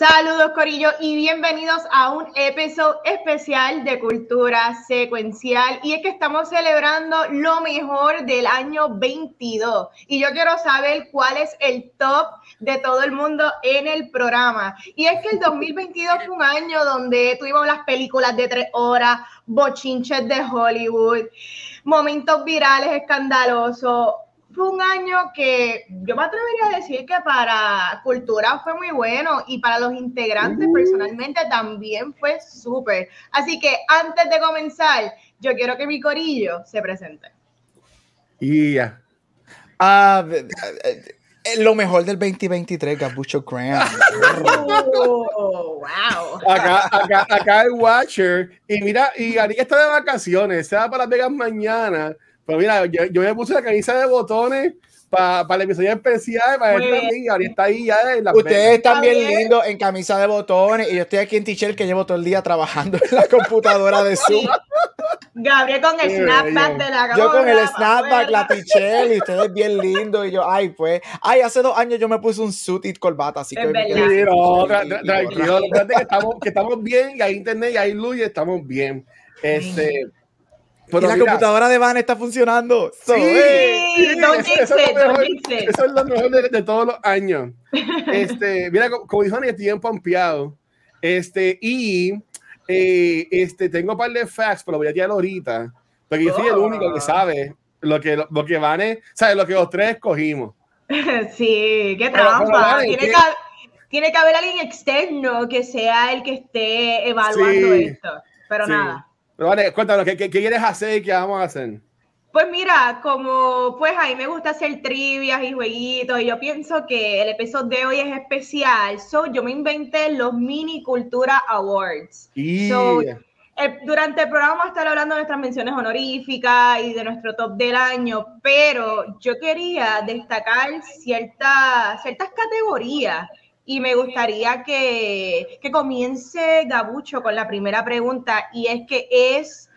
Saludos Corillo y bienvenidos a un episodio especial de Cultura Secuencial. Y es que estamos celebrando lo mejor del año 22 y yo quiero saber cuál es el top de todo el mundo en el programa. Y es que el 2022 fue un año donde tuvimos las películas de tres horas, bochinches de Hollywood, momentos virales escandalosos fue un año que yo me atrevería a decir que para cultura fue muy bueno y para los integrantes uh. personalmente también fue súper. Así que antes de comenzar, yo quiero que mi corillo se presente. Y ya. Ah, eh, eh, lo mejor del 2023, Gabucho Graham. oh, wow. Acá, acá, acá el Watcher. Y mira, y Ari está de vacaciones, se va para Vegas mañana. Pero mira, yo, me puse la camisa de botones para el episodio especial, para Ari está ahí ya Ustedes están bien lindos en camisa de botones y yo estoy aquí en t-shirt que llevo todo el día trabajando en la computadora de Zoom. Gabriel con el snapback de la Yo con el snapback, la t-shirt y ustedes bien lindos y yo, ay, pues, ay, hace dos años yo me puse un suit y corbata, así que... Sí, no, tranquilo, que estamos, que estamos bien y hay internet y hay luz y estamos bien. Este y la computadora de Van está funcionando. sí, eso, es lo mejor de, todos los años. Este, mira, como, dijo Ani, bien pompeado. Este, y eh, este, tengo un par de facts, pero voy a tirar ahorita. Porque yo soy el único que oh. sabe lo que, lo que Van es, sabe lo que los tres escogimos. Sí, qué trampa. tiene, que, tiene, que, haber alguien externo que sea el que esté evaluando esto. Pero nada. Pero vale, cuéntanos, ¿qué, quieres hacer y qué vamos a hacer? Pues mira, como pues a mí me gusta hacer trivias y jueguitos y yo pienso que el episodio de hoy es especial, so yo me inventé los Mini Cultura Awards. So, eh, durante el programa vamos a estar hablando de nuestras menciones honoríficas y de nuestro top del año, pero yo quería destacar ciertas, ciertas categorías y me gustaría que, que comience Gabucho con la primera pregunta y es que es,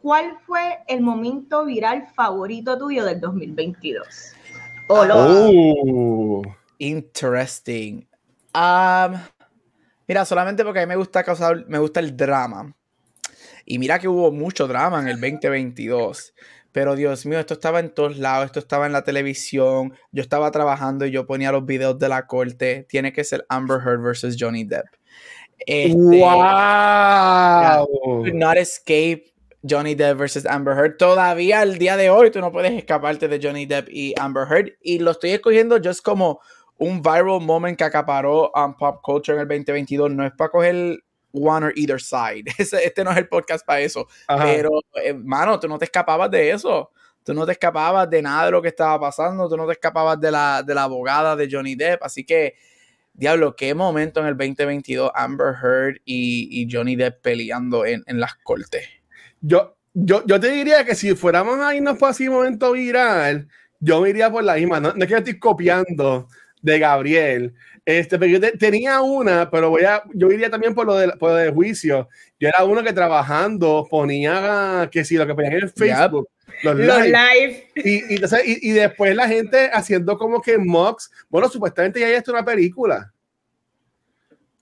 ¿cuál fue el momento viral favorito tuyo del 2022? Oh, interesting. Um, mira, solamente porque a mí me gusta causar, me gusta el drama. Y mira que hubo mucho drama en el 2022. Pero Dios mío, esto estaba en todos lados, esto estaba en la televisión, yo estaba trabajando y yo ponía los videos de la corte. Tiene que ser Amber Heard versus Johnny Depp. Este, ¡Wow! Could not escape Johnny Depp versus Amber Heard. Todavía al día de hoy tú no puedes escaparte de Johnny Depp y Amber Heard. Y lo estoy escogiendo just como un viral moment que acaparó a pop culture en el 2022. No es para coger one or either side. Este no es el podcast para eso. Pero, hermano, tú no te escapabas de eso. Tú no te escapabas de nada de lo que estaba pasando. Tú no te escapabas de la, de la abogada de Johnny Depp. Así que, diablo, qué momento en el 2022 Amber Heard y, Johnny Depp peleando en, las cortes. Yo, yo, yo te diría que si fuéramos a irnos por así momento viral, yo me iría por la misma. No, no es que yo estoy copiando de Gabriel, este, pero yo tenía una, pero voy a, yo iría también por lo, de, por de juicio. Yo era uno que trabajando ponía que si lo que ponían en Facebook. Los, live. Y, y, y, después la gente haciendo como que mocks. Bueno, supuestamente ya hay esto una película.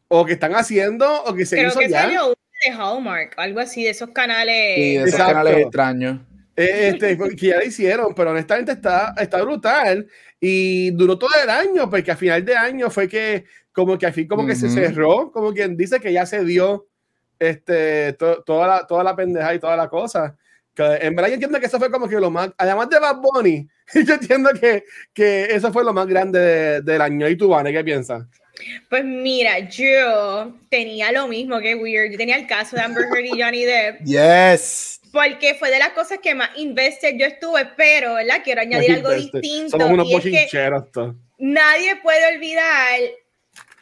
O que están haciendo, o que se Creo hizo que ya. Salió de Hallmark, algo así, de esos canales. Sí, de esos canales extraños. Eh, este, que ya lo hicieron, pero honestamente está, está brutal. Y duró todo el año, porque a final de año fue que, como que al fin, como que se cerró, como quien dice que ya se dio este, toda, la, toda la pendeja y toda la cosa. Que en verdad yo entiendo que eso fue como que lo más, además de Bad Bunny, yo entiendo que, que eso fue lo más grande del año. ¿Y tú, Vane, qué piensas? Pues mira, yo tenía lo mismo que Weird. Yo tenía el caso de Amber Heard y Johnny Depp. Yes porque fue de las cosas que más invested yo estuve, pero ¿verdad? quiero añadir algo distinto. Somos unos. Nadie puede olvidar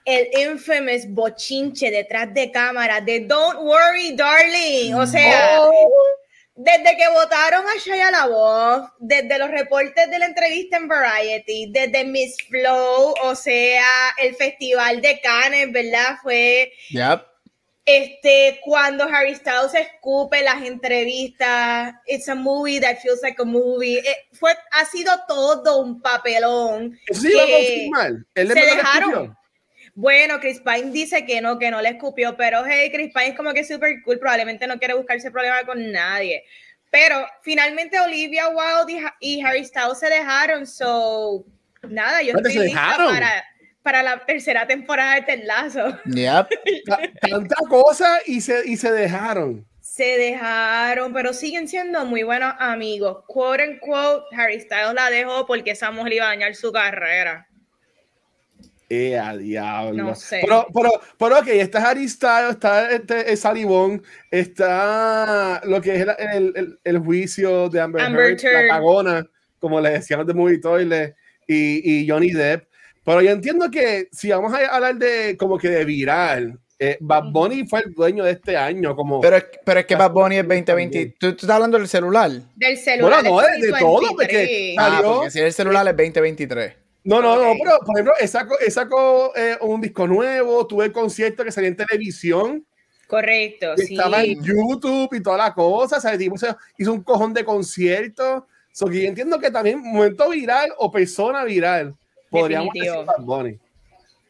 el infamous bochinche detrás de cámara de Don't Worry Darling. O sea, oh. Desde que votaron a Shia LaBeouf, desde los reportes de la entrevista en Variety, desde Miss Flow, o sea, el festival de Cannes, ¿verdad? Fue Yep. Este cuando Harry Styles escupe las entrevistas. It's a movie that feels like a movie. Eh, fue, ha sido todo un papelón. Eso sí iba a. Él le se dejaron. Bueno, Chris Pine dice que no, que no le escupió, pero hey, Chris Pine es como que súper cool, probablemente no quiere buscarse problema con nadie. Pero finalmente Olivia Wilde y, Ha- y Harry Styles se dejaron, so nada, yo ¿Dónde estoy se lista dejaron? para, para la tercera temporada de Ted Lasso. Yep. Ta- Tanta cosa y se, y se dejaron. Se dejaron, pero siguen siendo muy buenos amigos. Quote and quote, Harry Styles la dejó porque esa mujer iba a dañar su carrera. Eh, a diablo. No sé. Pero, pero, pero, ok, está Harry Styles, está este, el Salivón, está lo que es el, el, el- el juicio de Amber, Amber Heard, la cagona, como le decíamos de Movie Toilet, y, y Johnny Depp. Pero yo entiendo que si vamos a hablar de como que de viral, eh, Bad Bunny fue el dueño de este año, como... Pero, es- pero es que Bad Bunny es 2020. ¿Tú, tú estás hablando del celular? Del celular. Bueno, no, del de- de todo, 2023. porque- Ah, Salió- porque si es el celular es 2023. No, no, no, Ok. pero por ejemplo, él sacó, él sacó, eh, un disco nuevo, tuve el concierto que salía en televisión, Correcto, y sí. estaba en YouTube y toda la cosa, ¿sabes? Tipo, hizo un cojón de conciertos. So, que yo entiendo que también momento viral o persona viral, podríamos Definitivo. decir Bad Bunny.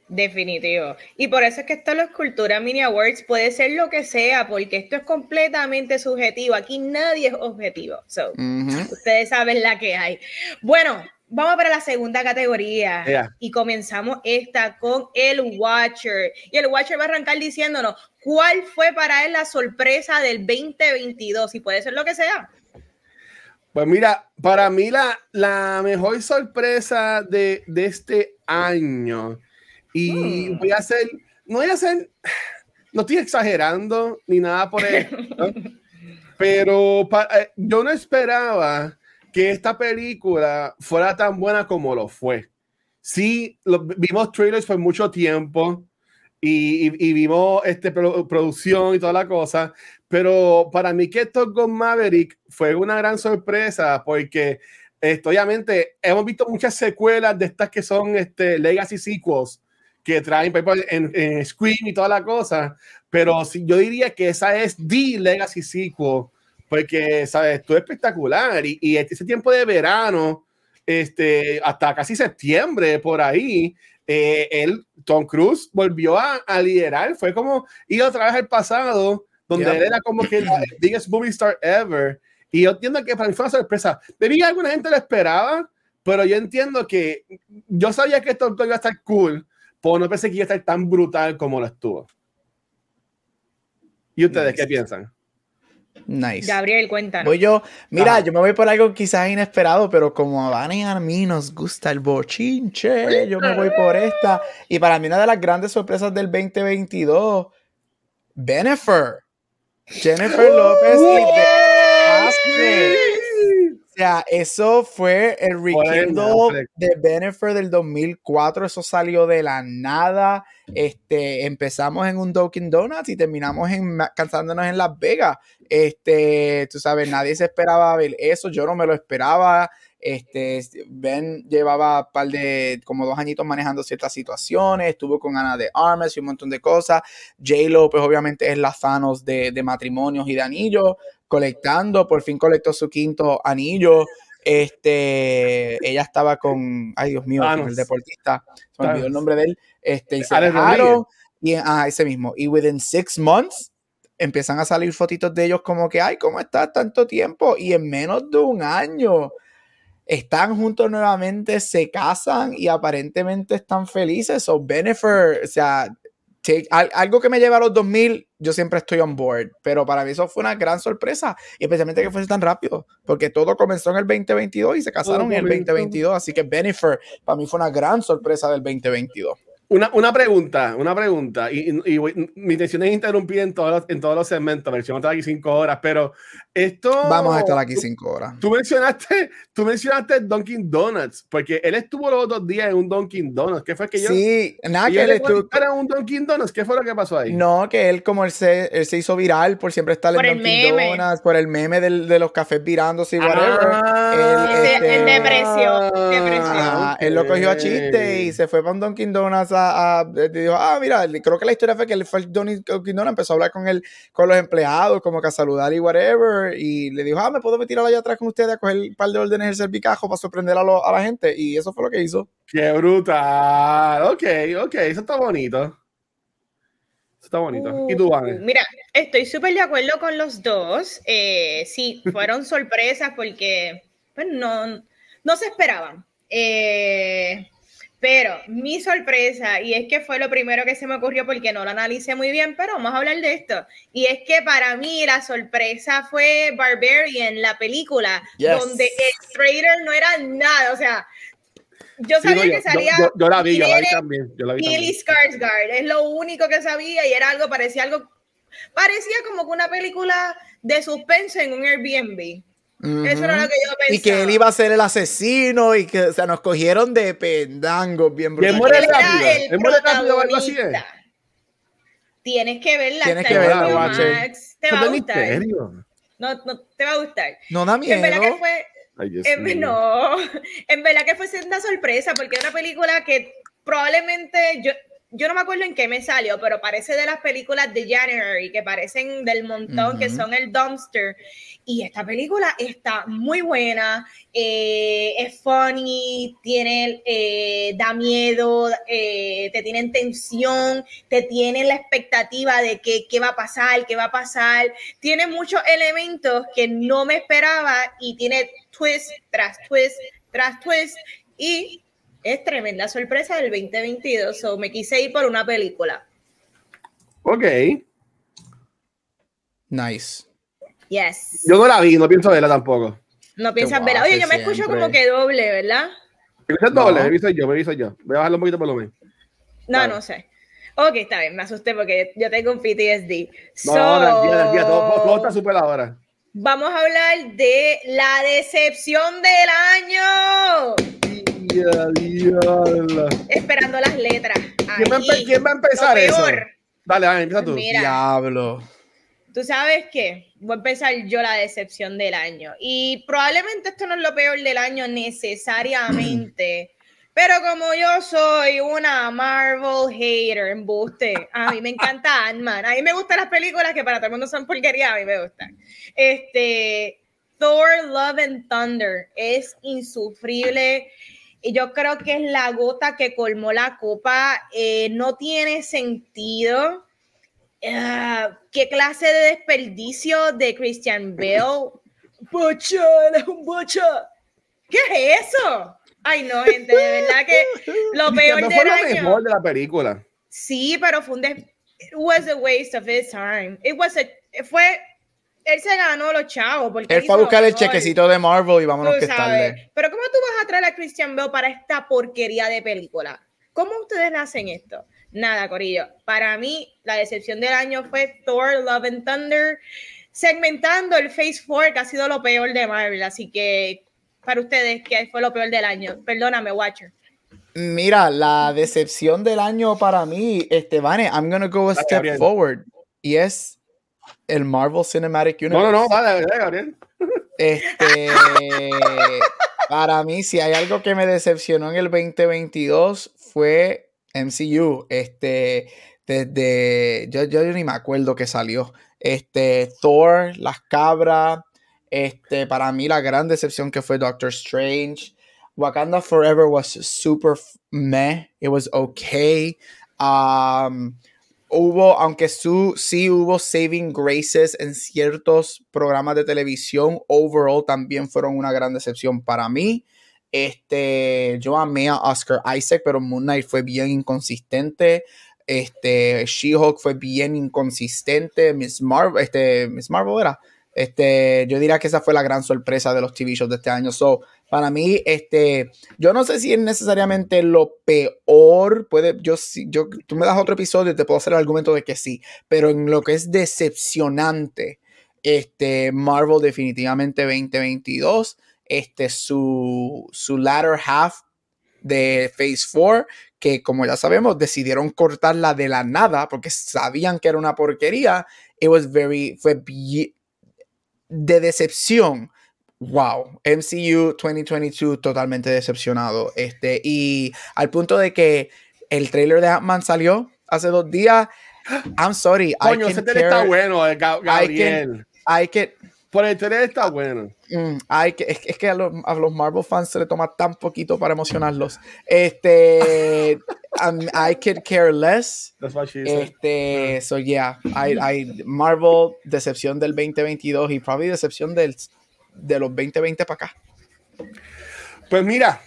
Definitivo. Y por eso es que esto de la Escultura Mini Awards puede ser lo que sea, porque esto es completamente subjetivo. Aquí nadie es objetivo. So, Ujú. ustedes saben la que hay. Bueno, vamos para la segunda categoría. Yeah. Y comenzamos esta con el Watcher. Y el Watcher va a arrancar diciéndonos cuál fue para él la sorpresa del 2022. Y puede ser lo que sea. Pues mira, para mí la, la mejor sorpresa de, de este año, y Hmm. voy a hacer, no voy a hacer, no estoy exagerando ni nada por eso, ¿no? pero pa- eh, yo no esperaba que esta película fuera tan buena como lo fue. Sí, lo- vimos trailers por mucho tiempo y, y- y vimos este, produ- producción y toda la cosa, pero para mí que Top Gun Maverick fue una gran sorpresa porque esto, obviamente hemos visto muchas secuelas de estas que son este, legacy sequels que traen en, en Scream y toda la cosa, pero sí, yo diría que esa es the legacy sequel porque, ¿sabes? Esto es espectacular y, y ese tiempo de verano, este, hasta casi septiembre por ahí, eh, él, Tom Cruise volvió a, a liderar, fue como ir otra vez al pasado, donde él era como que el biggest movie star ever. Y yo entiendo que para mí fue una sorpresa. De mí alguna gente lo esperaba, pero yo entiendo que yo sabía que esto iba a estar cool, pero no pensé que iba a estar tan brutal como lo estuvo. ¿Y ustedes Nice. qué piensan? Nice. Gabriel, cuéntanos. Voy yo, mira, Ajá. yo me voy por algo quizás inesperado, pero como a Vane y a mí nos gusta el bochinche, yo me voy por esta. Y para mí una de las grandes sorpresas del 2022, Bennifer. Jennifer López y sea, eso fue el rekindle de Bennifer del 2004. Eso salió de la nada. Este, empezamos en un Dunkin' Donuts y terminamos en, cansándonos en Las Vegas. Este, tú sabes, nadie se esperaba ver eso. Yo no me lo esperaba. Este, Ben llevaba un par de, como dos añitos manejando ciertas situaciones. Estuvo con Ana de Armas y un montón de cosas. J-Lo, pues obviamente es la Thanos de, de matrimonios y de anillos colectando, por fin colectó su quinto anillo. Este, ella estaba con, ay Dios mío, con el deportista, se me olvidó el nombre de él, este, y se dejaron, y ah, ese mismo, y within six months empiezan a salir fotitos de ellos como que, ay, ¿cómo estás tanto tiempo? Y en menos de un año están juntos nuevamente, se casan y aparentemente están felices. O Bennifer, o sea, take- al- algo que me lleva a los 2000, yo siempre estoy on board, pero para mí eso fue una gran sorpresa, y especialmente que fuese tan rápido, porque todo comenzó en el 2022 y se casaron en el comenzó. 2022, así que Bennifer para mí fue una gran sorpresa del 2022. Una, una, pregunta, una pregunta, y, y, mi intención es interrumpir en todos los, en todos los segmentos, ver si vamos a estar aquí cinco horas, pero esto... Vamos a estar aquí cinco horas. Tú mencionaste, tú mencionaste Dunkin' Donuts, porque él estuvo los otros días en un Dunkin' Donuts, ¿qué fue que yo... Sí, nada que él estuvo... en un Dunkin' Donuts? ¿Qué fue lo que pasó ahí? No, que él como él se, él se hizo viral por siempre estar en Dunkin' Donuts, por el meme del, de los cafés virándose y whatever. Ah, él, este, en depresión, depresión. él lo cogió a chiste y se fue para un Dunkin' Donuts a, a dijo, ah, mira, creo que la historia fue que fue Donny Quindona, empezó a hablar con él, con los empleados, como que a saludar y whatever, y le dijo, ah, me puedo meter allá atrás con ustedes a coger un par de órdenes del servicajo para sorprender a, a la gente, y eso fue lo que hizo. Qué brutal, ok, ok, eso está bonito. Eso está bonito. ¿Y tú, Vane? Mira, estoy súper de acuerdo con los dos. Eh, sí, fueron sorpresas porque pues, no, no se esperaban. Eh, pero mi sorpresa, y es que fue lo primero que se me ocurrió porque no lo analicé muy bien, pero vamos a hablar de esto. Y es que para mí la sorpresa fue Barbarian, la película, donde el trailer no era nada. O sea, yo sabía que salía. Yo, la vi, yo la vi también. Yo la vi Billy Skarsgård, es lo único que sabía y era algo, parecía algo. Parecía como que una película de suspense en un Airbnb. Eso era lo que yo pensaba. Y que él iba a ser el asesino y que o sea, nos cogieron de pendangos bien brutal. muere rápido? muere rápido algo así? Tienes que verla. Tienes que verla, Max. Te va a gustar. No, no, te va a gustar. No da miedo. En verdad que fue... en, no, en verdad que fue una sorpresa porque es una película que probablemente yo, yo no me acuerdo en qué me salió, pero parece de las películas de January, que parecen del montón, que son el dumpster. Y esta película está muy buena, eh, es funny, tiene, eh, da miedo, eh, te tiene tensión, te tiene la expectativa de que, qué va a pasar, qué va a pasar. Tiene muchos elementos que no me esperaba y tiene twist tras twist tras twist. Y es tremenda sorpresa del 2022. So me quise ir por una película. Ok. Nice. Yes. Yo no la vi, no pienso verla tampoco. No piensas verla. Oye, yo me escucho como que doble, ¿verdad? Es doble, me visto yo, me visto yo. Voy a bajarlo un poquito por lo menos. No, no sé. Ok, está bien, me asusté porque yo tengo un PTSD. No, so, no, todo, está súper ahora. Vamos a hablar de la decepción del año. Esperando las letras. ¿Quién, va, a empezar eso? Dale, dale, empieza tú. Diablo. Tú sabes qué, voy a empezar yo la decepción del año. Y probablemente esto no es lo peor del año necesariamente. Pero como yo soy una Marvel hater, embuste, a mí me encanta Ant-Man. A mí me gustan las películas que para todo el mundo son porquería, a mí me gustan. Este, Thor, Love and Thunder es insufrible. Y yo creo que es la gota que colmó la copa. Eh, no tiene sentido. Ah, ¿Qué clase de desperdicio de Christian Bale? ¡Bocha! ¡Es un bocha! ¿Qué es eso? Ay, no, gente, de verdad que lo peor no fue lo mejor de la película. Sí, pero fue un It was a waste of his time. It was a... Fue él se ganó los chavos. Porque él fue a buscar el chequecito de Marvel y vámonos que tarde. Pero ¿cómo tú vas a traer a Christian Bale para esta porquería de película? ¿Cómo ustedes hacen esto? Nada, Corillo. Para mí, la decepción del año fue Thor, Love and Thunder, segmentando el Phase 4, que ha sido lo peor de Marvel. Así que, para ustedes, ¿qué fue lo peor del año? Perdóname, Watcher. Mira, la decepción del año para mí, Estebane, I'm gonna go a step forward. Y es el Marvel Cinematic Universe. No, no, no, vale, Gabriel. Este, para mí, si hay algo que me decepcionó en el 2022 fue MCU. Este, desde, yo, yo ni me acuerdo que salió. Este, Thor, las cabras. Este, para mí la gran decepción que fue Doctor Strange. Wakanda Forever was super meh. It was okay. Um, hubo, aunque su, sí hubo saving graces en ciertos programas de televisión, overall también fueron una gran decepción para mí. Este, yo amé a Oscar Isaac, pero Moon Knight fue bien inconsistente. Este, She-Hulk fue bien inconsistente. Miss Marvel, este, Miss Marvel era. Este, yo diría que esa fue la gran sorpresa de los TV shows de este año. So, Para mí, este, yo no sé si es necesariamente lo peor. Puede, yo, yo, tú me das otro episodio y te puedo hacer el argumento de que sí, pero en lo que es decepcionante, este, Marvel definitivamente 2022, este, su, su latter half de Phase 4, que como ya sabemos, decidieron cortarla de la nada porque sabían que era una porquería. It was very, fue de decepción. Wow, MCU 2022 totalmente decepcionado. Este, y al punto de que el trailer de Ant-Man salió hace dos días. I'm sorry. Coño, ese está bueno, eh, Gabriel. I can, por el trailer está bueno. Mm, hay que, es, que a los, a los, Marvel fans se le toma tan poquito para emocionarlos. Este, um, I could care less. Este, so yeah, I, I, Marvel, decepción del 2022 y probably decepción del, de los 2020 para acá. Pues mira,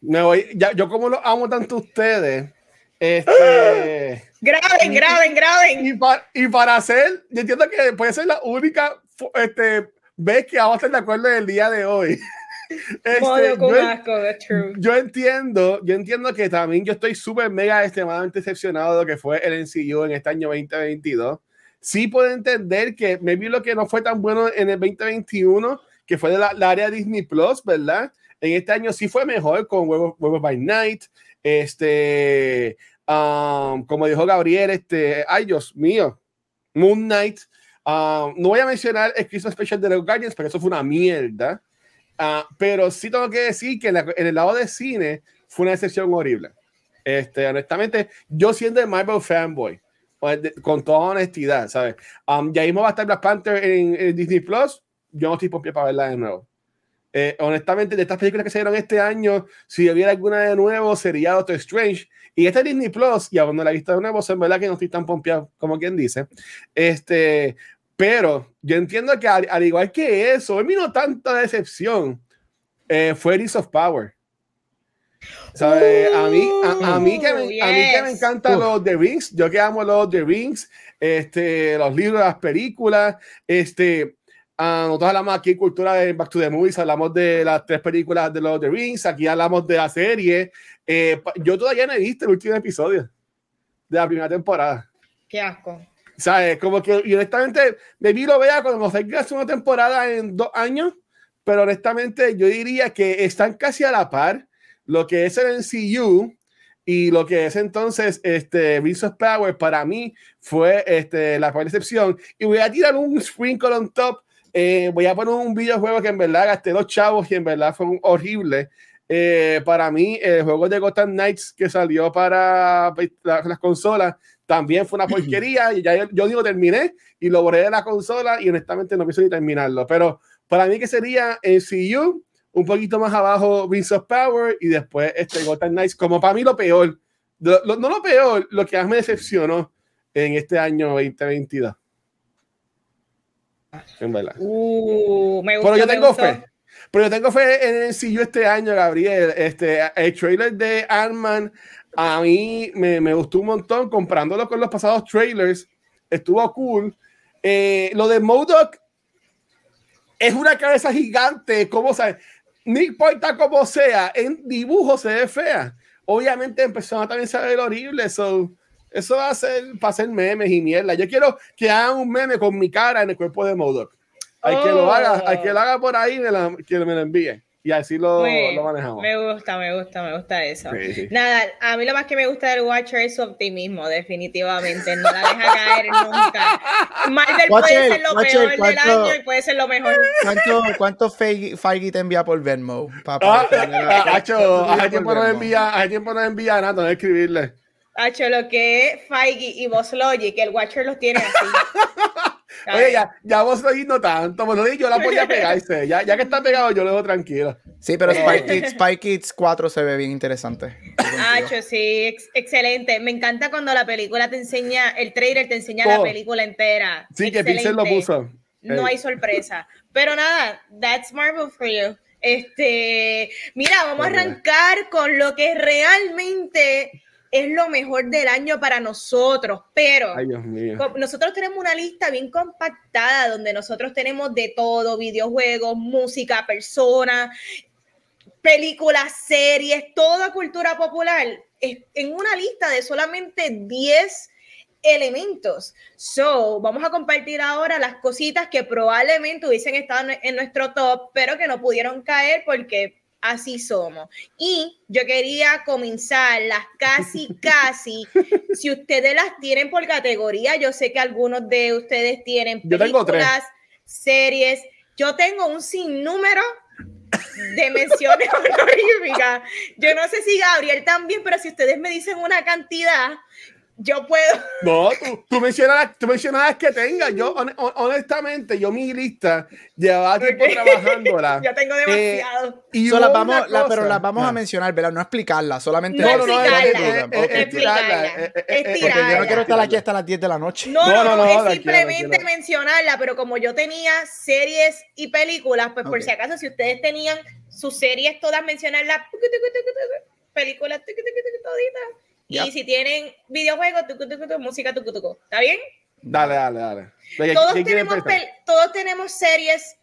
me voy, ya, yo como los amo tanto ustedes, este, graben, graben, graben. Y, y para hacer, yo entiendo que puede ser la única este, ves que vamos a estar de acuerdo en el día de hoy. Este, yo, yo, entiendo, yo entiendo que también yo estoy súper mega extremadamente decepcionado de lo que fue el NCU en este año 2022. Sí puedo entender que maybe lo que no fue tan bueno en el 2021, que fue de la, área Disney Plus, ¿verdad? En este año sí fue mejor con Huevos, by Night, este, um, como dijo Gabriel, este, ay Dios mío, Moon Knight, Ah, no voy a mencionar el Christmas Special de los Guardians, pero eso fue una mierda. Uh, pero sí tengo que decir que en, el lado de cine fue una excepción horrible. Este, honestamente, yo siendo el Marvel fanboy, pues, con toda honestidad, ¿sabes? Um, ya mismo va a estar Black Panther en, Disney Plus. Yo no estoy por pie para verla de nuevo. Eh, honestamente, de estas películas que se dieron este año, si hubiera alguna de nuevo, sería Doctor Strange. Y esta Disney Plus, y aún no la he visto de nuevo, en verdad que no estoy tan pompeado como quien dice. Este, pero yo entiendo que al, igual que eso, a mí no tanta decepción eh, fue Eris of Power. ¿Sabe? a, mí, a, mí que me, a mí que me encantan los The Rings, yo que amo los The Rings, este, los libros, las películas, este, uh, nosotros hablamos aquí en Cultura de Back to the Movies, hablamos de las tres películas de los The Rings, aquí hablamos de la serie. Eh, yo todavía no he visto el último episodio de la primera temporada. Qué asco. ¿Sabes? Como que, y honestamente, vi lo vea cuando se hace una temporada en dos años, pero honestamente yo diría que están casi a la par lo que es el NCU y lo que es entonces este Rings of Power para mí fue este, la excepción. Y voy a tirar un sprinkle on top. Eh, voy a poner un videojuego que en verdad gasté dos chavos y en verdad fue horrible. Eh, para mí, el juego de Gotham Knights que salió para las consolas también fue una porquería. y ya yo, digo, terminé y lo borré de la consola y honestamente no pienso ni terminarlo. Pero para mí que sería en CU, un poquito más abajo Rings of Power y después este Gotham Knights, como para mí lo peor. no lo peor, lo que más me decepcionó en este año 2022. En verdad. Uh, me gusta, Pero yo tengo fe. Pero yo tengo fe en el CU este año, Gabriel. Este, el trailer de Ant-Man a mí me, me, gustó un montón comprándolo con los pasados trailers. Estuvo cool. Eh, lo de Modoc es una cabeza gigante. ¿Cómo sabe? No importa cómo sea, en dibujo se ve fea. Obviamente empezó a también se ve horrible. eso eso va a ser para hacer memes y mierda. Yo quiero que hagan un meme con mi cara en el cuerpo de Modoc. Hay que lo haga, hay que lo haga por ahí, me la, que me lo envíe y así lo, lo, manejamos. Me gusta, me gusta, me gusta eso. Nada, a mí lo más que me gusta del Watcher es su optimismo, definitivamente. No la deja caer nunca. Marvel puede ser lo peor del año y puede ser lo mejor. ¿Cuánto, cuánto Feige te envía por Venmo? Papá, ah, hace tiempo no envía, hace tiempo no envía nada, no escribirle. Hacho, lo que es Feige y Boss Logic, el Watcher los tiene así. Oye, ya, ya vos no tanto. Bueno, yo la voy a pegarse. Ya, ya que está pegado, yo lo dejo tranquilo. Sí, pero Spy Kids, Spy Kids 4 se ve bien interesante. Hacho, sí, excelente. Me encanta cuando la película te enseña, el trailer te enseña la película entera. Sí, que Pixel lo puso. No hay sorpresa. Pero nada, that's Marvel for you. Este, mira, vamos a arrancar con lo que realmente es lo mejor del año para nosotros, pero nosotros tenemos una lista bien compactada donde nosotros tenemos de todo, videojuegos, música, personas, películas, series, toda cultura popular en una lista de solamente 10 elementos. So, vamos a compartir ahora las cositas que probablemente hubiesen estado en nuestro top, pero que no pudieron caer porque así somos. Y yo quería comenzar las casi, casi, si ustedes las tienen por categoría, yo sé que algunos de ustedes tienen películas, series, yo tengo un sinnúmero de menciones honoríficas. Yo no sé si Gabriel también, pero si ustedes me dicen una cantidad, yo puedo. No, tú, tú, mencionabas, tú mencionabas que tenga. Yo, honestamente, yo mi lista llevaba tiempo trabajándola. yo tengo demasiado. Eh, y la vamos, pero las vamos a mencionar, ¿verdad? No explicarla, solamente. No, no, no, yo no quiero estar aquí hasta las 10 de la noche. No, no, no, es simplemente mencionarla, pero como yo tenía series y películas, pues por si acaso, si ustedes tenían sus series todas, mencionarlas, películas, toditas y si tienen videojuegos, música, ¿está bien? Dale, dale, dale. Todos tenemos, todos tenemos series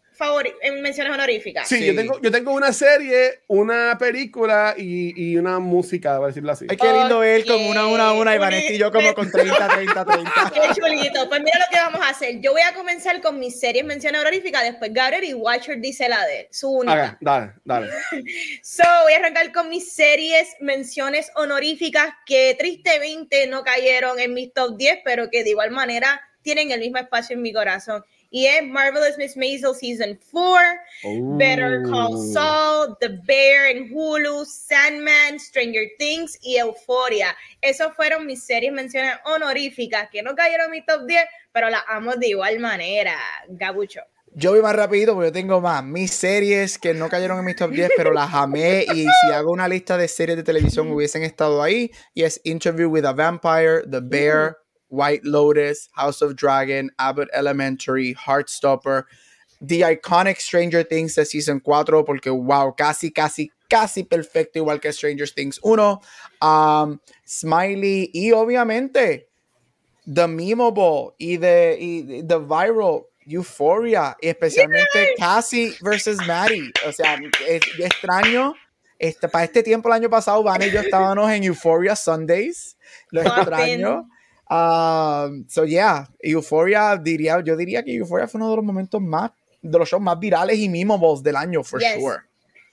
en menciones honoríficas. Sí, Yo, tengo, yo tengo una serie, una película y, y una música, para decirlo así. Ay, qué lindo él con una, una, una y Vanessa y yo como con 30, 30, 30. Qué chulito. Pues mira lo que vamos a hacer. Yo voy a comenzar con mis series menciones honoríficas, después Gabriel y Watcher dice la de su única. dale, dale. so, voy a arrancar con mis series menciones honoríficas que tristemente no cayeron en mis top 10, pero que de igual manera tienen el mismo espacio en mi corazón. Y es Marvelous Miss Maisel Season 4, Better Call. Saul, The Bear en Hulu, Sandman, Stranger Things y Euphoria. Esas fueron mis series menciones honoríficas que no cayeron en mi top 10, pero las amo de igual manera. Gabucho. Yo voy más rápido porque yo tengo más. Mis series que no cayeron en mi top 10, pero las amé. Y si hago una lista de series de televisión, hubiesen estado ahí. Y es Interview with a Vampire, The Bear, White Lotus, House of Dragon, Abbott Elementary, Heartstopper, The Iconic Stranger Things de Season 4, porque wow, casi, casi, casi perfecto, igual que Stranger Things 1. Um, Smiley y obviamente The Memeable y The, y The Viral Euphoria, y especialmente Cassie versus Maddie. O sea, es, extraño. Este, para este tiempo, el año pasado, Van y yo estábamos en Euphoria Sundays. Lo extraño. Um, so yeah, Euphoria diría, yo diría que Euphoria fue uno de los momentos más, de los shows más virales y memeables del año, for sure.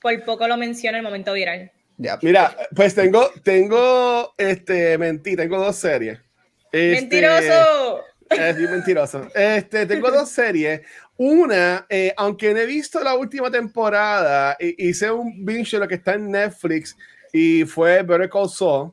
Por poco lo menciona el momento viral. Mira, pues tengo, tengo, este, mentí, tengo dos series. Este, ¡Mentiroso! Es mentiroso. Este, tengo dos series. Una, eh, aunque no he visto la última temporada, hice un binge de lo que está en Netflix y fue Better Call Saul.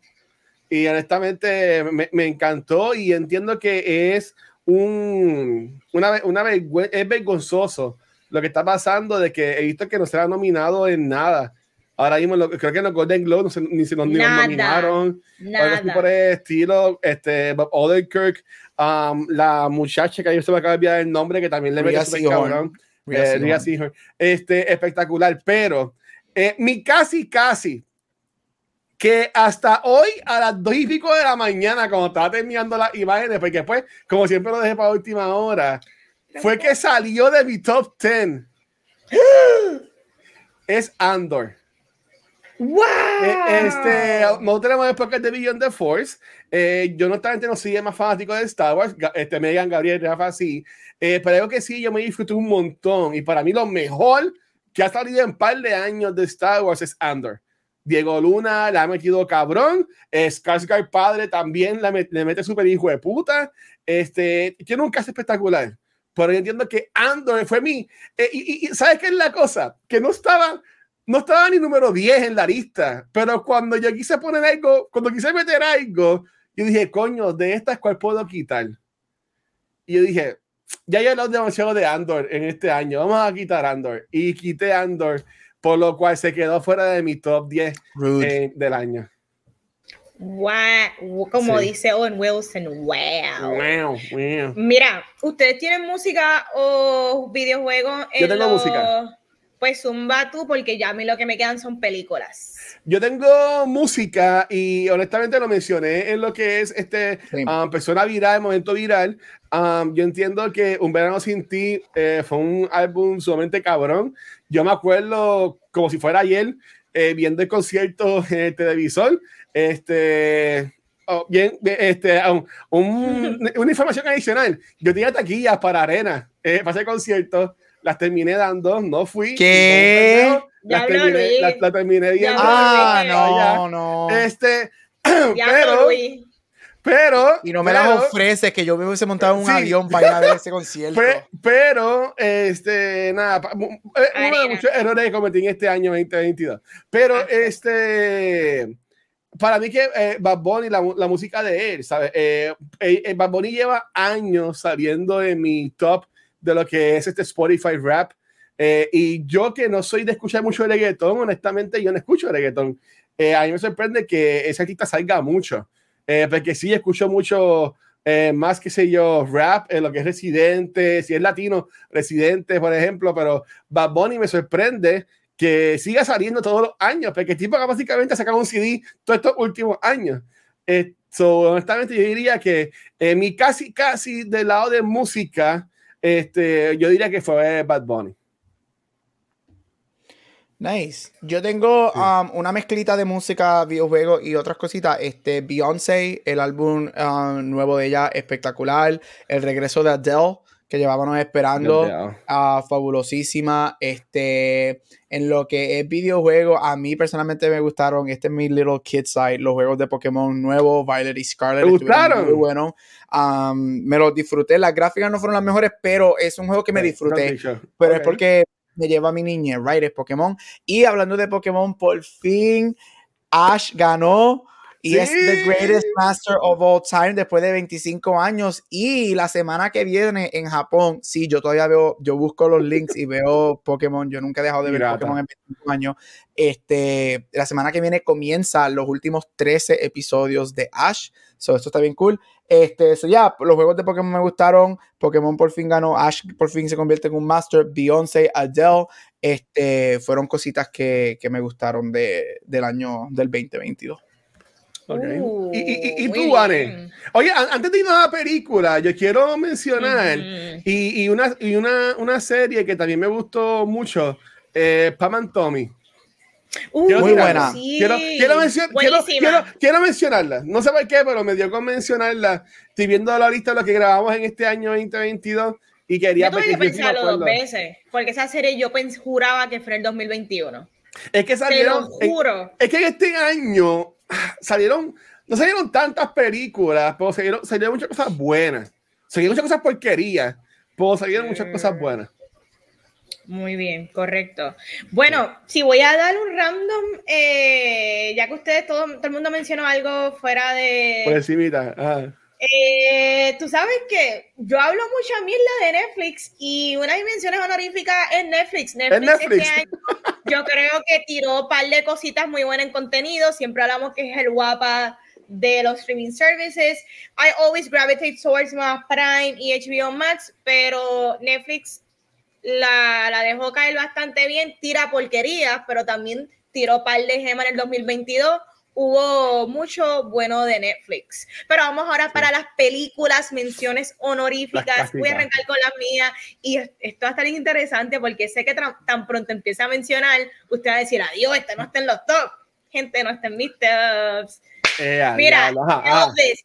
Y honestamente me, me, encantó y entiendo que es un, una, una es vergonzoso lo que está pasando de que he visto que no se ha nominado en nada. Ahora mismo creo que en los Golden Globes no se, ni se nos nominaron. Nada. por el estilo, este, Bob Odenkirk, um, la muchacha que yo se me acaba de olvidar el nombre, que también le veía cabrón. Eh, este, espectacular, pero eh, mi casi, casi, que hasta hoy a las dos y pico de la mañana, cuando estaba terminando las imágenes, porque después, como siempre lo dejé para última hora, fue que salió de mi top 10. Es Andor. ¡Wow! Eh, este, no tenemos podcast de Beyond the Force. Eh, yo no no soy más fanático de Star Wars. Este, Megan, Gabriel, Rafa, sí. Eh, pero digo que sí, yo me disfruté un montón. Y para mí lo mejor que ha salido en un par de años de Star Wars es Andor. Diego Luna le ha metido cabrón. Skarsgård padre también le, le mete súper hijo de puta. Este, tiene un caso espectacular. Pero yo entiendo que Andor fue mi. Eh, y, y, ¿sabes qué es la cosa? Que no estaba, no estaba ni número 10 en la lista. Pero cuando yo quise poner algo, cuando quise meter algo, yo dije, coño, de estas, ¿cuál puedo quitar? Y yo dije, ya he hablado demasiado de Andor en este año. Vamos a quitar Andor. Y quité Andor por lo cual se quedó fuera de mi top 10 eh, del año. Wow, como dice Owen Wilson, wow. Mira, ¿ustedes tienen música o videojuegos? Yo tengo música. Pues zumba tú, porque ya a mí lo que me quedan son películas. Yo tengo música y honestamente lo mencioné en lo que es este um, persona viral, momento viral. Um, yo entiendo que Un Verano Sin Ti eh, fue un álbum sumamente cabrón. Yo me acuerdo como si fuera ayer eh, viendo el concierto en el televisor. Este, oh, bien, este, una información adicional. Yo tenía taquillas para arena, eh, para ese concierto, las terminé dando, no fui. ¿Qué? las, terminé, las, terminé viendo. Ah, no, no. Este, pero, pero. Y no me las ofreces, que yo me hubiese montado un avión para ir a ver ese concierto. Pero, este, nada, uno de muchos errores que cometí en este año 2022. Pero, este. Para mí que eh, Bad Bunny, la, la, música de él, ¿sabes? Eh, eh, Bad Bunny lleva años saliendo de mi top de lo que es este Spotify rap. Eh, y yo que no soy de escuchar mucho reggaetón, honestamente yo no escucho reggaetón. a mí me sorprende que ese artista salga mucho. Eh, porque sí escucho mucho eh, más, que sé yo, rap, en lo que es residente, si es latino, residente, por ejemplo, pero Bad Bunny me sorprende que siga saliendo todos los años, porque el tipo básicamente ha sacado un CD todos estos últimos años. Eh, honestamente, yo diría que en mi casi, casi del lado de música, este, yo diría que fue Bad Bunny. Nice. Yo tengo um, una mezclita de música, videojuegos y otras cositas. Este, Beyoncé, el álbum um, nuevo de ella, espectacular. El regreso de Adele, que llevábamos esperando, uh, fabulosísima. Este, en lo que es videojuego, a mí personalmente me gustaron. Este es mi Little Kid Side, los juegos de Pokémon nuevos, Violet y Scarlet. ¿Me gustaron? Muy bueno. Um, me los disfruté. Las gráficas no fueron las mejores, pero es un juego que me disfruté. Pero es porque me lleva a mi niñez, right? Es Pokémon. Y hablando de Pokémon, por fin Ash ganó y es the greatest master of all time después de 25 años. Y la semana que viene en Japón, sí, yo todavía veo, yo busco los links y veo Pokémon. Yo nunca he dejado de ver Pokémon en 25 años. Este, la semana que viene comienza los últimos 13 episodios de Ash. So, esto está bien cool. Este, so ya, los juegos de Pokémon me gustaron. Pokémon por fin ganó. Ash por fin se convierte en un Master. Beyoncé, Adele. Este, fueron cositas que, que me gustaron de, del año del 2022. Uh, y, tú, Anne. Oye, antes de ir a la película, yo quiero mencionar y, una, y una, una, serie que también me gustó mucho, eh, Pam and Tommy. muy buena. Quiero, quiero, quiero, mencionarla. No sé por qué, pero me dio con mencionarla. Estoy viendo la lista de lo que grabamos en este año 2022 y quería... Yo tuve que pensarlo dos veces, porque esa serie yo juraba que fue el 2021. Es que salieron... Te lo juro. es que en este año salieron, no salieron tantas películas, pero salieron, salieron muchas cosas buenas. Salieron muchas cosas porquerías, pero salieron muchas cosas buenas. Muy bien, correcto. Bueno, si voy a dar un random, eh, ya que ustedes, todo, todo, el mundo mencionó algo fuera de... Por encimita, eh, tú sabes que yo hablo mucha mierda de Netflix y una menciones honoríficas es Netflix. Netflix, Este año, yo creo que tiró un par de cositas muy buenas en contenido. Siempre hablamos que es el guapa de los streaming services. I always gravitate towards más Prime y HBO Max, pero Netflix la, la dejó caer bastante bien. Tira porquerías, pero también tiró par de gemas en el 2022 hubo mucho bueno de Netflix. Pero vamos ahora para las películas, menciones honoríficas. Voy a arrancar con las mías y esto va a estar interesante porque sé que tan pronto empiece a mencionar, usted va a decir, adiós, esta no está en los top. Gente, no está en mis tops. Eh, Mira, Elvis,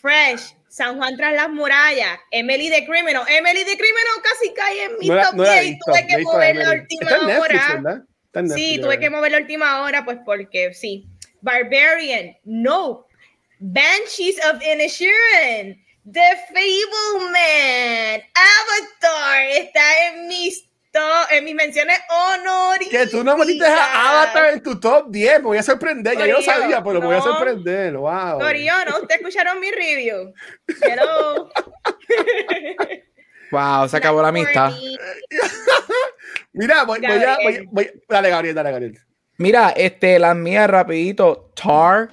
Fresh, San Juan tras las murallas, Emily the Criminal. Emily the Criminal casi cae en mi top 10 y tuve que mover la última hora. sí, tuve que mover la última hora, pues porque sí, Barbarian, Nope, Banshees of Inisherin, The Fableman, Avatar, está en mis en mis menciones honoríficas. Que tú no metiste a Avatar en tu top 10, me voy a sorprender. ya yo lo sabía, pero me voy a sorprender. Wow. Corillo, ¿no? Ustedes escucharon mi review. Hello. wow, se acabó la amistad. Mira, voy, voy, a, voy, voy, Dale, Gabriel, dale, Gabriel. Mira, este, las mías rapidito. Tar,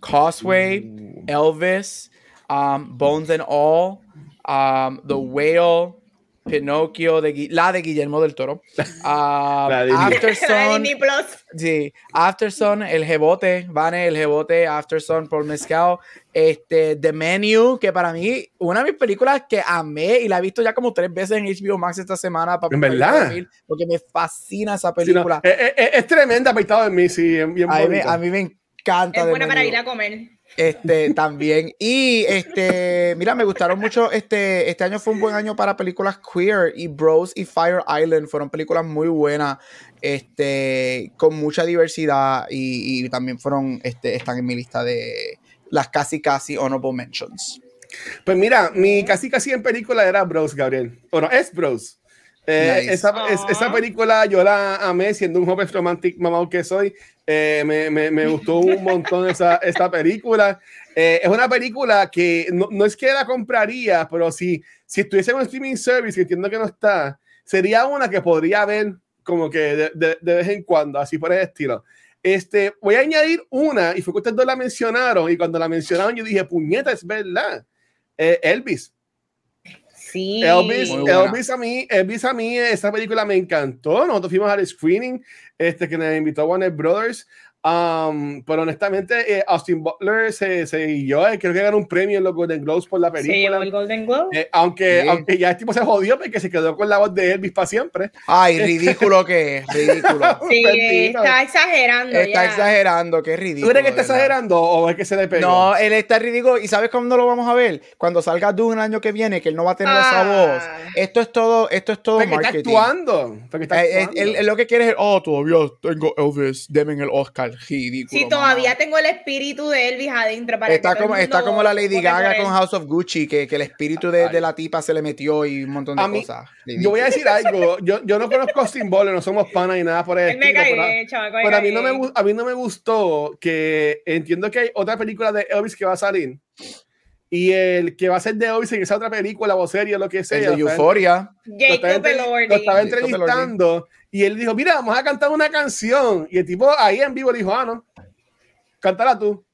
Causeway, Elvis, um, Bones and All, um, The Whale, Pinocchio, de, la de Guillermo del Toro. Uh, Afterson, sí, Afterson, el Jebote, Vane, el Jebote, Afterson, por Mezcal. Este, The Menu, que para mí, una de mis películas que amé y la he visto ya como tres veces en HBO Max esta semana. Para ¿En verdad? porque me fascina esa película. es, es, es, tremenda, de mí, sí. Bien a, mí, a, mí, me encanta. Es buena para ir a comer. Este, también. Y este, mira, me gustaron mucho. Este, este año fue un buen año para películas queer. Y Bros y Fire Island fueron películas muy buenas. Este, con mucha diversidad. Y, también fueron, este, están en mi lista de las casi casi honorable mentions. Pues mira, mi casi casi en película era Bros, Gabriel. Bueno, es Bros. Eh, esa, esa, película yo la amé siendo un joven romantic mamá que soy. Eh, me, me, me, gustó un montón esa, esta película. Eh, es una película que no, no, es que la compraría, pero si, si estuviese en un streaming service, que entiendo que no está, sería una que podría ver como que de, de, de vez en cuando, así por el estilo. Este, voy a añadir una, y fue que ustedes dos la mencionaron, y cuando la mencionaron yo dije, puñeta, es verdad. Elvis. Sí. Elvis, Elvis, a mí, Elvis a mí, esa película me encantó. Nosotros fuimos al screening este, que nos invitó Warner Brothers. Um, pero honestamente, eh, Austin Butler se, se yo eh, creo que ganó un premio en los Golden Globes por la película. Se llevó el Golden Globe. Eh, aunque, aunque ya el tipo se jodió porque se quedó con la voz de Elvis para siempre. Ay, ridículo que es, ridículo. sí, está exagerando. Está exagerando, qué ridículo. ¿Tú crees que está exagerando o es que se le pegó? No, él está ridículo. ¿Y sabes cuándo lo vamos a ver? Cuando salga Dune el año que viene, que él no va a tener esa ah. voz. Esto es todo, esto es todo porque marketing. Está actuando. Porque está actuando. Él, él, lo que quiere es, oh, todavía tengo Elvis, denme el Oscar. Ridículo. Sí, todavía tengo el espíritu de Elvis adentro. Para está, como, está como la Lady Gaga con House of Gucci, que, que el espíritu de, de, la tipa se le metió y un montón de cosas. Yo voy a decir algo. Yo, yo no conozco Austin Butler, no somos panas y nada por el estilo. Pero, a, mí no me, a mí no me gustó que entiendo que hay otra película de Elvis que va a salir. Y el que va a ser de Elvis en esa otra película o serie o lo que sea. El de Euphoria. Jacob Lo estaba entrevistando y él dijo, mira, vamos a cantar una canción. Y el tipo ahí en vivo dijo, ah, no, cántala tú.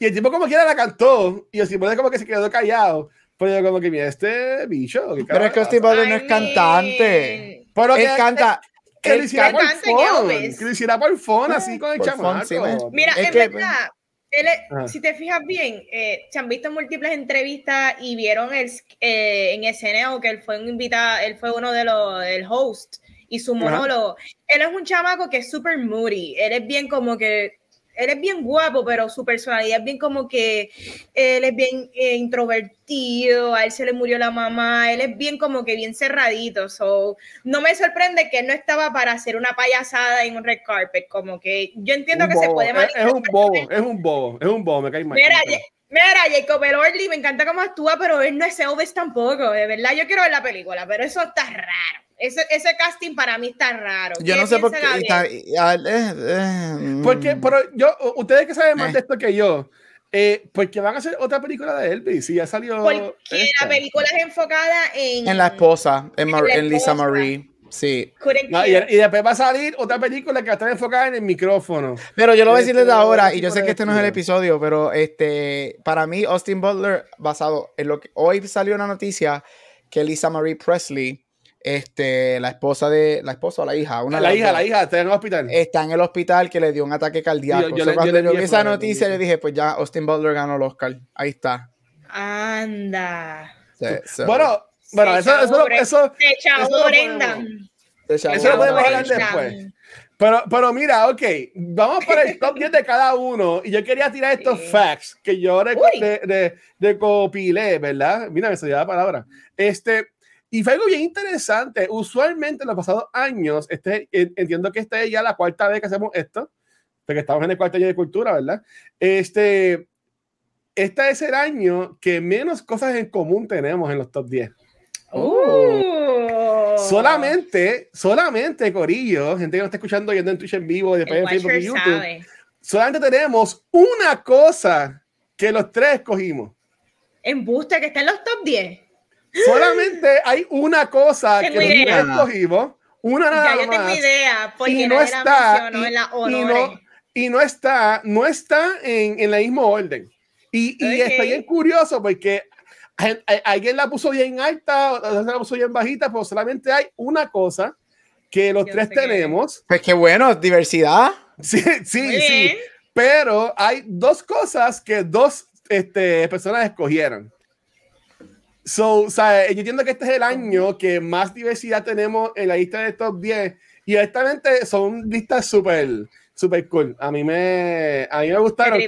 Y el tipo como quiera la cantó. Y el tipo como que se quedó callado. Pero yo como que, mira, este bicho. Pero es que Steve Butler no es cantante. Pero él canta... Que lo hiciera por phone. Que lo hiciera por phone, así con el chamaco. Mira, en verdad... Él, si te fijas bien, eh, se han visto múltiples entrevistas y vieron el, eh, en escenario que él fue un invitado, él fue uno de los, el host y su monólogo. Él es un chamaco que es súper moody, él es bien como que él es bien guapo, pero su personalidad es bien como que él es bien eh, introvertido, a él se le murió la mamá, él es bien como que bien cerradito. So, no me sorprende que él no estaba para hacer una payasada en un red carpet, como que yo entiendo que se puede es, es, un bobo, es un bobo, es un bobo, me cae mal. Mira, mira Jacob Elordi, me encanta cómo actúa, pero él no es Elvis tampoco, de verdad, yo quiero ver la película, pero eso está raro. Ese, ese, casting para mí está raro. Yo no sé por qué. Está, eh, eh, porque, pero yo, ustedes que saben más de esto que yo, eh, porque van a hacer otra película de Elvis y ya salió. Porque la película es enfocada en. En la esposa, en, en, Lisa Marie. Sí. y, y, después va a salir otra película que va a estar enfocada en el micrófono. Pero yo lo voy a decir desde este, ahora, y yo sé que este no es el episodio, pero este, para mí, Austin Butler, basado en lo que hoy salió una noticia que Lisa Marie Presley este, la esposa de, la esposa o la hija, una la hija, la hija está en el hospital. Está en el hospital que le dio un ataque cardíaco. Yo, cuando yo, vi esa noticia, le dije, pues ya Austin Butler ganó el Oscar. Ahí está. Anda. Bueno, bueno, eso, eso, eso, eso, eso lo podemos hablar después. Pero, pero mira, ok, vamos para el top 10 de cada uno. Y yo quería tirar estos facts que yo de, de, de, copilé, ¿verdad? Mira, me salió la palabra. Este, y fue algo bien interesante. Usualmente en los pasados años, este, entiendo que esta es ya la cuarta vez que hacemos esto, porque estamos en el cuarto año de cultura, ¿verdad? Este, este es el año que menos cosas en común tenemos en los top 10. Solamente, solamente, Corillo, gente que nos está escuchando yendo en Twitch en vivo, después en Facebook y YouTube, solamente tenemos una cosa que los tres escogimos. Embuste que está en los top 10. Solamente hay una cosa que nosotros escogimos, una nada ya, yo tengo idea, porque y no está, y, en la y, no, y no está, no está en, en el mismo orden. Y, y está bien curioso porque alguien la puso bien alta, otra la puso bien bajita, pero solamente hay una cosa que los tres tenemos. Pues qué bueno, diversidad. Sí, sí, sí. Pero hay dos cosas que dos este, personas escogieron. So, o sea, yo entiendo que este es el año que más diversidad tenemos en la lista de top 10 y honestamente son listas súper, súper cool. A mí me, a mí me gustaron.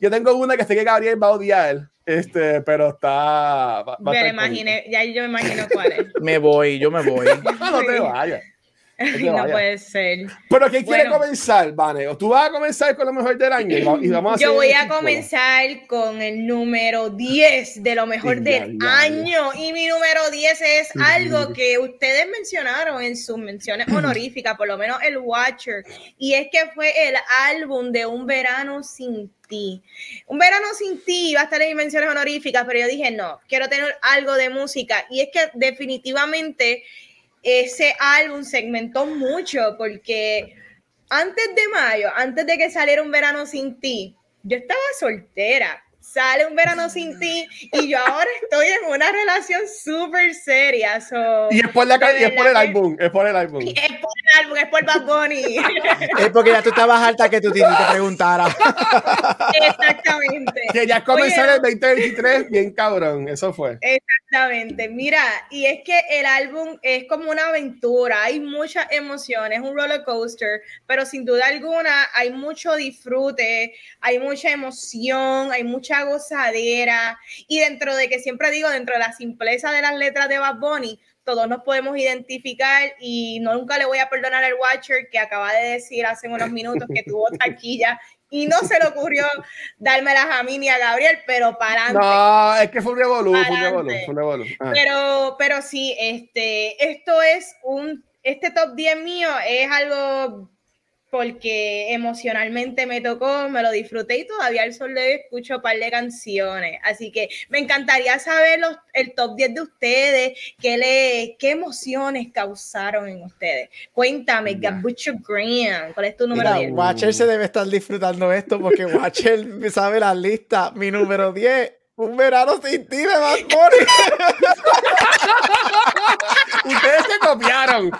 Yo, tengo una que sé que Gabriel va a odiar, este, pero está. ya, imaginé, ya yo me imagino cuál es. me voy, yo me voy. no te vayas. no puede ser. Pero ¿quién quiere comenzar, Vane? ¿Tú vas a comenzar con lo mejor del año? Y vamos a Yo voy a comenzar con el número 10 de lo mejor del año. Y mi número 10 es algo que ustedes mencionaron en sus menciones honoríficas, por lo menos el Watcher. Y es que fue el álbum de Un Verano Sin ti. Un verano sin ti va a estar en menciones honoríficas, pero yo dije, no, quiero tener algo de música. Y es que definitivamente ese álbum segmentó mucho porque antes de mayo, antes de que saliera un verano sin ti, yo estaba soltera sale un verano sin ti y yo ahora estoy en una relación súper seria. y es por, la, y es por el álbum, es por el álbum. Es por el álbum, es por Bad Bunny. es porque ya tú estabas alta que tu tío te preguntara. Exactamente. Querías comenzar el 2023 bien cabrón, eso fue. Exactamente, mira, y es que el álbum es como una aventura, hay muchas emociones, un roller coaster, pero sin duda alguna hay mucho disfrute, hay mucha emoción, hay mucha gozadera. Y dentro de que siempre digo, dentro de la simpleza de las letras de Bad Bunny, todos nos podemos identificar y no nunca le voy a perdonar al Watcher que acaba de decir hace unos minutos que tuvo taquilla y no se le ocurrió dármelas a mí ni a Gabriel, pero para. No, es que fue un revolú, Pero, pero sí, este, esto es un, este top 10 mío es algo porque emocionalmente me tocó, me lo disfruté y todavía al sol de hoy escucho un par de canciones. Así que me encantaría saber los, el top 10 de ustedes, qué, le, qué emociones causaron en ustedes. Cuéntame, Gabucho Green, ¿cuál es tu número 10? Watcher se debe estar disfrutando esto porque Watcher sabe la lista. Mi número 10 un verano sin ti de Bad ustedes se copiaron.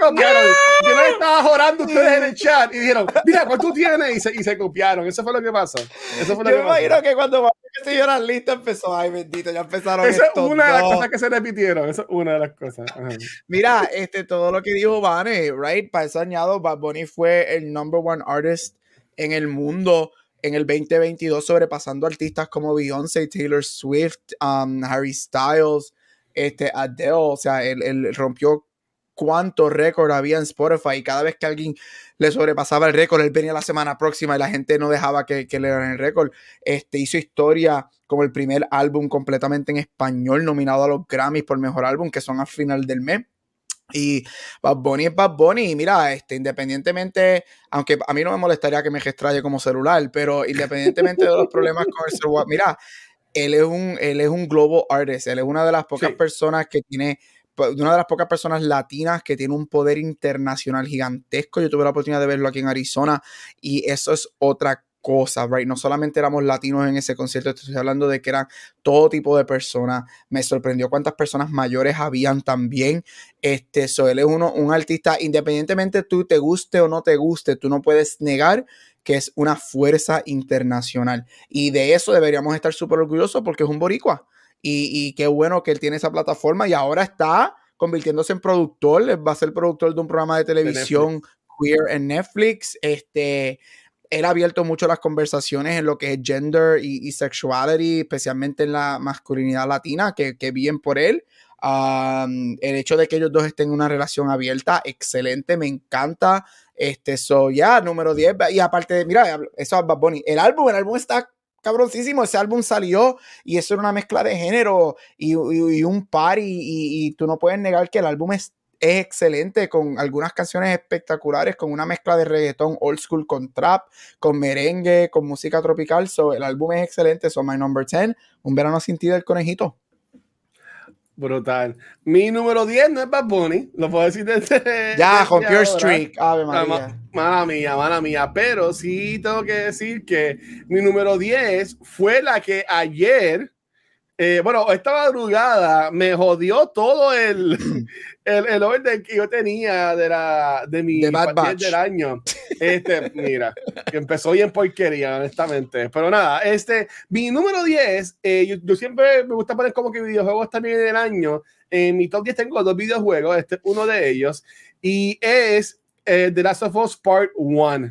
Copiaron. Yo no estaba jorando ustedes en el chat y dijeron, mira, ¿cuál tú tienes? Y se, y se copiaron. Eso fue lo que pasó. Eso fue lo Yo que imagino que cuando se dio la lista empezó, ay bendito, ya empezaron Esa es una de las cosas que se repitieron. Esa es una de las cosas. Mira, este, todo lo que dijo Vane, right? Para eso añado, Bad Bunny fue el number one artist en el mundo en el 2022 sobrepasando artistas como Beyoncé, Taylor Swift, um, Harry Styles, este, Adele, o sea, él, rompió cuántos récords había en Spotify y cada vez que alguien le sobrepasaba el récord, él venía la semana próxima y la gente no dejaba que, le dieran el récord. Este, hizo historia como el primer álbum completamente en español nominado a los Grammys por mejor álbum, que son a final del mes. Y Bad Bunny es Bad Bunny. Y mira, este, independientemente, aunque a mí no me molestaría que me gestraye como celular, pero independientemente de los problemas con el celular, mira, él es un, él es un global artist. Él es una de las pocas personas que tiene, una de las pocas personas latinas que tiene un poder internacional gigantesco. Yo tuve la oportunidad de verlo aquí en Arizona y eso es otra cosas, right? No solamente éramos latinos en ese concierto, estoy hablando de que eran todo tipo de personas. Me sorprendió cuántas personas mayores habían también. Este, so, es uno, un artista, independientemente tú te guste o no te guste, tú no puedes negar que es una fuerza internacional. Y de eso deberíamos estar súper orgullosos porque es un boricua. Y, y qué bueno que él tiene esa plataforma y ahora está convirtiéndose en productor, va a ser productor de un programa de televisión queer en Netflix. Este, él ha abierto mucho las conversaciones en lo que es gender y, sexuality, especialmente en la masculinidad latina, que, bien por él. el hecho de que ellos dos estén en una relación abierta, excelente, me encanta. Este, so, ya, número 10. Y aparte, de, mira, eso es Bad Bunny. El álbum, el álbum está cabroncísimo. Ese álbum salió y eso era una mezcla de género y, un par. Y, tú no puedes negar que el álbum es es excelente con algunas canciones espectaculares, con una mezcla de reggaetón old school con trap, con merengue, con música tropical. So, el álbum es excelente. So, my number 10, Un verano sin ti del conejito. Brutal. Mi número 10 no es Bad Bunny, lo puedo decir desde. Ya, con Pure Streak. Ave María. Mala mía, mala mía. Pero sí tengo que decir que mi número 10 fue la que ayer Eh, bueno, esta madrugada me jodió todo el, el, el orden que yo tenía de, la, de mi de del año. Este, mira, que empezó bien porquería, honestamente. Pero nada, este, mi número 10, eh, yo, yo, siempre me gusta poner como que videojuegos también en el año. En mi top 10 tengo dos videojuegos, este es uno de ellos, y es eh, The Last of Us Part 1.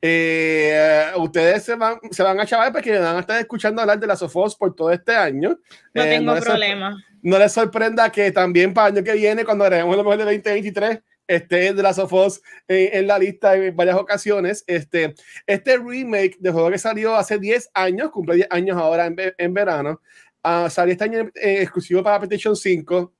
Eh, ustedes se van, se van a chavar porque van a estar escuchando hablar de las Sofos por todo este año. No eh, tengo problema. No les sorprenda que también para el año que viene, cuando haremos lo mejor de 2023, esté de las Sofos en, en, la lista en varias ocasiones. Este, este remake de juego que salió hace 10 años, cumple 10 años ahora en, en verano, uh, salió este año eh, exclusivo para PlayStation 5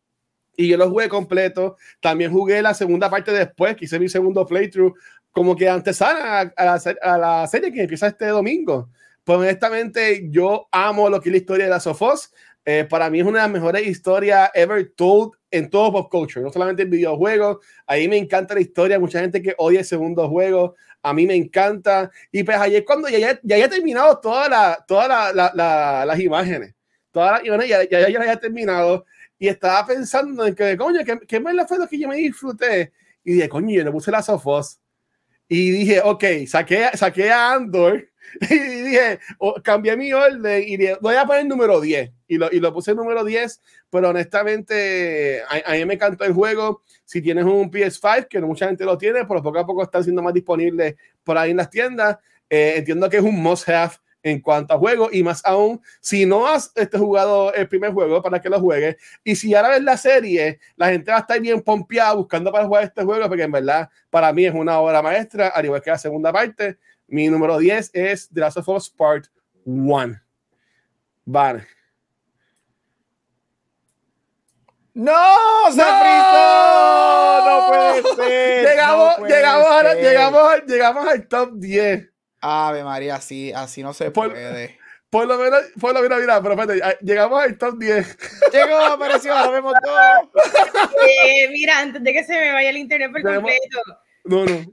y yo lo jugué completo. También jugué la segunda parte después, que hice mi segundo playthrough como que antes a, a, la, a la serie que empieza este domingo. Pues honestamente, yo amo lo que es la historia de la Sofos. Eh, para mí es una de las mejores historias ever told en todo pop culture, no solamente en videojuegos. Ahí me encanta la historia. Mucha gente que odia el segundo juego, a mí me encanta. Y pues ayer, cuando ya, ya, ya haya terminado todas la, toda la, la, las imágenes, todas las imágenes, ya, ya, ya, ya terminado. Y estaba pensando en que, coño, ¿qué, qué más fue lo que yo me disfruté? Y dije, coño, yo le puse la Sofos y dije, ok, saqué, saqué a Andor y dije, oh, cambié mi orden y dije, voy a poner el número 10 y lo, y lo puse el número 10, pero honestamente a, a, mí me encantó el juego. Si tienes un PS5, que no mucha gente lo tiene, pero poco a poco están siendo más disponibles por ahí en las tiendas, eh, entiendo que es un must have en cuanto a juego y más aún si no has este, jugado el primer juego para que lo juegues y si ahora ves la serie la gente va a estar bien pompeada buscando para jugar este juego porque en verdad para mí es una obra maestra al igual que la segunda parte mi número 10 es The Last of Us Part 1 vale ¡No! ¡Se frizó! ¡No puede ser! Llegamos, no puede llegamos, ser. A, llegamos, llegamos al top 10. Ave María, así, así no se por, puede. Por lo menos, por lo menos, mira, pero espérate, llegamos al top 10. Llegó, apareció, ahora vemos todo. Eh, mira, antes de que se me vaya el internet por completo. No, no.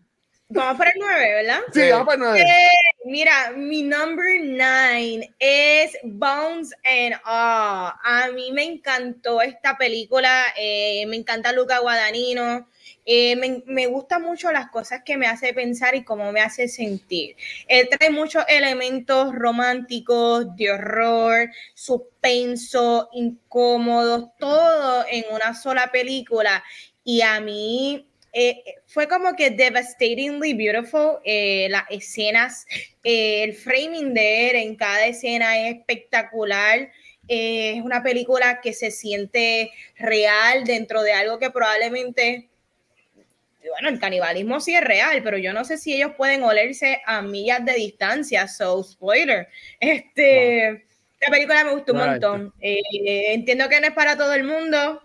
Vamos para el 9, ¿verdad? Sí, Sí. vamos para el 9. Eh, mira, mi number 9 es Bones and All. A mí me encantó esta película, eh, me encanta Luca Guadagnino. Eh, me, me gustan mucho las cosas que me hace pensar y cómo me hace sentir. Él trae muchos elementos románticos, de horror, suspenso, incómodos, todo en una sola película. Y a mí eh, fue como que devastatingly beautiful. Eh, las escenas, eh, el framing de él en cada escena es espectacular. Eh, es una película que se siente real dentro de algo que probablemente bueno, el canibalismo sí es real, pero yo no sé si ellos pueden olerse a millas de distancia, so spoiler. Este, wow. la película me gustó un right. montón. Eh, entiendo que no es para todo el mundo.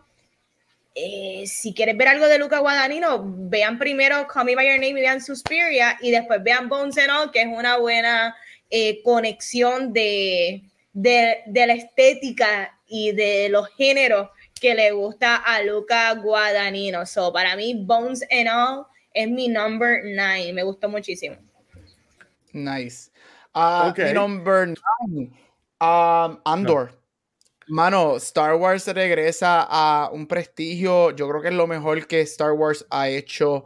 Eh, si quieres ver algo de Luca Guadagnino, vean primero Call Me By Your Name y vean Suspiria y después vean Bones and All, que es una buena eh, conexión de, de, de la estética y de los géneros que le gusta a Luca Guadagnino. So, para mí, Bones and All es mi number nine. Me gustó muchísimo. Nice. Uh, okay. Mi number nine, um, Andor. No. Mano, Star Wars regresa a un prestigio. Yo creo que es lo mejor que Star Wars ha hecho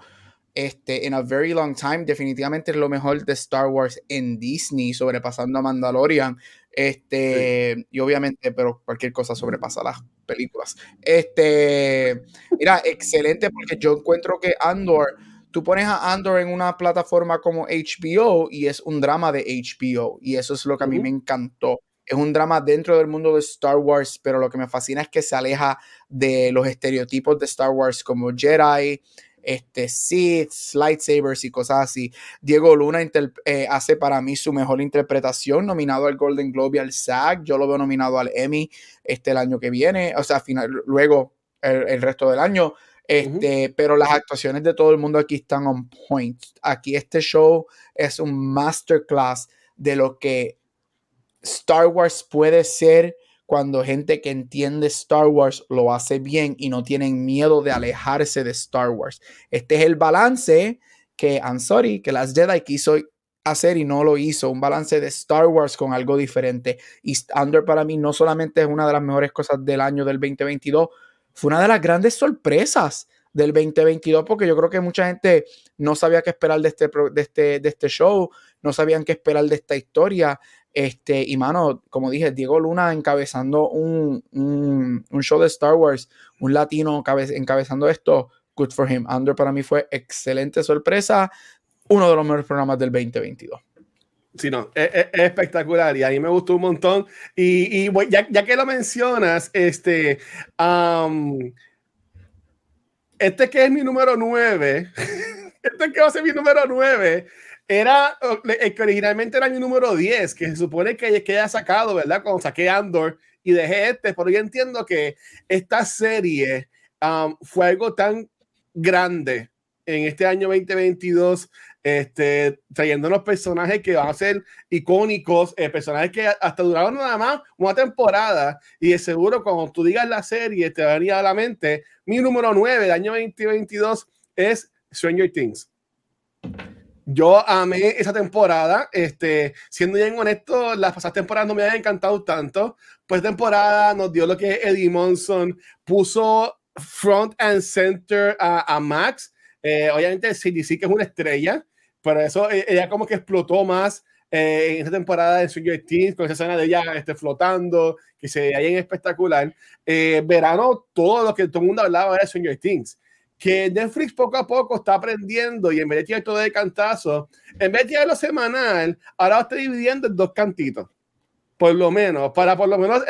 este, en a very long time. Definitivamente es lo mejor de Star Wars en Disney, sobrepasando a Mandalorian. Este, sí. y obviamente, pero cualquier cosa sobrepasa las películas. Este, mira, excelente porque yo encuentro que Andor, tú pones a Andor en una plataforma como HBO y es un drama de HBO y eso es lo que a mí uh -huh. me encantó. Es un drama dentro del mundo de Star Wars, pero lo que me fascina es que se aleja de los estereotipos de Star Wars como Jedi, este, Sith, lightsabers y cosas así. Diego Luna eh, hace para mí su mejor interpretación, nominado al Golden Globe y al SAG. Yo lo veo nominado al Emmy este, el año que viene, o sea, final, luego el, el resto del año. Este, uh -huh. Pero las actuaciones de todo el mundo aquí están on point. Aquí este show es un masterclass de lo que Star Wars puede ser cuando gente que entiende Star Wars lo hace bien y no tienen miedo de alejarse de Star Wars. Este es el balance que, I'm sorry, que las Jedi quiso hacer y no lo hizo. Un balance de Star Wars con algo diferente. Y Under para mí no solamente es una de las mejores cosas del año del 2022, fue una de las grandes sorpresas del 2022 porque yo creo que mucha gente no sabía qué esperar de este, de este, de este show, no sabían qué esperar de esta historia. Este, y mano, como dije, Diego Luna encabezando un, un, show de Star Wars, un latino encabezando esto, good for him. Under para mí fue excelente sorpresa, uno de los mejores programas del 2022. Sí, no, es, espectacular y a mí me gustó un montón. Y, y ya, ya, que lo mencionas, este, este que es mi número 9, este que va a ser mi número 9, era el que originalmente era mi número 10, que se supone que, que haya sacado, ¿verdad? Cuando saqué Andor y dejé este, pero yo entiendo que esta serie fue algo tan grande en este año 2022, este, trayéndonos personajes que van a ser icónicos, eh, personajes que hasta duraron nada más una temporada y de seguro cuando tú digas la serie te va a la mente, mi número 9 del año 2022 es Stranger Things. Yo amé esa temporada, este, siendo bien honesto, las pasadas temporadas no me habían encantado tanto, pues temporada nos dio lo que Eddie Monson puso front and center a, Max, eh, obviamente CDC que es una estrella, pero eso eh, ella como que explotó más eh, en esta temporada de Stranger Things, con esa escena de ella este, flotando, que se veía bien espectacular. Eh, verano, todo lo que todo el mundo hablaba de Stranger Things. Que Netflix poco a poco está aprendiendo y en vez de tirar todo de cantazo, en vez de tirarlo semanal, ahora lo está dividiendo en dos cantitos. Por lo menos, para por lo menos,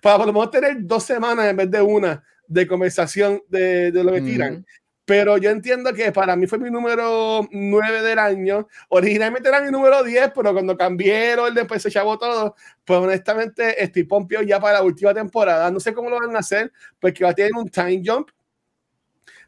para por lo menos tener dos semanas en vez de una de conversación de, de lo que tiran pero yo entiendo que para mí fue mi número 9 del año. Originalmente era mi número 10, pero cuando cambié el después se chavó todo, pues honestamente estoy pompio ya para la última temporada. No sé cómo lo van a hacer, porque va a tener un time jump,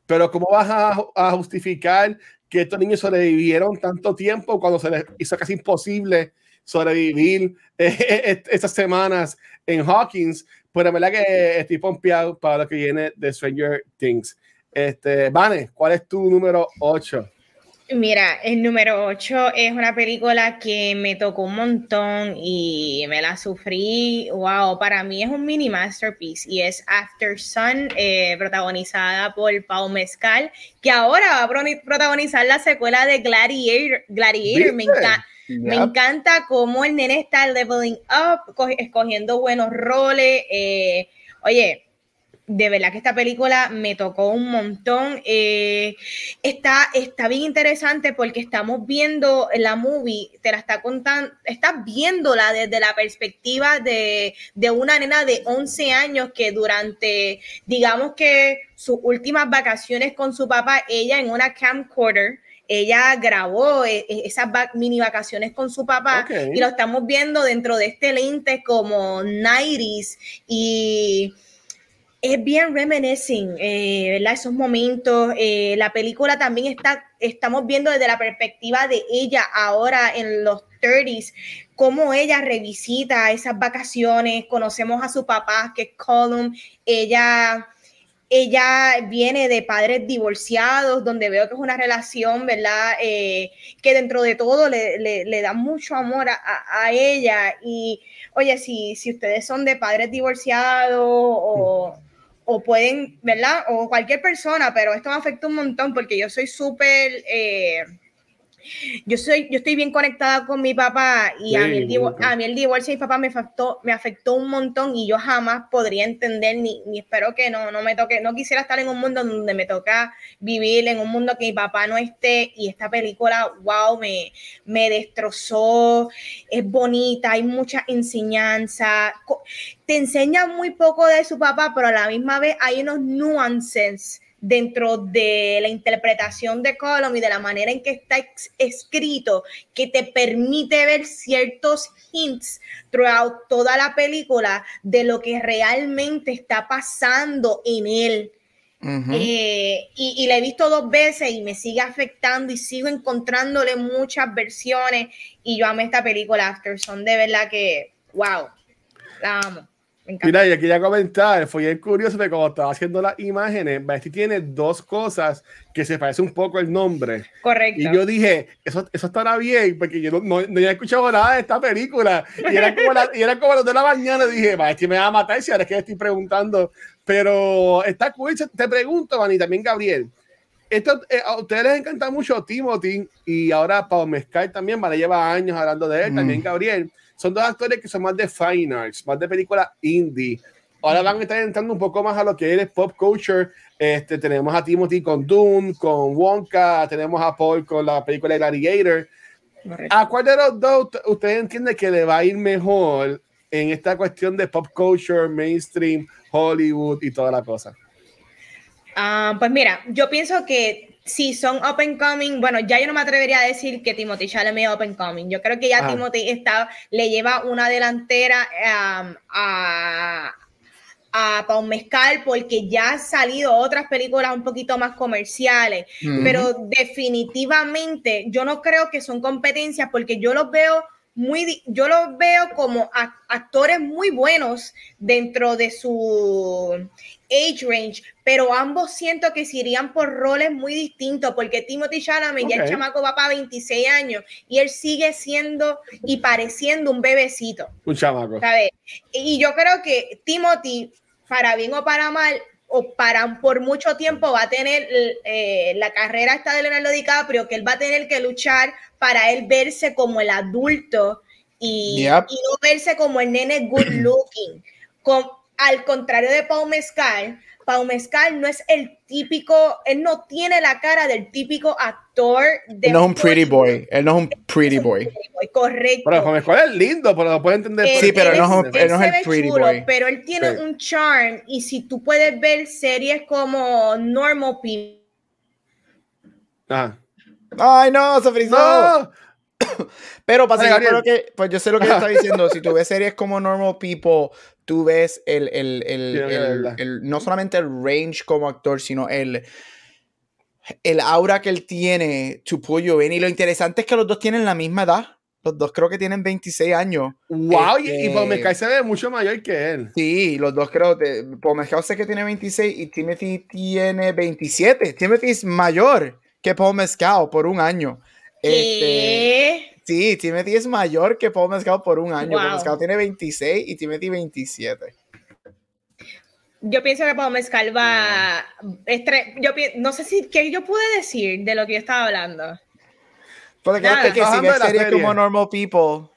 pero ¿cómo vas a, justificar que estos niños sobrevivieron tanto tiempo cuando se les hizo casi imposible sobrevivir eh, estas semanas en Hawkins? Pues la verdad que estoy pompeado para lo que viene de Stranger Things. Este, Vane, ¿cuál es tu número 8? Mira, el número 8 es una película que me tocó un montón y me la sufrí. Wow, para mí es un mini masterpiece y es After Sun, eh, protagonizada por Pau Mezcal, que ahora va a protagonizar la secuela de Gladiator. Gladiator, me encanta. Me encanta cómo el nene está leveling up, escogiendo buenos roles. Eh, oye, de verdad que esta película me tocó un montón. Eh, está, está bien interesante porque estamos viendo la movie, te la está contando, estás viéndola desde la perspectiva de, de una nena de 11 años que durante, digamos que sus últimas vacaciones con su papá, ella en una camcorder, ella grabó eh, eh, esas mini vacaciones con su papá y lo estamos viendo dentro de este lente como 90s y es bien reminiscing, eh, ¿verdad? Esos momentos. Eh, la película también está, estamos viendo desde la perspectiva de ella ahora en los 30s, cómo ella revisita esas vacaciones. Conocemos a su papá, que es Column. Ella, ella viene de padres divorciados, donde veo que es una relación, ¿verdad? Eh, que dentro de todo le, le, da mucho amor a, a, ella. Y, oye, si, si ustedes son de padres divorciados o o pueden, ¿verdad? O cualquier persona, pero esto me afecta un montón porque yo soy súper... Eh, yo soy, yo estoy bien conectada con mi papá y a, mí el a mí el divorcio de mi papá me afectó, me afectó un montón y yo jamás podría entender ni, ni, espero que no, no me toque, no quisiera estar en un mundo donde me toca vivir, en un mundo que mi papá no esté y esta película, wow, me, me destrozó, es bonita, hay mucha enseñanza, te enseña muy poco de su papá, pero a la misma vez hay unos nuances dentro de la interpretación de Column y de la manera en que está escrito, que te permite ver ciertos hints throughout toda la película de lo que realmente está pasando en él. Eh, y, y la he visto dos veces y me sigue afectando y sigo encontrándole muchas versiones y yo amo esta película After Son, de verdad que, wow, la amo. Mira, y quería comentar, fue bien curioso que cuando estaba haciendo las imágenes, Basti tiene dos cosas que se parece un poco el nombre. Correcto. Y yo dije, eso, eso estará bien, porque yo no, no, había escuchado nada de esta película. Y era como, la, y era como las de la mañana, dije, Basti me va a matar si ahora es que le estoy preguntando. Pero está cool, te pregunto, Van, y también Gabriel. Esto, eh, a ustedes les encanta mucho Timothy y ahora Paul Mescal también, vale, lleva años hablando de él, mm. también Gabriel son dos actores que son más de fine arts, más de película indie. Ahora van a estar entrando un poco más a lo que es pop culture. Este, tenemos a Timothy con Dune, con Wonka, tenemos a Paul con la película Gladiator. ¿A cuál de los dos usted entiende que le va a ir mejor en esta cuestión de pop culture, mainstream, Hollywood y toda la cosa? Ah, pues mira, yo pienso que si son open coming, bueno, ya yo no me atrevería a decir que Timothy Chalamet es open coming. Yo creo que ya ah. Timothy está, le lleva una delantera um, a, a Paul Mezcal porque ya han salido otras películas un poquito más comerciales, pero definitivamente yo no creo que son competencias porque yo los veo muy, yo los veo como actores muy buenos dentro de su age range, pero ambos siento que se irían por roles muy distintos, porque Timothy Chalamet ya el chamaco va para 26 años y él sigue siendo y pareciendo un bebecito. Un chamaco. Y yo creo que Timothy, para bien o para mal, o para por mucho tiempo va a tener eh, la carrera esta de Leonardo DiCaprio, que él va a tener que luchar para él verse como el adulto y, y no verse como el nene good looking. Con, al contrario de Pau Mezcal, Pau Mezcal no es el típico, él no tiene la cara del típico actor de. Él no es un pretty boy, él no es un pretty boy. Correcto. Pero Pau Mezcal es lindo, pero lo puede entender. sí, pero él, no, es, él no es el pretty boy. Pero él tiene un charm, y si tú puedes ver series como Normal People. Ah. Ay, no, se frizó. Pero pasa que, pues yo sé lo que está diciendo. Si tú ves series como Normal People, tú ves el, el, el, el, no solamente el range como actor, sino el, el aura que él tiene you in. Y lo interesante es que los dos tienen la misma edad. Los dos creo que tienen 26 años. ¡Wow! y Paul este se ve mucho mayor que él. Sí, los dos creo. Paul Mescal sé que tiene 26 y Timothy tiene 27. Timothy es mayor que Paul Mescal por un año. Este, Sí, Timothy es mayor que Paul Mescal por un año. Paul Mescal tiene 26 y Timothy 27. Yo pienso que Paul Mescal va. Yo no sé si qué yo pude decir de lo que yo estaba hablando. Porque que si ves series como Normal People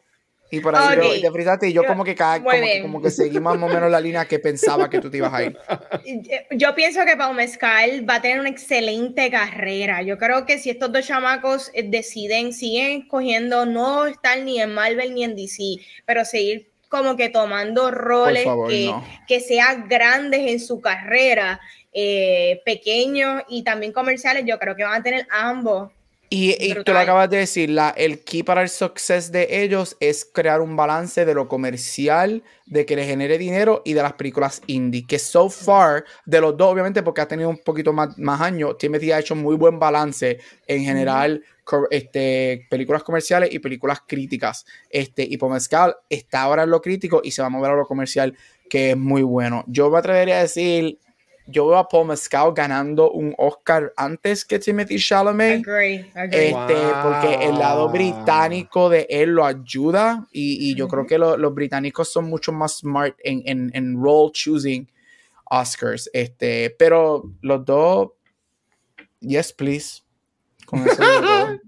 y por ahí te frisaste y yo, como que cada, como, como, que seguí más o menos la línea que pensaba que tú te ibas a ir. Yo pienso que Pau Mezcal va a tener una excelente carrera. Yo creo que si estos dos chamacos eh, deciden, siguen escogiendo no estar ni en Marvel ni en DC, pero seguir como que tomando roles que, que sean grandes en su carrera, eh, pequeños y también comerciales, yo creo que van a tener ambos y, tú lo acabas de decir, la, el key para el success de ellos es crear un balance de lo comercial, de que le genere dinero y de las películas indie. Que so far, de los dos, obviamente, porque ha tenido un poquito más, más años, Timothy ha hecho muy buen balance en general, este, películas comerciales y películas críticas. Este, y Pomescal está ahora en lo crítico y se va a mover a lo comercial, que es muy bueno. Yo me atrevería a decir yo veo a Paul Mescal ganando un Oscar antes que Timothy Chalamet. Agree, agree. Este, Porque el lado británico de él lo ayuda y, y yo creo que los británicos son mucho más smart en, en, en, role choosing Oscars. Este, pero los dos, yes, please. Con eso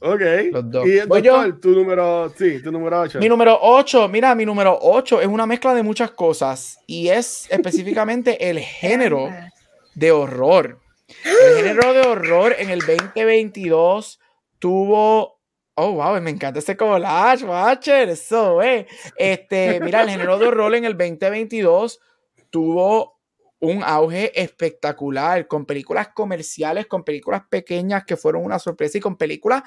Ok. Los dos. Y doctor, tu número, sí, tu número 8. Mi número 8, mira, mi número 8 es una mezcla de muchas cosas y es específicamente el género de horror. El género de horror en el 2022 tuvo Oh, wow, me encanta este collage, Watcher. Eso, eh. Este, mira, el género de horror en el 2022 tuvo un auge espectacular con películas comerciales, con películas pequeñas que fueron una sorpresa y con películas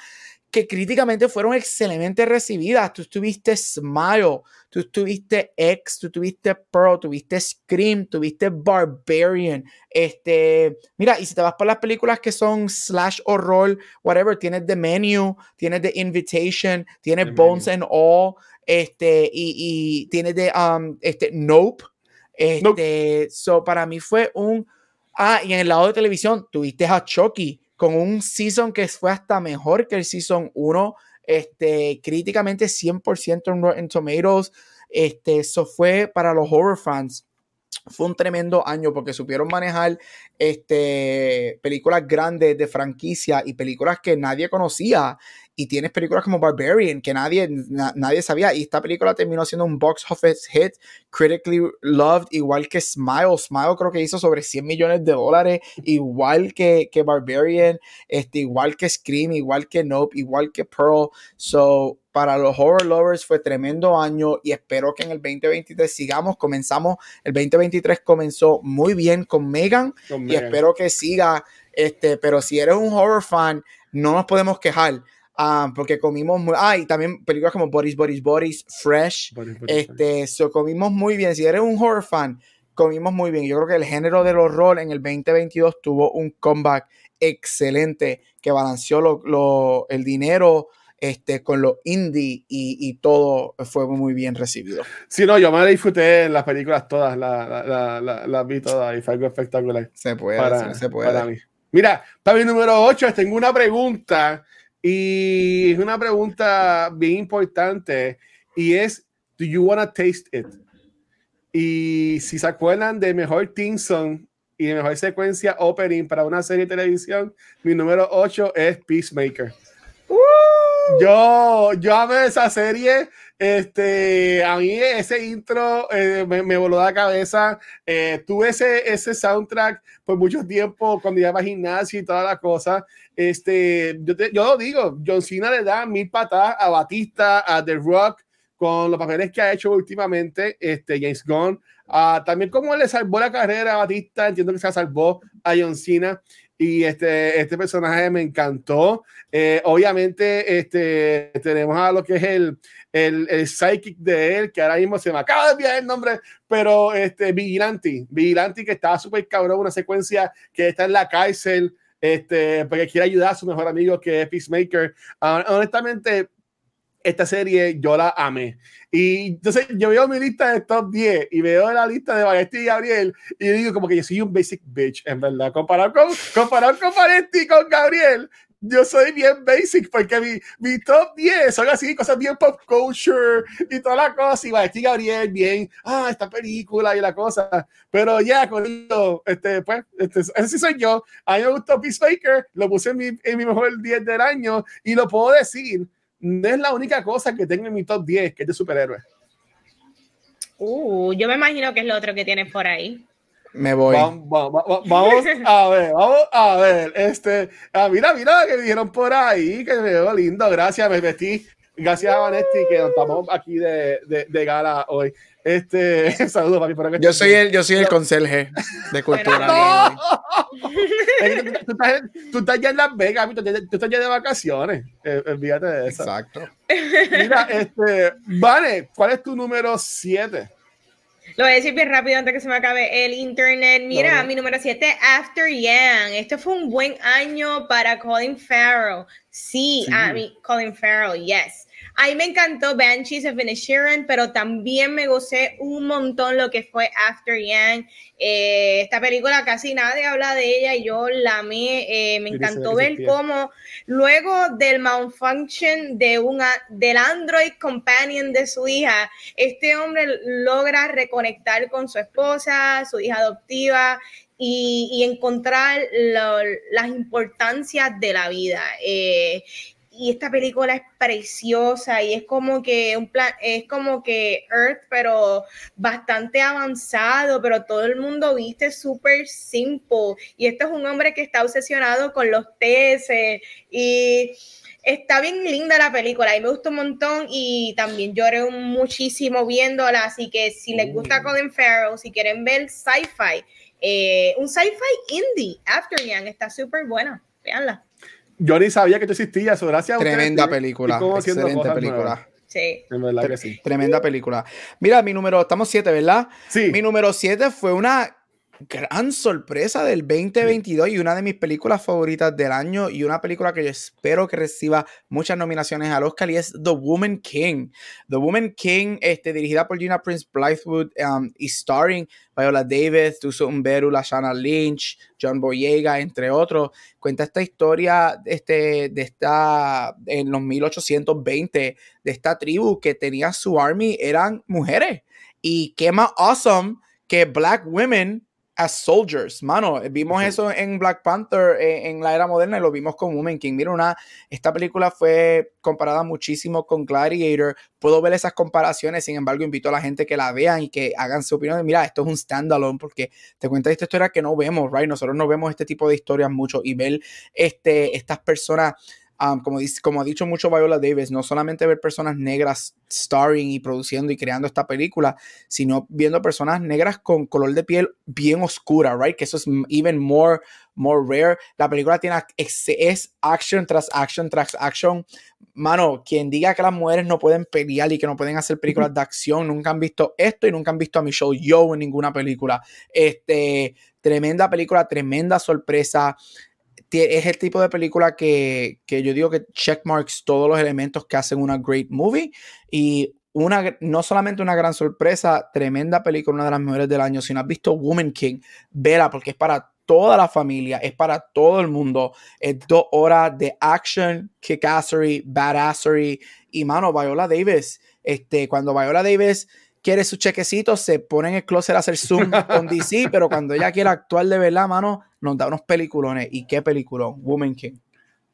que críticamente fueron excelentemente recibidas. Tú tuviste Smile, tú tuviste X, tú tuviste Pearl, tuviste Scream, tuviste Barbarian. Este, mira, y si te vas por las películas que son slash horror, whatever, tienes The Menu, tienes The Invitation, tienes Bones and All, este, y, y tienes de um, este, Nope. Este, so para mí fue un. Ah, y en el lado de televisión tuviste a Chucky con un season que fue hasta mejor que el season 1, este, críticamente 100% en Rotten Tomatoes. Este, eso fue para los horror fans. Fue un tremendo año porque supieron manejar este, películas grandes de franquicia y películas que nadie conocía y tienes películas como Barbarian que nadie, nadie sabía y esta película terminó siendo un box office hit, critically loved, igual que Smile. Smile creo que hizo sobre 100 millones de dólares, igual que, que Barbarian, este, igual que Scream, igual que Nope, igual que Pearl. So, para los horror lovers fue tremendo año y espero que en el 2023 sigamos. Comenzamos, el 2023 comenzó muy bien con Megan y espero que siga. Este, pero si eres un horror fan, no nos podemos quejar. Ah, porque comimos muy. Ah, y también películas como Boris, Boris, Boris, Fresh. este, so comimos muy bien. Si eres un horror fan, comimos muy bien. Yo creo que el género del horror en el 2022 tuvo un comeback excelente que balanceó lo, el dinero este, con lo indie y, y, todo fue muy bien recibido. Sí, no, yo me disfruté en las películas todas, las la, la, vi todas y fue algo espectacular. Se puede, se puede. Para mí. Mira, para mi número 8 tengo una pregunta y es una pregunta bien importante y es, ¿do you wanna taste it? Y si se acuerdan de mejor theme song y de mejor secuencia opening para una serie de televisión, mi número 8 es Peacemaker. ¡Uh! Yo, yo amé esa serie. Este, a mí ese intro eh, me, voló la cabeza. Eh, tuve ese, ese soundtrack por mucho tiempo cuando iba a gimnasio y toda la cosa. Este, yo, yo lo digo, John Cena le da mil patadas a Batista, a The Rock, con los papeles que ha hecho últimamente, este, James Gunn. Uh, también como le salvó la carrera a Batista, entiendo que se salvó a John Cena y este, este personaje me encantó. Eh, obviamente, este, tenemos a lo que es el, el, el, psychic de él, que ahora mismo se me acaba de enviar el nombre, pero este, Vigilante, Vigilante que estaba súper cabrón, una secuencia que está en la cárcel, este, porque quiere ayudar a su mejor amigo que es Peacemaker. Uh, honestamente, esta serie yo la amé. Y entonces yo veo mi lista de top 10 y veo la lista de Valesti y Gabriel y digo como que yo soy un basic bitch, en verdad. Comparado con, comparado con Valesti y con Gabriel, yo soy bien basic porque mi, mi top 10 son así cosas bien pop culture y toda la cosa. Y Valesti y Gabriel, bien, ah, esta película y la cosa. Pero ya, con esto, este, pues, este, ese sí soy yo. A mí me gustó Peacemaker, lo puse en mi, en mi mejor 10 del año y lo puedo decir no es la única cosa que tengo en mi top 10 que es de superhéroes. Uh, yo me imagino que es lo otro que tienes por ahí. Me voy. Vamos, a ver, vamos a ver. Este, ah, mira, mira que me dijeron por ahí, que me veo lindo. Gracias, me vestí. Gracias a Vanetti que nos estamos aquí de, de, de gala hoy. Este, saludos, papi. Por yo, soy el, yo soy el conserje de cultura. tú, estás, tú, estás, ya en Las Vegas, tú, estás ya de vacaciones. Eh, olvídate de eso. Exacto. Mira, este, Vane, ¿cuál es tu número 7? Lo voy a decir bien rápido antes que se me acabe el internet. Mira, mi número 7, After Yang. Este fue un buen año para Colin Farrell. Sí, a mí, Colin Farrell, yes. A mí me encantó Banshees of Inisherin, pero también me gocé un montón lo que fue After Yang. Eh, esta película casi nadie habla de ella y yo la amé. Eh, me encantó ver cómo luego del malfunction de una, del Android Companion de su hija, este hombre logra reconectar con su esposa, su hija adoptiva y, encontrar las importancias de la vida. Eh, y esta película es preciosa y es como que un plan, es como que Earth, pero bastante avanzado, pero todo el mundo viste súper simple. Y este es un hombre que está obsesionado con los TS y está bien linda la película y me gustó un montón y también lloré muchísimo viéndola, así que si les gusta mm. Colin Farrell, si quieren ver sci-fi, eh, un sci-fi indie, After Young, está súper buena, veanla. Yo ni sabía que tú existías, gracias Tremenda película, excelente película. Sí. En verdad que sí. Tremenda película. Mira, mi número, estamos siete, ¿verdad? Sí. Mi número siete fue una gran sorpresa del 2022 y una de mis películas favoritas del año y una película que yo espero que reciba muchas nominaciones al Oscar y es The Woman King. The Woman King, este, dirigida por Gina Prince Blythewood um, y starring Viola Davis, Tuso Umberu, Lashana Lynch, John Boyega, entre otros. Cuenta esta historia este, de esta, en los 1820, de esta tribu que tenía su army, eran mujeres. Y qué más awesome que black women as soldiers, mano. Vimos eso en Black Panther eh, en, la era moderna y lo vimos con Woman King. Mira, una, esta película fue comparada muchísimo con Gladiator. Puedo ver esas comparaciones, sin embargo, invito a la gente que la vean y que hagan su opinión. Mira, esto es un standalone porque te cuenta esta historia que no vemos, right? Nosotros no vemos este tipo de historias mucho y ver este, estas personas como, como ha dicho mucho Viola Davis, no solamente ver personas negras starring y produciendo y creando esta película, sino viendo personas negras con color de piel bien oscura, right? Que eso es even more, more rare. La película tiene es action tras action tras action. Mano, quien diga que las mujeres no pueden pelear y que no pueden hacer películas de acción, nunca han visto esto y nunca han visto a Michelle Yeoh en ninguna película. Este, tremenda película, tremenda sorpresa es el tipo de película que, yo digo que checkmarks todos los elementos que hacen una great movie y una, no solamente una gran sorpresa, tremenda película, una de las mejores del año. Si no has visto Woman King, vela porque es para toda la familia, es para todo el mundo. Es dos horas de action, kickassery, badassery y mano, Viola Davis. Este, cuando Viola Davis quiere su chequecito, se pone en el closet a hacer zoom con DC, pero cuando ella quiere actuar de verdad, mano, nos da unos peliculones. ¿Y qué peliculón? Woman King.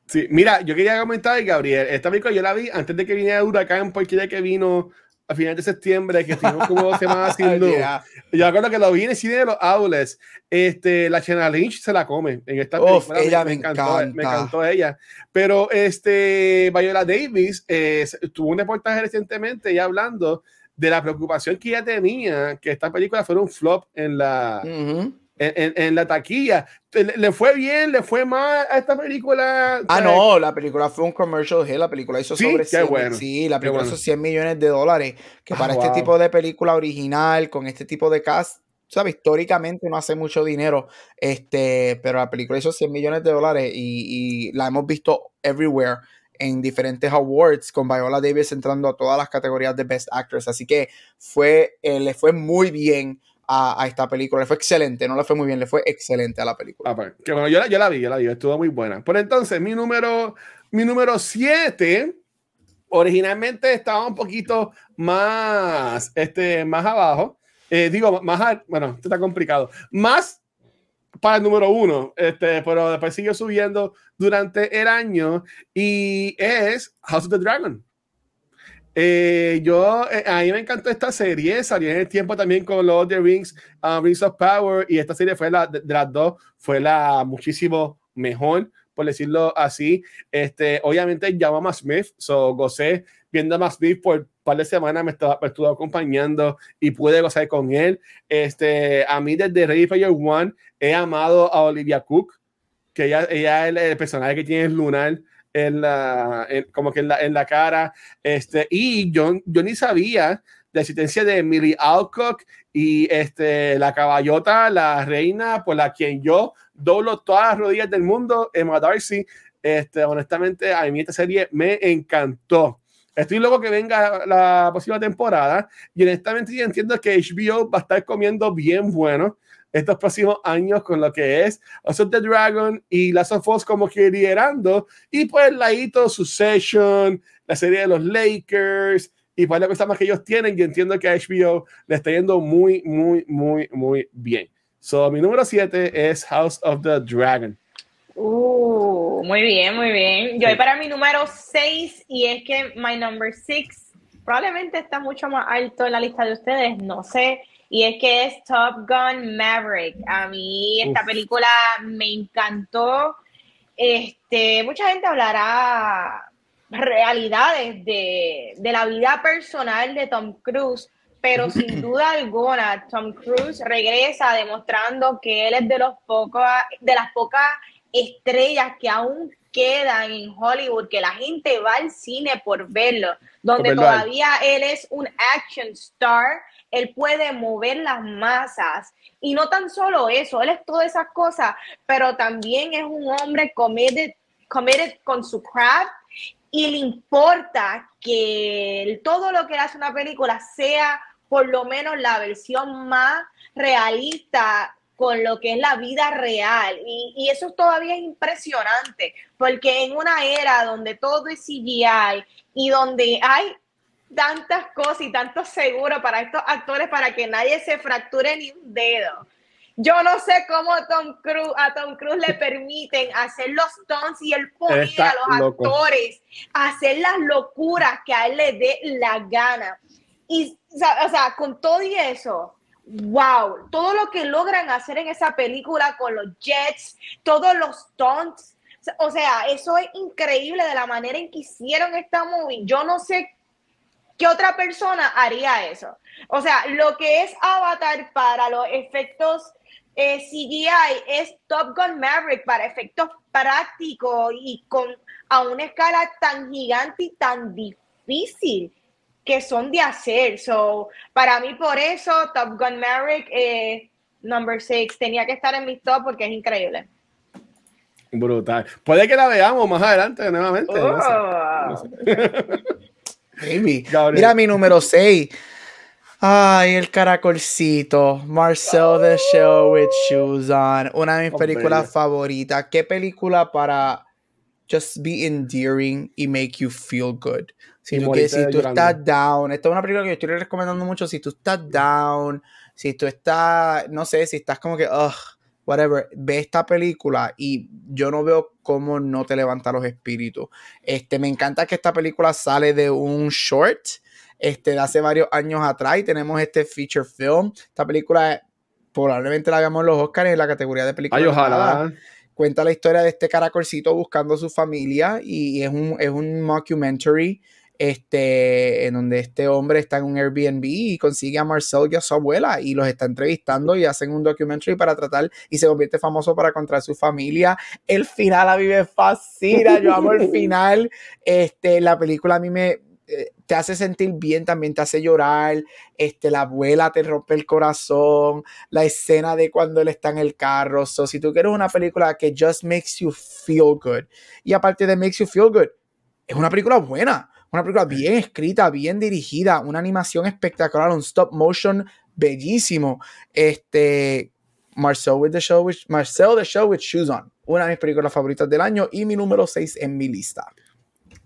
Sí, mira, yo quería comentar, Gabriel, esta película yo la vi antes de que viniera huracán, porque ya que vino a final de septiembre, que estuvimos como dos semanas haciendo. yeah. Yo recuerdo que lo vi en el cine de los outlets. Este, la Chena Lynch se la come en esta película. ella me, encantó, me encantó ella. Pero este, Viola Davis eh, tuvo un reportaje recientemente ya hablando de la preocupación que ella tenía que esta película fuera un flop en la, en, en, la taquilla. ¿Le, fue bien? ¿Le fue mal a esta película? Ah, no, la película fue un commercial hit. La película hizo sobre ¿Sí? 100, sí, la película hizo 100 millones de dólares. Que para ah, este tipo de película original, con este tipo de cast, ¿sabes? Históricamente no hace mucho dinero, este, pero la película hizo 100 millones de dólares y, y la hemos visto everywhere en diferentes awards con Viola Davis entrando a todas las categorías de Best Actress. Así que fue, eh, le fue muy bien a, esta película. Le fue excelente, no le fue muy bien, le fue excelente a la película. Ah, pues, que bueno, yo la, yo la vi, yo la vi, estuvo muy buena. Por entonces, mi número, mi número 7 originalmente estaba un poquito más, este, más abajo. Eh, digo, más, bueno, esto está complicado. Más para el número uno, este, pero después siguió subiendo durante el año y es House of the Dragon. Eh, yo, eh, a mí me encantó esta serie, salió en el tiempo también con of the Rings, uh, Rings of Power, y esta serie fue la de, las dos, fue la muchísimo mejor, por decirlo así. Este, obviamente llama a Smith, so gocé viendo a Matt Smith por par de semanas, me, estaba, me acompañando y pude gozar con él. Este, a mí desde Ready Player One he amado a Olivia Cook, que ella, ella es el, personaje que tiene el lunar en la, como que en la, en la cara. Este, y yo, yo ni sabía la existencia de Millie Alcock y este, la caballota, la reina por la quien yo doblo todas las rodillas del mundo, Emma Darcy. Este, honestamente, a mí esta serie me encantó. Estoy loco que venga la próxima temporada y honestamente yo entiendo que HBO va a estar comiendo bien bueno estos próximos años con lo que es House of the Dragon y Last of Us como que liderando y pues la hito Succession, la serie de los Lakers y pues la cosa más que ellos tienen y entiendo que a HBO le está yendo muy, muy, muy, muy bien. So, mi número 7 es House of the Dragon. Uh, muy bien, muy bien. Yo voy para mi número 6 y es que my number 6 probablemente está mucho más alto en la lista de ustedes, no sé y es que es Top Gun Maverick. A mí esta película me encantó. Este, mucha gente hablará realidades de, de la vida personal de Tom Cruise, pero sin duda alguna Tom Cruise regresa demostrando que él es de los pocos de las pocas estrellas que aún quedan en Hollywood, que la gente va al cine por verlo, donde todavía él es un action star, él puede mover las masas. Y no tan solo eso, él es todas esas cosas, pero también es un hombre committed, committed con su craft y le importa que todo lo que hace una película sea por lo menos la versión más realista con lo que es la vida real. Y, y, eso todavía es impresionante, porque en una era donde todo es CGI y donde hay tantas cosas y tanto seguro para estos actores para que nadie se fracture ni un dedo. Yo no sé cómo Tom Cruise, a Tom Cruise le permiten hacer los stunts y el pone a los actores hacer las locuras que a él le dé la gana. Y, o sea, con todo y eso, wow, todo lo que logran hacer en esa película con los jets, todos los stunts, o sea, eso es increíble de la manera en que hicieron esta movie. Yo no sé qué otra persona haría eso. O sea, lo que es Avatar para los efectos eh, CGI es Top Gun Maverick para efectos prácticos y con a una escala tan gigante y tan difícil que son de hacer. So, para mí, por eso, Top Gun Maverick, eh, number 6, tenía que estar en mi top porque es increíble. Brutal. Puede que la veamos más adelante nuevamente. Oh. Mira mi número 6. Ay, el caracolcito. Marcel the Show with Shoes On. Una de mis películas favoritas. ¿Qué película para just be endearing y make you feel good? Si, tú, si tú estás down, esta es una película que yo estoy recomendando mucho. Si tú estás down, si tú estás, no sé, si estás como que, ugh, whatever, ve esta película y yo no veo cómo no te levanta los espíritus. Este, me encanta que esta película sale de un short este, de hace varios años atrás y tenemos este feature film. Esta película probablemente la veamos en los Oscars en la categoría de película. Ay, ojalá. Cuenta la historia de este caracolcito buscando a su familia y es un, es un mockumentary este, en donde este hombre está en un Airbnb y consigue a Marcel y a su abuela y los está entrevistando y hacen un documentary para tratar y se convierte famoso para contra su familia. El final a mí me fascina, yo amo el final. Este, la película a mí me, eh, te hace sentir bien, también te hace llorar, este, la abuela te rompe el corazón, la escena de cuando él está en el carro. So, si tú quieres una película que just makes you feel good, y aparte de makes you feel good, es una película buena, una película bien escrita, bien dirigida, una animación espectacular, un stop motion bellísimo. Este, Marcel with the Show, with, Marcel the Show with Shoes On, una de mis películas favoritas del año y mi número 6 en mi lista.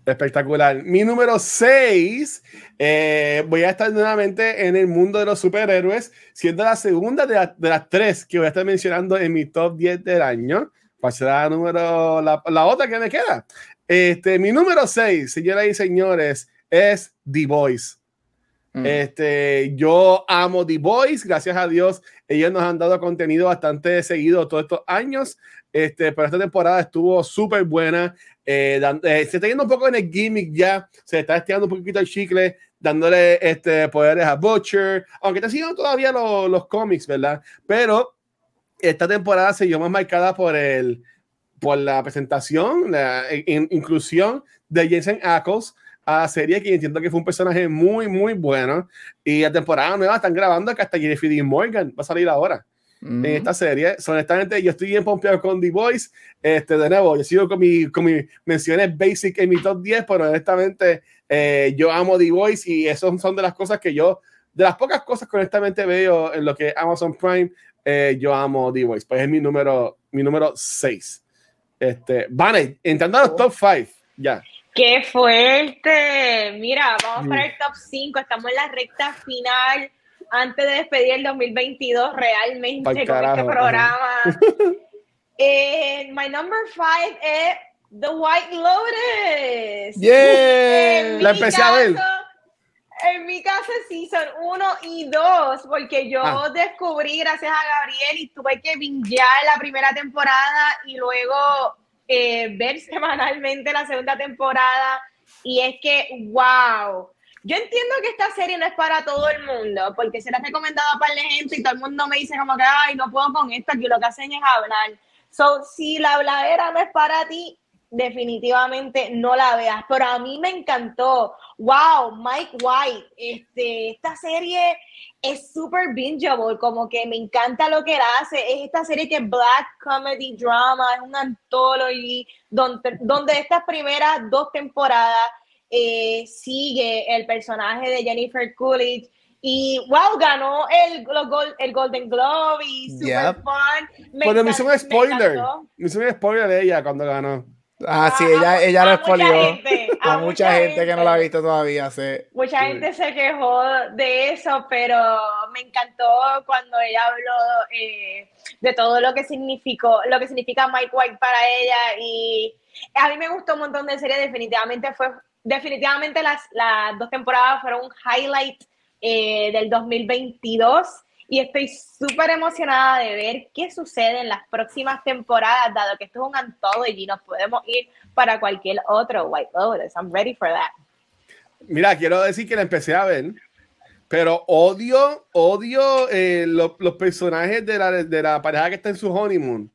Espectacular. Mi número 6, eh, voy a estar nuevamente en el mundo de los superhéroes, siendo la segunda de, las tres que voy a estar mencionando en mi top 10 del año. ¿Cuál será la, número, la, otra que me queda? Este, mi número 6, señoras y señores, es The Voice. Mm. Este, yo amo The Voice, gracias a Dios, ellos nos han dado contenido bastante seguido todos estos años. Este, pero esta temporada estuvo súper buena. Eh, eh, se está yendo un poco en el gimmick ya, se está estirando un poquito el chicle, dándole este, poderes a Butcher, aunque está siguiendo todavía los cómics, ¿verdad? Pero esta temporada se dio más marcada por el por la presentación, la inclusión de Jensen Ackles a la serie, que entiendo que fue un personaje muy, muy bueno. Y la temporada nueva están grabando que hasta Jeffrey Morgan va a salir ahora en esta serie. honestamente, yo estoy bien pompeado con The Voice. Este, de nuevo, yo sigo con, mi, con mis menciones basic en mi top 10, pero honestamente, eh, yo amo The Voice y eso son de las cosas que yo, de las pocas cosas que honestamente veo en lo que Amazon Prime, eh, yo amo The Voice. Pues es mi número, mi número 6. Este, Vane, entrando a los top 5, ya. ¡Qué fuerte! Mira, vamos para el top 5, estamos en la recta final antes de despedir el 2022 realmente con este programa. eh, my number five es The White Lotus. Yeah, la empecé a ver. En mi caso, Season 1 y 2, porque yo ah. descubrí, gracias a Gabriel, y tuve que bingear la primera temporada y luego eh, ver semanalmente la segunda temporada. Y es que, wow, yo entiendo que esta serie no es para todo el mundo, porque se la ha recomendado a par de gente y todo el mundo me dice como que, ay, no puedo con esto, que lo que hacen es hablar. So, si la habladera no es para ti, definitivamente no la veas. Pero a mí me encantó. Wow, Mike White, este, esta serie es súper bingeable, como que me encanta lo que él hace. Es esta serie que es Black Comedy Drama, es un anthology, donde, donde estas primeras dos temporadas eh, sigue el personaje de Jennifer Coolidge y wow, ganó el, el Golden Globe y super fun. Me me hizo un spoiler. Me hizo un spoiler de ella cuando ganó. Ah, sí, ella, ella lo expolió. A, mucha, gente, que no la ha visto todavía. Sí. Mucha gente se quejó de eso, pero me encantó cuando ella habló eh, de todo lo que significó, lo que significa Mike White para ella. Y a mí me gustó un montón de series. Definitivamente fue, definitivamente las, las dos temporadas fueron un highlight eh, del 2022 y estoy súper emocionada de ver qué sucede en las próximas temporadas, dado que esto es un anthology, nos podemos ir para cualquier otro White Lotus. I'm ready for that. Mira, quiero decir que la empecé a ver, pero odio, odio eh, los, los, personajes de la, de la pareja que está en su honeymoon.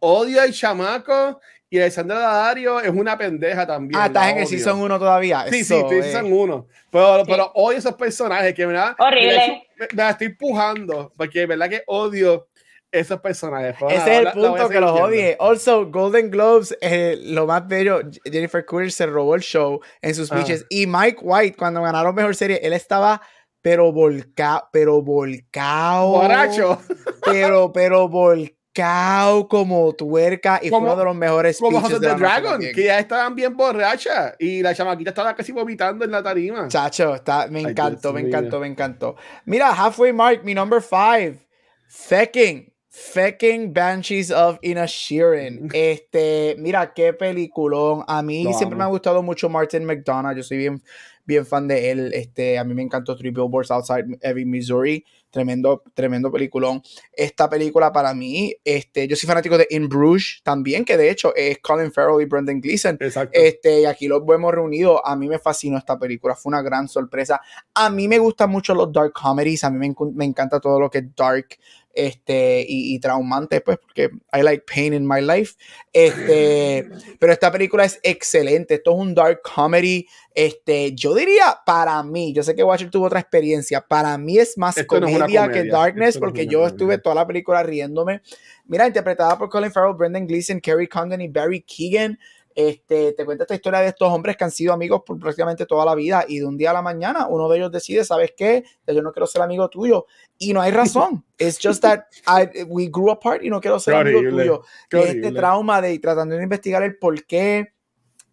Odio al chamaco y Alexandra Daddario es una pendeja también. Ah, estás en el Season 1 todavía. Sí, sí, estoy en Season 1. Pero, pero odio esos personajes que me da. Horrible. Me, estoy empujando porque de verdad que odio esos personajes. Ese es el punto que los odie. Also, Golden Globes, eh, lo más bello, Jennifer Coolidge se robó el show en sus speeches. Y Mike White, cuando ganaron mejor serie, él estaba pero volcado, pero volcado. Borracho. Pero, pero volcado cao como tuerca y fue uno de los mejores como House of the Dragon que ya estaban bien borrachas y la chamaquita estaba casi vomitando en la tarima chacho está, me encantó me encantó me encantó mira halfway mark mi number five Fecking Fecking Banshees of Inisherin. Este, mira qué peliculón. A mí siempre me ha gustado mucho Martin McDonough. Yo soy bien, bien fan de él. Este, a mí me encantó Three Billboards Outside Ebbing, Missouri. Tremendo, tremendo peliculón. Esta película para mí, este, yo soy fanático de In Bruges también, que de hecho es Colin Farrell y Brendan Gleeson. Exacto. Este, y aquí los vemos reunidos. A mí me fascinó esta película, fue una gran sorpresa. A mí me gustan mucho los dark comedies, a mí me, me encanta todo lo que es dark este, y, y, traumante, pues, porque I like pain in my life. Este, pero esta película es excelente. Esto es un dark comedy. Este, yo diría para mí, yo sé que Watcher tuvo otra experiencia. Para mí es más comedia, que darkness, porque yo estuve toda la película riéndome. Mira, interpretada por Colin Farrell, Brendan Gleeson, Kerry Condon y Barry Keegan. Este, te cuenta esta historia de estos hombres que han sido amigos por prácticamente toda la vida y de un día a la mañana uno de ellos decide, ¿sabes qué? Yo no quiero ser amigo tuyo y no hay razón. It's just that we grew apart y no quiero ser amigo tuyo. Y este trauma de tratando de investigar el por qué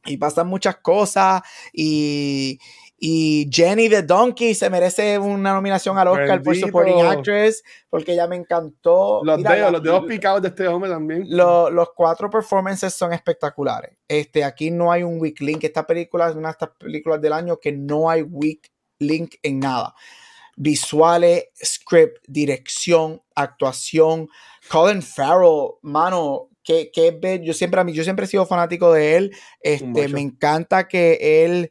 y pasan muchas cosas y, y Jenny the Donkey se merece una nominación al Oscar por Supporting Actress porque ella me encantó. Los dedos, los dedos picados de este hombre también. los cuatro performances son espectaculares. Este, aquí no hay un weak link. Esta película es una de estas películas del año que no hay weak link en nada. Visuales, script, dirección, actuación. Colin Farrell, mano, que, que yo siempre a mí, yo siempre he sido fanático de él. Este, me encanta que él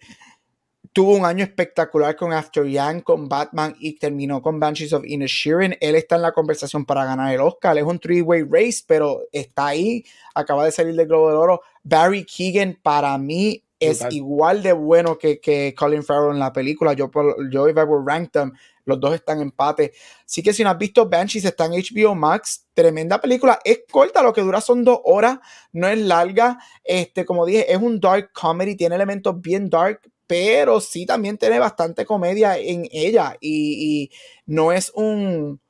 tuvo un año espectacular con After Yang, con Batman y terminó con Banshees of Inisherin. Él está en la conversación para ganar el Oscar. Es un three-way race, pero está ahí. Acaba de salir del Globo de Oro. Barry Keegan, para mí, es igual de bueno que, que, Colin Farrell en la película. Yo, yo, if I were rank them, los dos están en empate. Así que si no has visto Banshees, está en HBO Max. Tremenda película. Es corta, lo que dura son dos horas. No es larga. Este, como dije, es un dark comedy. Tiene elementos bien dark, pero sí también tiene bastante comedia en ella y, no es un,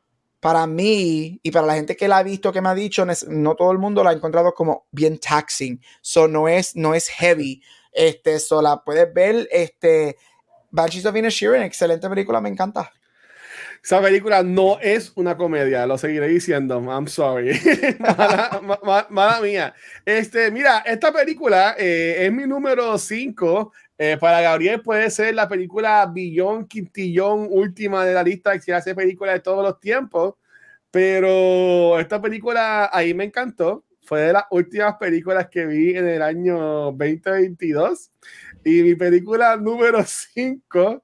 para mí y para la gente que la ha visto, que me ha dicho, no todo el mundo la ha encontrado como bien taxing, so no es, no es heavy, este, so la puedes ver, este, Banshees of Inisherin, excelente película, me encanta. Esa película no es una comedia, lo seguiré diciendo. I'm sorry. mala, mía. Este, mira, esta película eh, es mi número 5 eh, para Gabriel puede ser la película Billón Quintillón última de la lista que se hace película de todos los tiempos, pero esta película ahí me encantó. Fue de las últimas películas que vi en el año 2022 y mi película número 5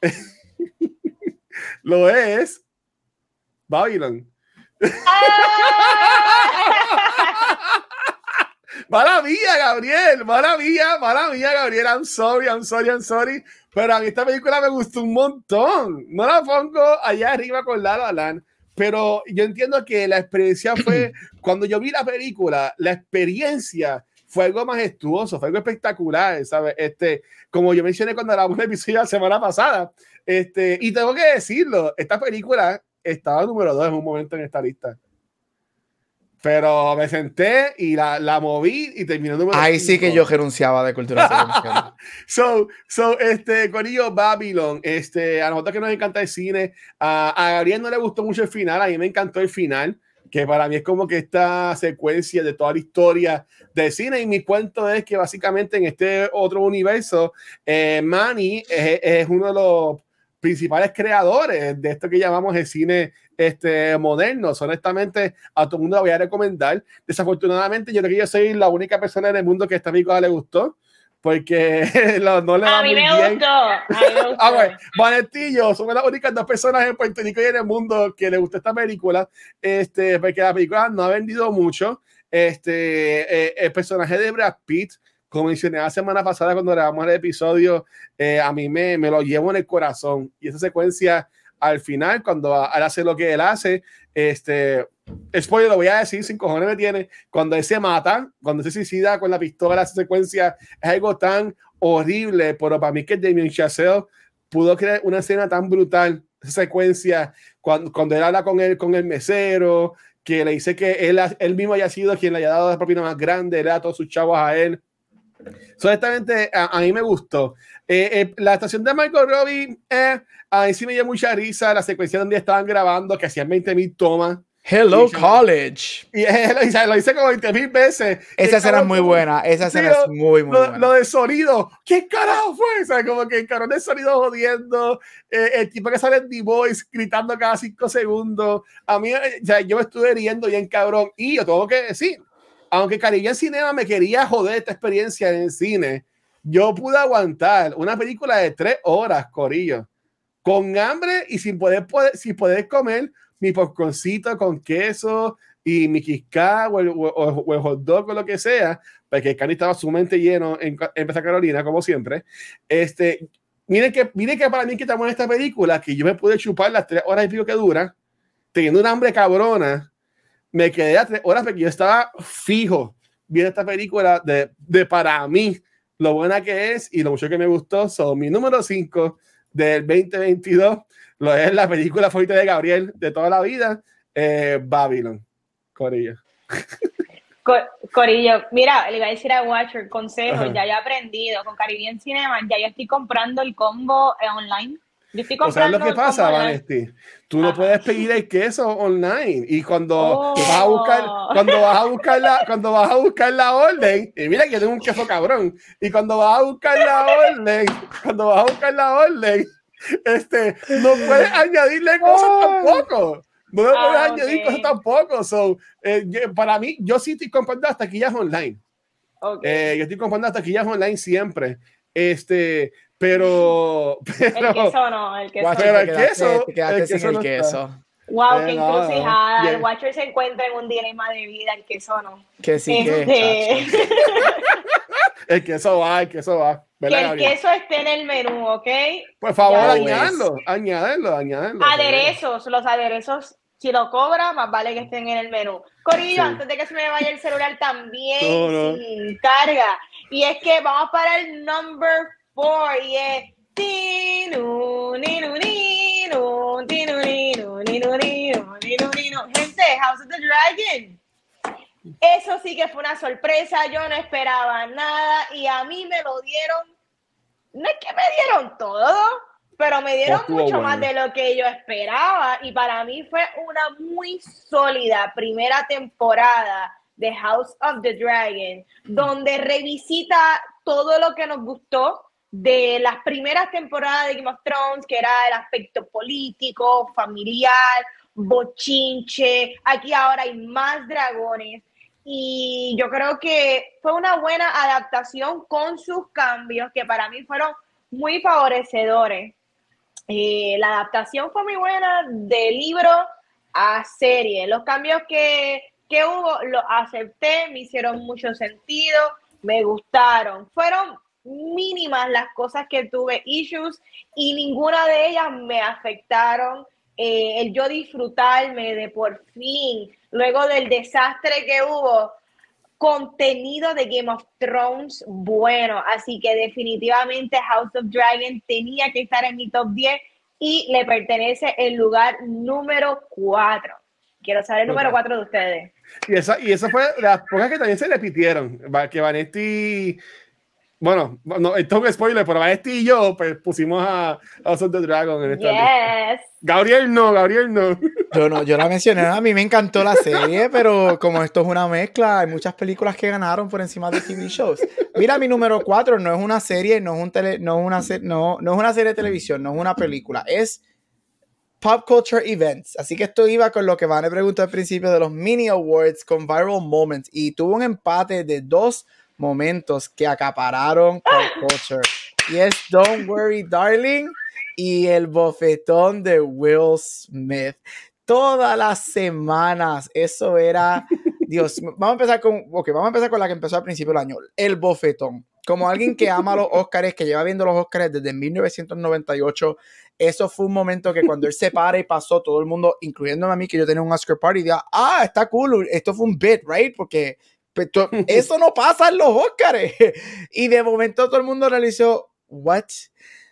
lo es Babylon. mala mía, Gabriel, mala mía, mala mía, Gabriel, I'm sorry, I'm sorry, I'm sorry, pero a mí esta película me gustó un montón, no la pongo allá arriba con La La pero yo entiendo que la experiencia fue, cuando yo vi la película, la experiencia fue algo majestuoso, fue algo espectacular, ¿sabes? Este, como yo mencioné cuando grabamos el episodio la semana pasada, este, y tengo que decirlo, esta película estaba número dos en un momento en esta lista. Pero me senté y la, la moví y terminé número Ahí sí que yo renunciaba de cultura so, so, este, Corillo Babylon, este, a nosotros que nos encanta el cine, a, a Gabriel no le gustó mucho el final, a mí me encantó el final que para mí es como que esta secuencia de toda la historia del cine y mi cuento es que básicamente en este otro universo, eh, Manny es, es, uno de los principales creadores de esto que llamamos el cine este, moderno. Honestamente, a todo el mundo lo voy a recomendar. Desafortunadamente, yo creo que yo soy la única persona en el mundo que esta película le gustó porque no le va a mí muy me bien. gustó. A mí me gustó. Ah, bueno, Vanetillo, somos las únicas dos personas en Puerto Rico y en el mundo que le gusta esta película, este, porque la película no ha vendido mucho. Este, eh, el personaje de Brad Pitt, como mencioné la semana pasada cuando grabamos el episodio, eh, a mí me, me lo llevo en el corazón. Y esa secuencia al final, cuando él hace lo que él hace, este, spoiler, lo voy a decir, sin cojones me tiene, cuando él se mata, cuando se suicida con la pistola, esa secuencia es algo tan horrible, pero para mí que Damien Chazelle pudo crear una escena tan brutal, esa secuencia, cuando, cuando él habla con él, con el mesero, que le dice que él, él mismo haya sido quien le haya dado la propina más grande, le da a todos sus chavos a él. So, honestamente, a, mí me gustó. Eh, eh, la estación de Michael Robbie, eh, a mí sí me dio mucha risa la secuencia donde estaban grabando, que hacían 20 mil tomas. Hello y, College. Y, y, lo hice como 20 mil veces. Esa escena es muy buena. Esa escena es muy, muy lo, buena. Lo de sonido. ¿Qué carajo fue? O sea, como que el carón de sonido jodiendo. Eh, el tipo que sale en The Voice gritando cada 5 segundos. A mí, o sea, yo me estuve riendo bien cabrón. Y yo tengo que decir, aunque Caribbean Cinema me quería joder esta experiencia en el cine, yo pude aguantar una película de 3 horas, Corillo, con hambre y sin poder, poder, sin poder comer mi popcorncito con queso y mi quisca o el, o, o el hot dog o lo que sea, porque el cani estaba sumamente lleno en, en Pesa Carolina, como siempre. Este, miren que, miren que para mí que estamos en esta película, que yo me pude chupar las tres horas y pico que dura, teniendo un hambre cabrona, me quedé a tres horas porque yo estaba fijo viendo esta película de, de para mí lo buena que es y lo mucho que me gustó. Son mi número 5 del 2022 lo es la película favorita de Gabriel de toda la vida, eh, Babylon. Corillo. Corillo, mira, le iba a decir a Watcher, consejo, Ajá. ya he aprendido con Caribbean Cinema, ya yo estoy comprando el combo eh, online. Yo estoy o sea, lo que pasa, Vanesti, tú no puedes pedir el queso online y cuando oh. vas a buscar, cuando vas a buscar la, cuando vas a buscar la orden, y mira que yo tengo un queso cabrón, y cuando vas a buscar la orden, cuando vas a buscar la orden, este, no puedes añadirle cosas oh. tampoco. No le puedes ah, añadir okay. cosas tampoco. So, eh, para mí, yo sí estoy comprando hasta taquillas online. Okay. Eh, yo estoy comprando hasta taquillas online siempre. Este, pero, pero. El queso no, el queso. Pero el queso. Te quedaste sin el queso. Wow, qué encrucijada. No, no. El Watcher se encuentra en un dilema de vida, el queso no. Que sí, este... que. el queso va, el queso va. Que el Gabriel? queso esté en el menú, ¿ok? Por favor, añadirlo, añadirlo, añadirlo. Aderezos, los aderezos, si lo cobra, más vale que estén en el menú. Corillo, sí. antes de que se me vaya el celular también, no, sin carga. Y es que vamos para el number four, y es. Gente, House of the Dragon. Eso sí que fue una sorpresa, yo no esperaba nada y a mí me lo dieron, no es que me dieron todo, pero me dieron mucho bueno. más de lo que yo esperaba y para mí fue una muy sólida primera temporada de House of the Dragon, donde revisita todo lo que nos gustó de las primeras temporadas de Game of Thrones, que era el aspecto político, familiar, bochinche, aquí ahora hay más dragones y yo creo que fue una buena adaptación con sus cambios que para mí fueron muy favorecedores. Eh, la adaptación fue muy buena de libro a serie. Los cambios que ¿Qué hubo? Lo acepté, me hicieron mucho sentido, me gustaron. Fueron mínimas las cosas que tuve issues y ninguna de ellas me afectaron. Eh, el yo disfrutarme de por fin, luego del desastre que hubo, contenido de Game of Thrones bueno. Así que definitivamente House of Dragon tenía que estar en mi top 10 y le pertenece el lugar número 4. Quiero saber el número 4 de ustedes. Y esa, y esa fue de las pocas que también se repitieron. Que Vanetti bueno, no, esto es un spoiler, pero este y yo pues, pusimos a House of the Dragon en esta yes. Gabriel no, Gabriel no. Yo no, yo la mencioné, a mí me encantó la serie, pero como esto es una mezcla, hay muchas películas que ganaron por encima de TV shows. Mira, mi número 4 no es una serie, no es, un tele, no, una, no, no es una serie de televisión, no es una película, es Pop Culture Events. Así que esto iba con lo que Van a preguntar al principio de los mini awards con Viral Moments y tuvo un empate de dos momentos que acapararon Pop Culture. Y es Don't Worry Darling y el bofetón de Will Smith. Todas las semanas, eso era, Dios, vamos a empezar con, ok, vamos a empezar con la que empezó al principio del año, el bofetón. Como alguien que ama los Oscars, que lleva viendo los Oscars desde 1998, eso fue un momento que cuando él se para y pasó, todo el mundo, incluyéndome a mí, que yo tenía un Oscar party, decía, ah, está cool, esto fue un bit, right? Porque eso no pasa en los Oscars. Y de momento todo el mundo realizó, what?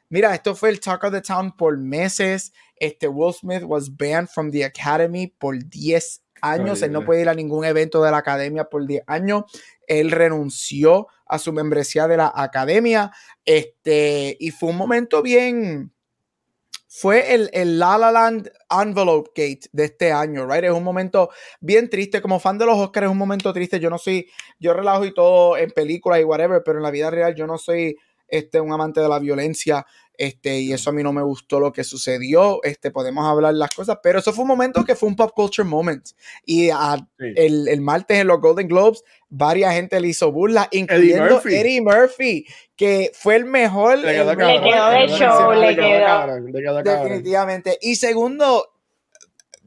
Mira, esto fue el Talk of the Town por meses. Este Will Smith was banned from the Academy por 10 años. Él no puede ir a ningún evento de la academia por 10 años. Él renunció a su membresía de la academia. Este, y fue un momento bien, fue el, el, La La Land Envelope Gate de este año, right? Es un momento bien triste. Como fan de los Oscars, es un momento triste. Yo no soy, yo relajo y todo en películas y whatever, pero en la vida real yo no soy este, un amante de la violencia. Este, y eso a mí no me gustó lo que sucedió. Este, podemos hablar las cosas, pero eso fue un momento que fue un pop culture moment. Y el, el, martes en los Golden Globes, varias gente le hizo burla, incluyendo Eddie Murphy, que fue el mejor. Le quedó, de show, le quedó. Definitivamente. Y segundo,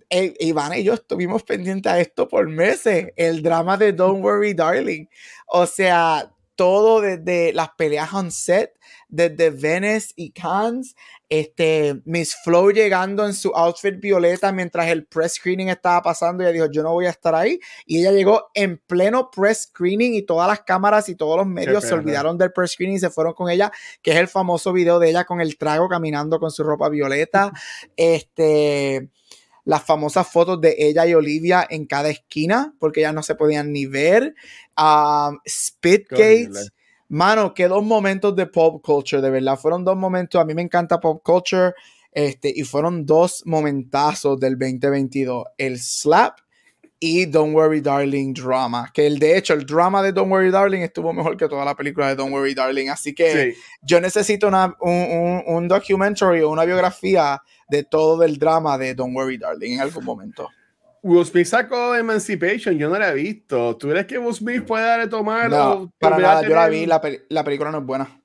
eh, Iván y yo estuvimos pendientes a esto por meses, el drama de Don't Worry Darling. O sea, todo desde las peleas on set, desde Venice y Cannes, este, Miss Flow llegando en su outfit violeta mientras el press screening estaba pasando, ella dijo, yo no voy a estar ahí, y ella llegó en pleno press screening y todas las cámaras y todos los medios se olvidaron del press screening y se fueron con ella, que es el famoso video de ella con el trago caminando con su ropa violeta, este las famosas fotos de ella y Olivia en cada esquina, porque ya no se podían ni ver. Um, Spitgate. Mano, qué dos momentos de pop culture, de verdad. Fueron dos momentos. A mí me encanta pop culture. Este, y fueron dos momentazos del 2022. El slap y Don't Worry Darling drama. Que el de hecho, el drama de Don't Worry Darling estuvo mejor que toda la película de Don't Worry Darling. Así que yo necesito una, un, un, documentary o una biografía de todo el drama de Don't Worry Darling en algún momento. Will Smith sacó Emancipation, yo no la he visto. ¿Tú crees que Will Smith puede darle tomar? No, para nada, yo la vi, la, la, película no es buena.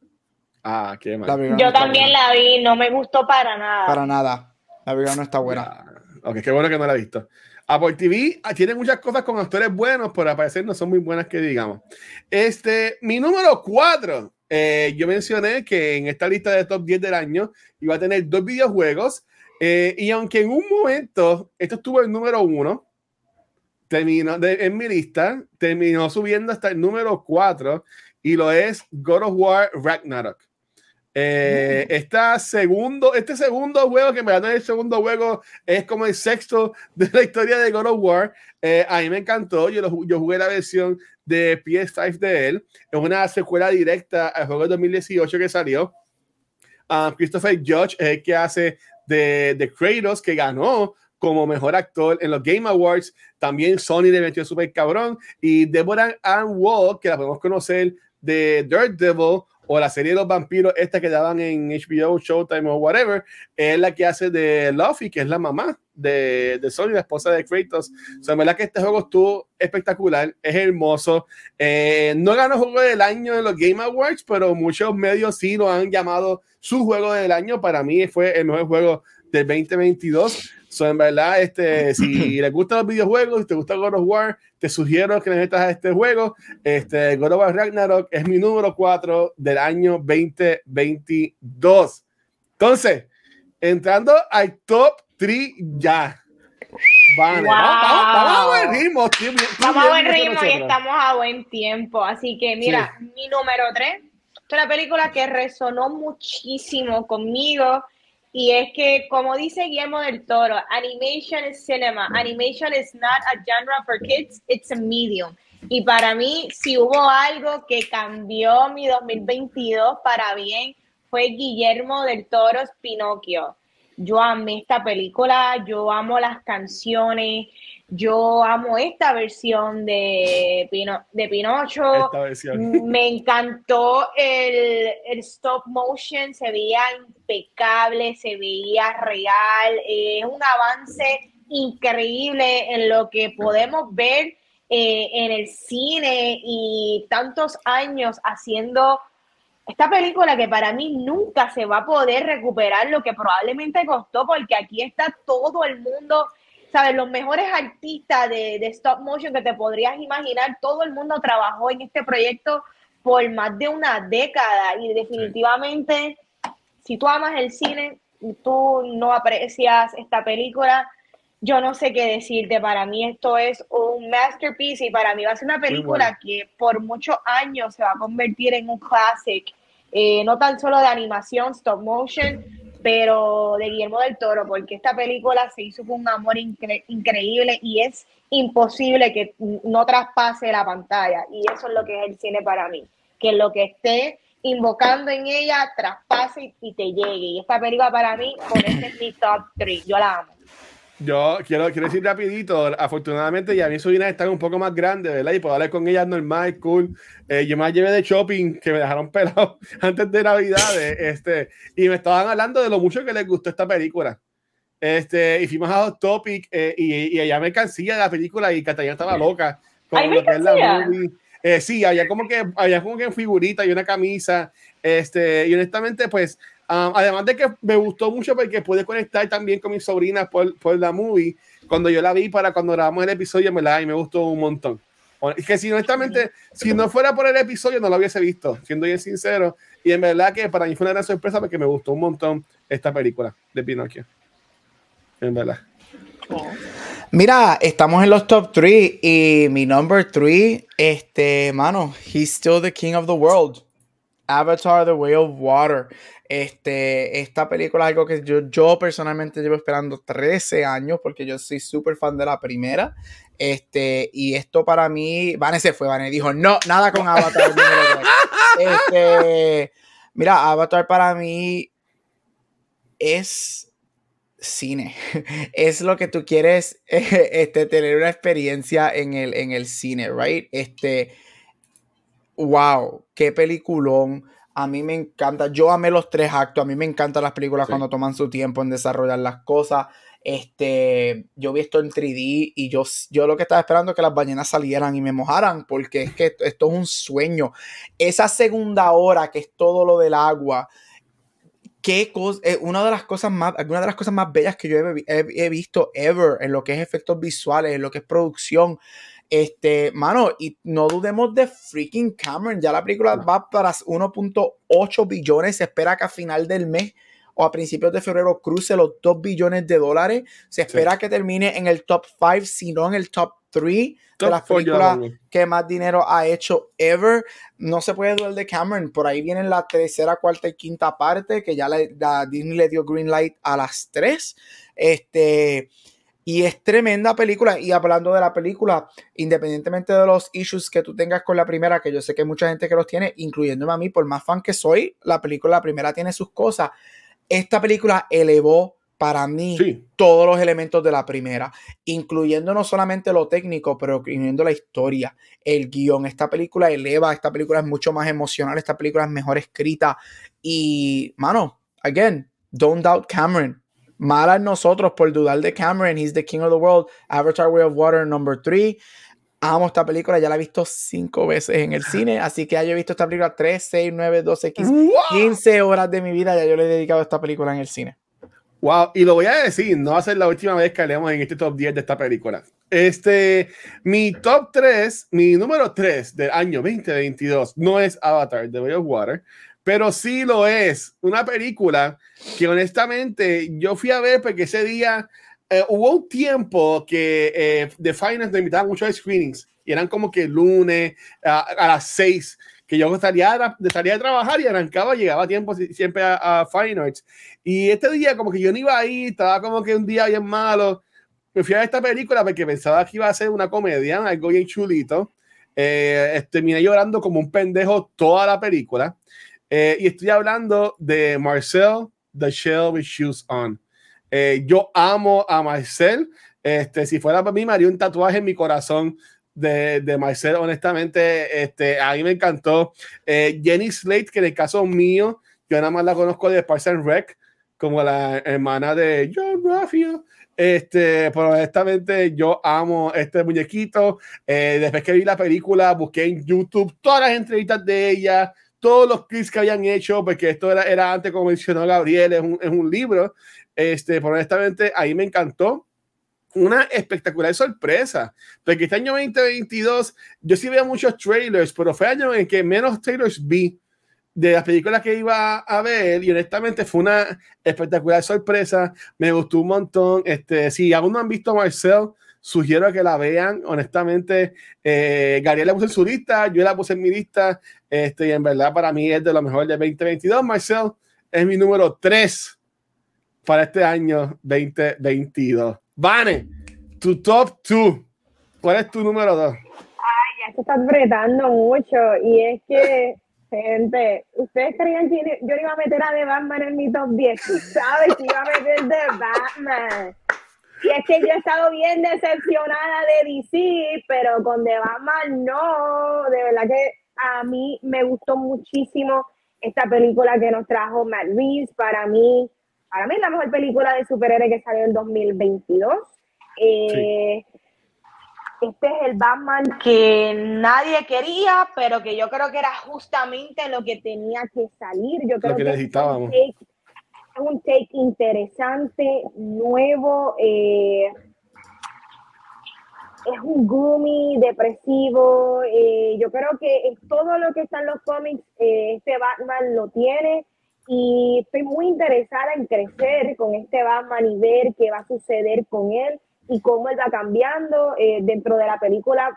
Ah, qué mal. Yo también la vi, no me gustó para nada. Para nada. La película no está buena. Ok, qué bueno que no la he visto. Apple TV ah, tiene muchas cosas con actores buenos, pero al parecer no son muy buenas que digamos. Este, mi número 4. Eh, yo mencioné que en esta lista de top 10 del año iba a tener dos videojuegos eh, y aunque en un momento esto estuvo en número uno, terminó en mi lista, terminó subiendo hasta el número cuatro y lo es God of War Ragnarok. Eh, mm. segundo, este segundo juego, que me ganó el segundo juego, es como el sexto de la historia de God of War. Eh, a mí me encantó. Yo, yo jugué la versión de PS5 de él. Es una secuela directa al juego de 2018 que salió. Ah, Christopher Judge es el que hace de, de Kratos, que ganó como mejor actor en los Game Awards. También Sony le metió súper cabrón. Y Deborah Ann Wall, que la podemos conocer de Devil o la serie de los vampiros, esta que daban en HBO, Showtime o whatever, es la que hace de Luffy, que es la mamá de, de Sony, la esposa de Kratos. O sea, verdad que este juego estuvo espectacular, es hermoso. Eh, no ganó juego del año en los Game Awards, pero muchos medios sí lo han llamado su juego del año. Para mí fue el mejor juego del 2022. So, en verdad, este, si les gustan los videojuegos, si te gusta God of War, te sugiero que le metas a este juego. Este, God of War Ragnarok es mi número 4 del año 2022. Entonces, entrando al top 3 ya. Vale, vamos, a buen ritmo. vamos a buen ritmo y estamos a buen tiempo. Así que mira, mi número 3 es una película que resonó muchísimo conmigo y es que, como dice Guillermo del Toro, animation is cinema. Animation is not a genre for kids, it's a medium. Y para mí, si hubo algo que cambió mi 2022 para bien, fue Guillermo del Toro Pinocchio. Yo amé esta película, yo amo las canciones, yo amo esta versión de, Pino, de Pinocho. Me encantó el, el, stop motion, se veía impecable, se veía real. es un avance increíble en lo que podemos ver eh, en el cine y tantos años haciendo esta película que para mí nunca se va a poder recuperar lo que probablemente costó porque aquí está todo el mundo ¿sabes? Los mejores artistas de, stop motion que te podrías imaginar, todo el mundo trabajó en este proyecto por más de una década y definitivamente, si tú amas el cine, tú no aprecias esta película, yo no sé qué decirte, para mí esto es un masterpiece y para mí va a ser una película que por muchos años se va a convertir en un classic, eh, no tan solo de animación, stop motion, pero de Guillermo del Toro, porque esta película se hizo con un amor increíble y es imposible que no traspase la pantalla. Y eso es lo que es el cine para mí, que lo que esté invocando en ella traspase y te llegue. Y esta película para mí, con este es mi top 3. Yo la amo. Yo quiero, quiero decir rapidito, afortunadamente ya mis sobrinas están un poco más grandes, ¿verdad? Y puedo hablar con ellas normal, cool. Eh, yo me llevé de shopping que me dejaron pelado antes de Navidad, este, y me estaban hablando de lo mucho que les gustó esta película. Este, y fuimos a Hot Topic eh, y, y allá me cansía de la película y Catalina estaba loca con lo que es la movie. Eh, sí, había como que había como que figurita y una camisa. Este, y honestamente, pues Ah, además de que me gustó mucho porque pude conectar también con mis sobrinas por, por, la movie. Cuando yo la vi para cuando grabamos el episodio, la y me gustó un montón. Es que si honestamente, si no fuera por el episodio, no lo hubiese visto, siendo bien sincero. Y en verdad que para mí fue una gran sorpresa porque me gustó un montón esta película de Pinocchio. En verdad. Mira, estamos en los top 3 y mi number 3, este, mano, he's still the king of the world. Avatar, The Way of Water. Este, esta película es algo que yo, yo personalmente llevo esperando 13 años porque yo soy súper fan de la primera. Este, y esto para mí, Vane se fue, Vane dijo, no, nada con Avatar. este, mira, Avatar para mí es cine. Es lo que tú quieres, este, tener una experiencia en el, en el cine, right? Este, wow, qué peliculón. A mí me encanta, yo amé los tres actos, a mí me encantan las películas cuando toman su tiempo en desarrollar las cosas. Este, yo vi esto en 3D y yo, yo lo que estaba esperando es que las ballenas salieran y me mojaran, porque es que esto, es un sueño. Esa segunda hora, que es todo lo del agua, qué cosa, eh, una de las cosas más, una de las cosas más bellas que yo he, he, visto ever en lo que es efectos visuales, en lo que es producción. Este, mano, y no dudemos de freaking Cameron. Ya la película va para 1.8 billones. Se espera que a final del mes o a principios de febrero cruce los 2 billones de dólares. Se espera que termine en el top 5, si no en el top 3 de las películas que más dinero ha hecho ever. No se puede dudar de Cameron. Por ahí vienen la tercera, cuarta y quinta parte, que ya la, Disney le dio green light a las 3. Este y es tremenda película. Y hablando de la película, independientemente de los issues que tú tengas con la primera, que yo sé que hay mucha gente que los tiene, incluyéndome a mí, por más fan que soy, la película, la primera tiene sus cosas. Esta película elevó para mí todos los elementos de la primera, incluyendo no solamente lo técnico, pero incluyendo la historia, el guion. Esta película eleva, esta película es mucho más emocional, esta película es mejor escrita. Y, mano, again, don't doubt Cameron Mal nosotros por dudar de Cameron. He's the king of the world. Avatar Way of Water, number three. Amo esta película, ya la he visto cinco veces en el cine, así que ya yo he visto esta película 3, 6, 9, 12, 15, 15 horas de mi vida ya yo le he dedicado a esta película en el cine. Wow, y lo voy a decir, no va a ser la última vez que hablemos en este top 10 de esta película. Este, mi top 3, mi número 3 del año 2022 no es Avatar de Way of Water, pero sí lo es una película que honestamente yo fui a ver porque ese día eh, hubo un tiempo que eh, The Finance me invitaban muchos screenings y eran como que lunes a las 6 que yo salía de, de trabajar y arrancaba, llegaba a tiempo siempre a, a, Fine Arts. Y este día como que yo no iba ahí, estaba como que un día bien malo. Me fui a esta película porque pensaba que iba a ser una comedia, algo bien chulito. Eh, terminé llorando como un pendejo toda la película. Eh, y estoy hablando de Marcel, The Shell with Shoes On. Eh, yo amo a Marcel. Este, si fuera para mí, me haría un tatuaje en mi corazón de, de Marcel, honestamente, este, a mí me encantó. Eh, Jenny Slate, que en el caso mío, yo nada más la conozco de Parks and Rec, como la hermana de John Raffio. Este, pero honestamente yo amo este muñequito. Eh, después que vi la película, busqué en YouTube todas las entrevistas de ella, todos los clips que habían hecho, porque esto era, era antes, como mencionó Gabriel, es un, es un libro. Este, pero honestamente, ahí me encantó. Una espectacular sorpresa, porque este año 2022 yo sí veo muchos trailers, pero fue año en que menos trailers vi de las películas que iba a ver y honestamente fue una espectacular sorpresa, me gustó un montón, este, si aún no han visto Marcel, sugiero que la vean, honestamente, eh, Gabriel la puse en su lista, yo la puse en mi lista, este, y en verdad para mí es de lo mejor de 2022, Marcel es mi número 3 para este año 2022. Vane, tu top 2. ¿Cuál es tu número 2? Ay, ya se está apretando mucho. Y es que, gente, ¿ustedes creían que yo iba a meter a The Batman en mi top 10? ¿Sabes que iba a meter The Batman? Y es que yo he estado bien decepcionada de DC, pero con The Batman no. De verdad que a mí me gustó muchísimo esta película que nos trajo Matt Reeves. Para mí, para mí es la mejor película de superhéroe que salió en 2022. Eh, este es el Batman que nadie quería, pero que yo creo que era justamente lo que tenía que salir. Yo creo lo que, necesitábamos. Es un, take, interesante, nuevo. Eh, es un gloomy, depresivo. Eh, yo creo que es todo lo que está en los cómics, este Batman lo tiene y estoy muy interesada en crecer con este Batman y ver qué va a suceder con él y cómo él va cambiando. Eh, dentro de la película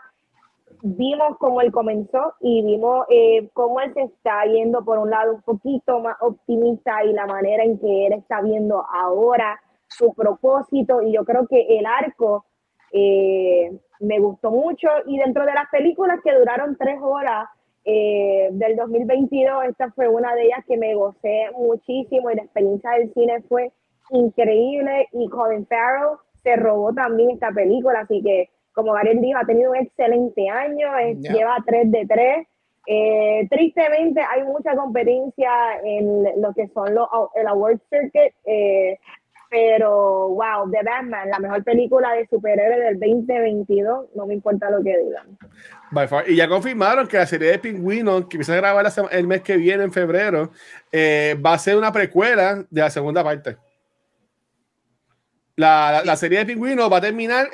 vimos cómo él comenzó y vimos eh, cómo él se está yendo por un lado un poquito más optimista y la manera en que él está viendo ahora su propósito. Y yo creo que el arco eh, me gustó mucho. Y dentro de las películas que duraron tres horas eh, del 2022, esta fue una de ellas que me gocé muchísimo y la experiencia del cine fue increíble. Y Colin Farrell se robó también esta película, así que como Gabriel dijo, ha tenido un excelente año, lleva 3 de 3. Eh, tristemente hay mucha competencia en lo que son los el award circuit, eh, pero wow, The Batman, la mejor película de superhéroes del 2022, no me importa lo que digan. Y ya confirmaron que la serie de Pingüinos, que empieza a grabar el mes que viene, en febrero, eh, va a ser una precuela de la segunda parte. La, la, serie de Pingüinos va a terminar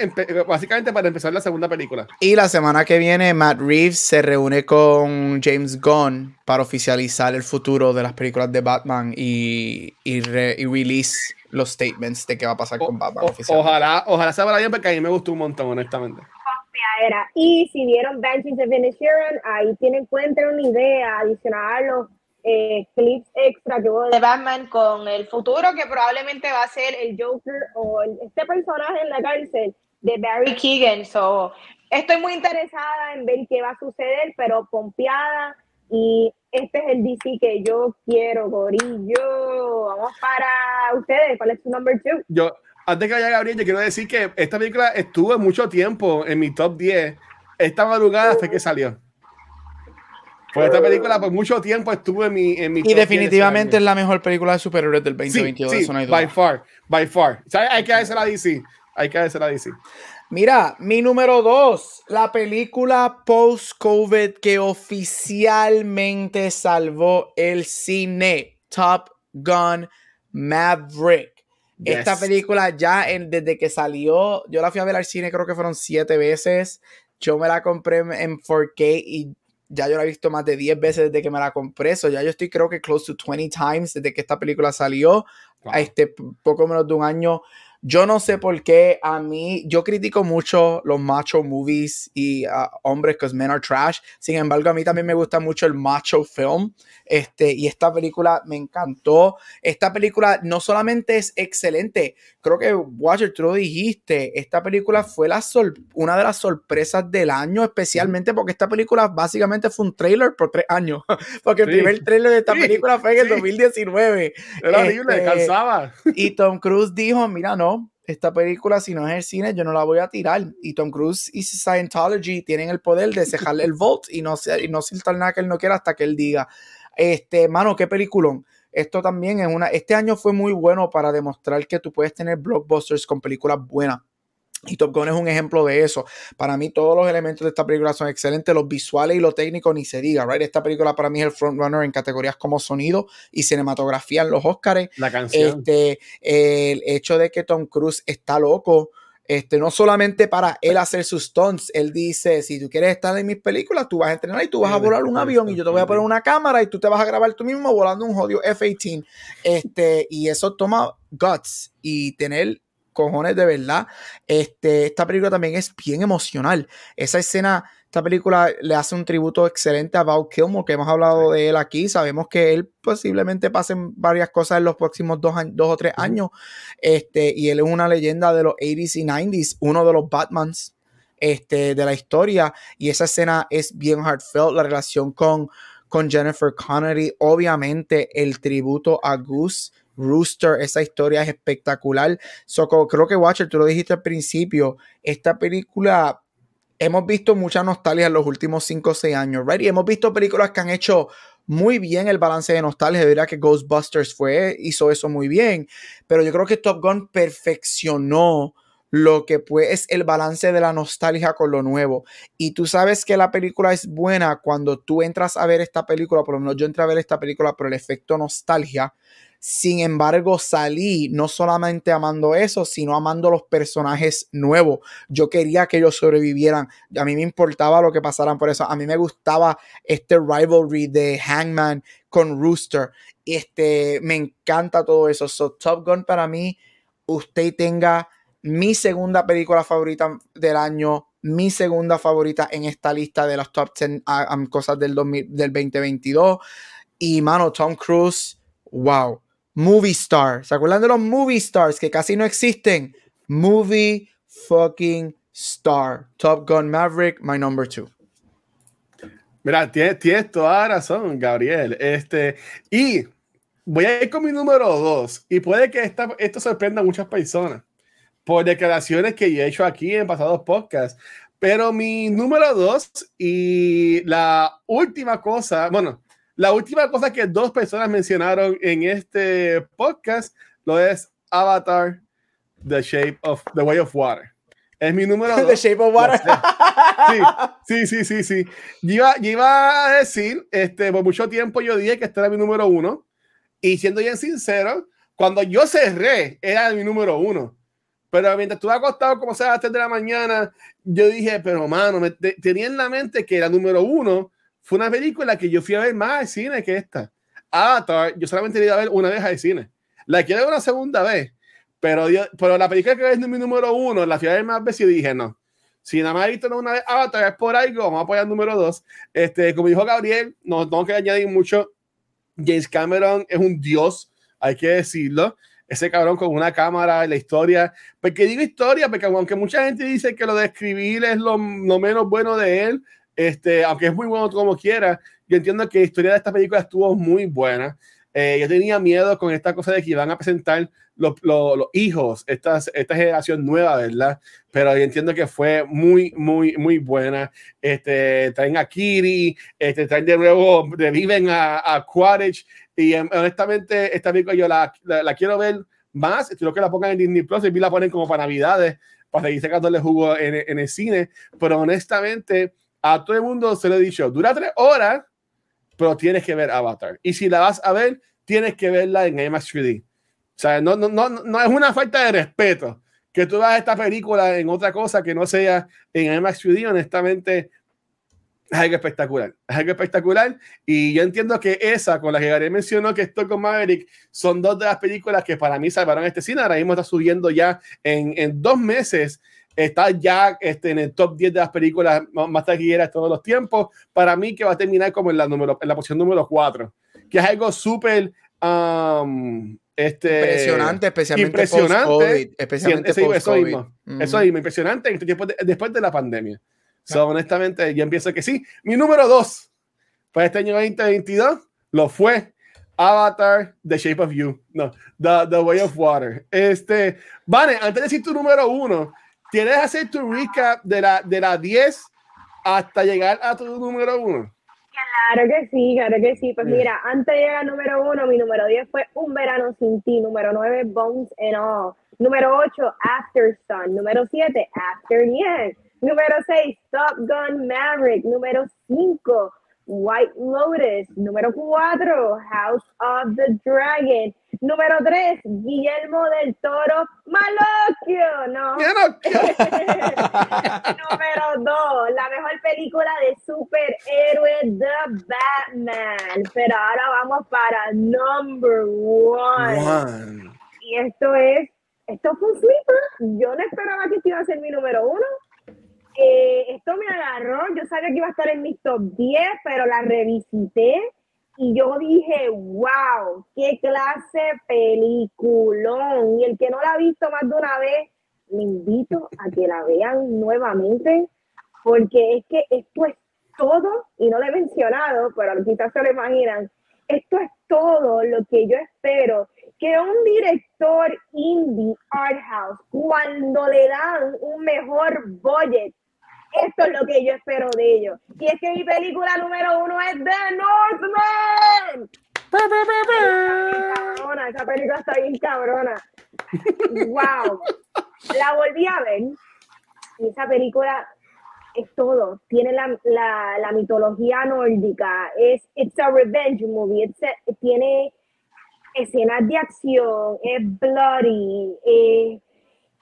básicamente para empezar la segunda película. Y la semana que viene, Matt Reeves se reúne con James Gunn para oficializar el futuro de las películas de Batman y, y, y release los statements de qué va a pasar con Batman. ojalá, ojalá sea para bien porque a mí me gustó un montón, honestamente. Era. Y si vieron Banshees of Inisherin, ahí tienen, tener una idea adicional a los eh, clips extra que hubo de Batman con el futuro que probablemente va a ser el Joker o este personaje en la cárcel de Barry Keegan. So, estoy muy interesada en ver qué va a suceder, pero pompeada y este es el DC que yo quiero, Gorillo. Vamos para ustedes. ¿Cuál es su number two? Yo, antes que vaya Gabriel, yo quiero decir que esta película estuvo mucho tiempo en mi top 10. Esta madrugada hasta que salió. Pues esta película por mucho tiempo estuvo en mi, en mi Y definitivamente es la mejor película de superhéroes del 2022. Sí, sí, by far, by far. hay que darse la DC. Hay que darse la DC. Mira, mi número dos, la película post-COVID que oficialmente salvó el cine, Top Gun Maverick. Esta película ya desde que salió, yo la fui a ver al cine, creo que fueron siete veces. Yo me la compré en 4K y ya yo la he visto más de 10 veces desde que me la compré. Eso ya yo estoy creo que close to 20 times desde que esta película salió. A este poco menos de un año yo no sé por qué a mí, yo critico mucho los macho movies y uh, hombres, que men are trash. Sin embargo, a mí también me gusta mucho el macho film. Este, y esta película me encantó. Esta película no solamente es excelente, creo que, Watcher, tú lo dijiste, esta película fue la una de las sorpresas del año, especialmente porque esta película básicamente fue un trailer por tres años. porque el primer trailer de esta película fue en el 2019. Era horrible, este, cansaba. Y Tom Cruise dijo, mira, no, esta película, si no es el cine, yo no la voy a tirar. Y Tom Cruise y Scientology tienen el poder de cejarle el vote y no, y no soltar nada que él no quiera hasta que él diga, este, mano, qué peliculón. Esto también es una, este año fue muy bueno para demostrar que tú puedes tener blockbusters con películas buenas. Y Top Gun es un ejemplo de eso. Para mí todos los elementos de esta película son excelentes, los visuales y lo técnico ni se diga, right? Esta película para mí es el frontrunner en categorías como sonido y cinematografía en los Oscars. La canción. Este, el hecho de que Tom Cruise está loco, este, no solamente para él hacer sus stunts, él dice, si tú quieres estar en mis películas, tú vas a entrenar y tú vas a volar un avión y yo te voy a poner una cámara y tú te vas a grabar tú mismo volando un jodido F-18. Este, y eso toma guts y tener cojones de verdad. Este, esta película también es bien emocional. Esa escena, esta película le hace un tributo excelente a Val Kilmer, que hemos hablado de él aquí. Sabemos que él posiblemente pasen varias cosas en los próximos dos, dos o tres años. Este, y él es una leyenda de los 80s y 90s, uno de los Batmans este, de la historia. Y esa escena es bien heartfelt. La relación con, con Jennifer Connery, obviamente el tributo a Goose Rooster, esa historia es espectacular. creo que Watcher, tú lo dijiste al principio, esta película, hemos visto mucha nostalgia en los últimos 5 o 6 años, ¿right? Y hemos visto películas que han hecho muy bien el balance de nostalgia. Diría que Ghostbusters fue, hizo eso muy bien, pero yo creo que Top Gun perfeccionó lo que pues es el balance de la nostalgia con lo nuevo. Y tú sabes que la película es buena cuando tú entras a ver esta película, por lo menos yo entré a ver esta película por el efecto nostalgia, sin embargo, salí no solamente amando eso, sino amando los personajes nuevos. Yo quería que ellos sobrevivieran. A mí me importaba lo que pasaran por eso. A mí me gustaba este rivalry de Hangman con Rooster. Este, me encanta todo eso. So, Top Gun para mí, usted tenga mi segunda película favorita del año, mi segunda favorita en esta lista de las top 10 ah, cosas del, del 2022. Y mano, Tom Cruise, wow movie star. ¿Se acuerdan de los movie stars que casi no existen? Movie fucking star. Top Gun Maverick, my number two. Mira, tienes, toda razón, Gabriel. Este, y voy a ir con mi número dos. Y puede que esta, esto sorprenda a muchas personas por declaraciones que he hecho aquí en pasados podcasts. Pero mi número dos y la última cosa, bueno, la última cosa que dos personas mencionaron en este podcast lo es Avatar, The Shape of The Way of Water. Es mi número dos. The Shape of Water. Sí, sí, sí, sí, Yo iba, a decir, este, por mucho tiempo yo dije que este era mi número uno. Y siendo bien sincero, cuando yo cerré, era mi número uno. Pero mientras estuve acostado como sea a las 3 de la mañana, yo dije, pero mano, me, tenía en la mente que era número uno fue una película que yo fui a ver más al cine que esta. Avatar, yo solamente la iba a ver una vez al cine. La quiero ver una segunda vez, pero, pero la película que es mi número uno, la fui a ver más veces y dije, no. Si nada más he visto una vez Avatar es por algo, vamos a apoyar el número dos. Este, como dijo Gabriel, no tengo que añadir mucho. James Cameron es un dios, hay que decirlo ese cabrón con una cámara, la historia. Porque digo historia, porque aunque mucha gente dice que lo de escribir es lo, lo menos bueno de él, este, aunque es muy bueno como quiera, yo entiendo que la historia de esta película estuvo muy buena. Eh, yo tenía miedo con esta cosa de que iban a presentar los, hijos, esta, generación nueva, ¿verdad? Pero yo entiendo que fue muy, muy, muy buena. Este, traen a Kiri, este, traen de nuevo, reviven a, a Quaritch. Y em, honestamente, esta película yo la, quiero ver más. Creo que la pongan en Disney Plus y la ponen como para Navidades, para seguir sacándole jugo en el cine. Pero honestamente, a todo el mundo se lo he dicho, dura tres horas, pero tienes que ver Avatar. Y si la vas a ver, tienes que verla en IMAX 3D. sea, no, no, no, no es una falta de respeto que tú veas esta película en otra cosa que no sea en IMAX 3D, honestamente, es algo espectacular. Es algo espectacular. Y yo entiendo que esa, con la que Gary mencionó que estoy con Maverick, son dos de las películas que para mí salvaron este cine. Ahora mismo está subiendo ya en, en dos meses. Está ya este, en el top 10 de las películas más taquilleras de todos los tiempos. Para mí, que va a terminar como en la, número, en la posición número 4, que es algo súper um, este, impresionante, especialmente impresionante, post-COVID. Especialmente eso, post eso, mismo, eso mismo, impresionante después de, después de la pandemia. So, honestamente, yo empiezo que sí. Mi número dos para este año 2022 lo fue Avatar, The Shape of You. No, The, the Way of Water. Este, Vane, antes de decir tu número uno, ¿tienes que hacer tu recap de la, de la 10 hasta llegar a tu número uno? Claro que sí, claro que sí. Pues mira, antes de llegar al número uno, mi número 10 fue Un Verano Sin Ti. Número 9, Bones and All. Número 8, After Sun. Número 7, After Yen. Número 6, Top Gun Maverick. Número 5, White Lotus. Número 4, House of the Dragon. Número 3, Guillermo del Toro Malocchio. No. Número 2, la mejor película de superhéroe The Batman. Pero ahora vamos para number one. One. Y esto es, esto fue un sleeper. Yo no esperaba que esto iba a ser mi número uno. Eh, esto me agarró, yo sabía que iba a estar en mi top 10, pero la revisité y yo dije, wow, qué clase peliculón. Y el que no la ha visto más de una vez, le invito a que la vean nuevamente, porque es que esto es todo, y no lo he mencionado, pero quizás se lo imaginan, esto es todo lo que yo espero que un director indie art house, cuando le dan un mejor budget, esto es lo que yo espero de ellos. Y es que mi película número uno es The Northman. Cabrona, esa película está bien cabrona. Wow. La volví a ver. Y esa película es todo. Tiene la, la, la mitología nórdica. Es it's a revenge movie. A- tiene escenas de acción. Es bloody.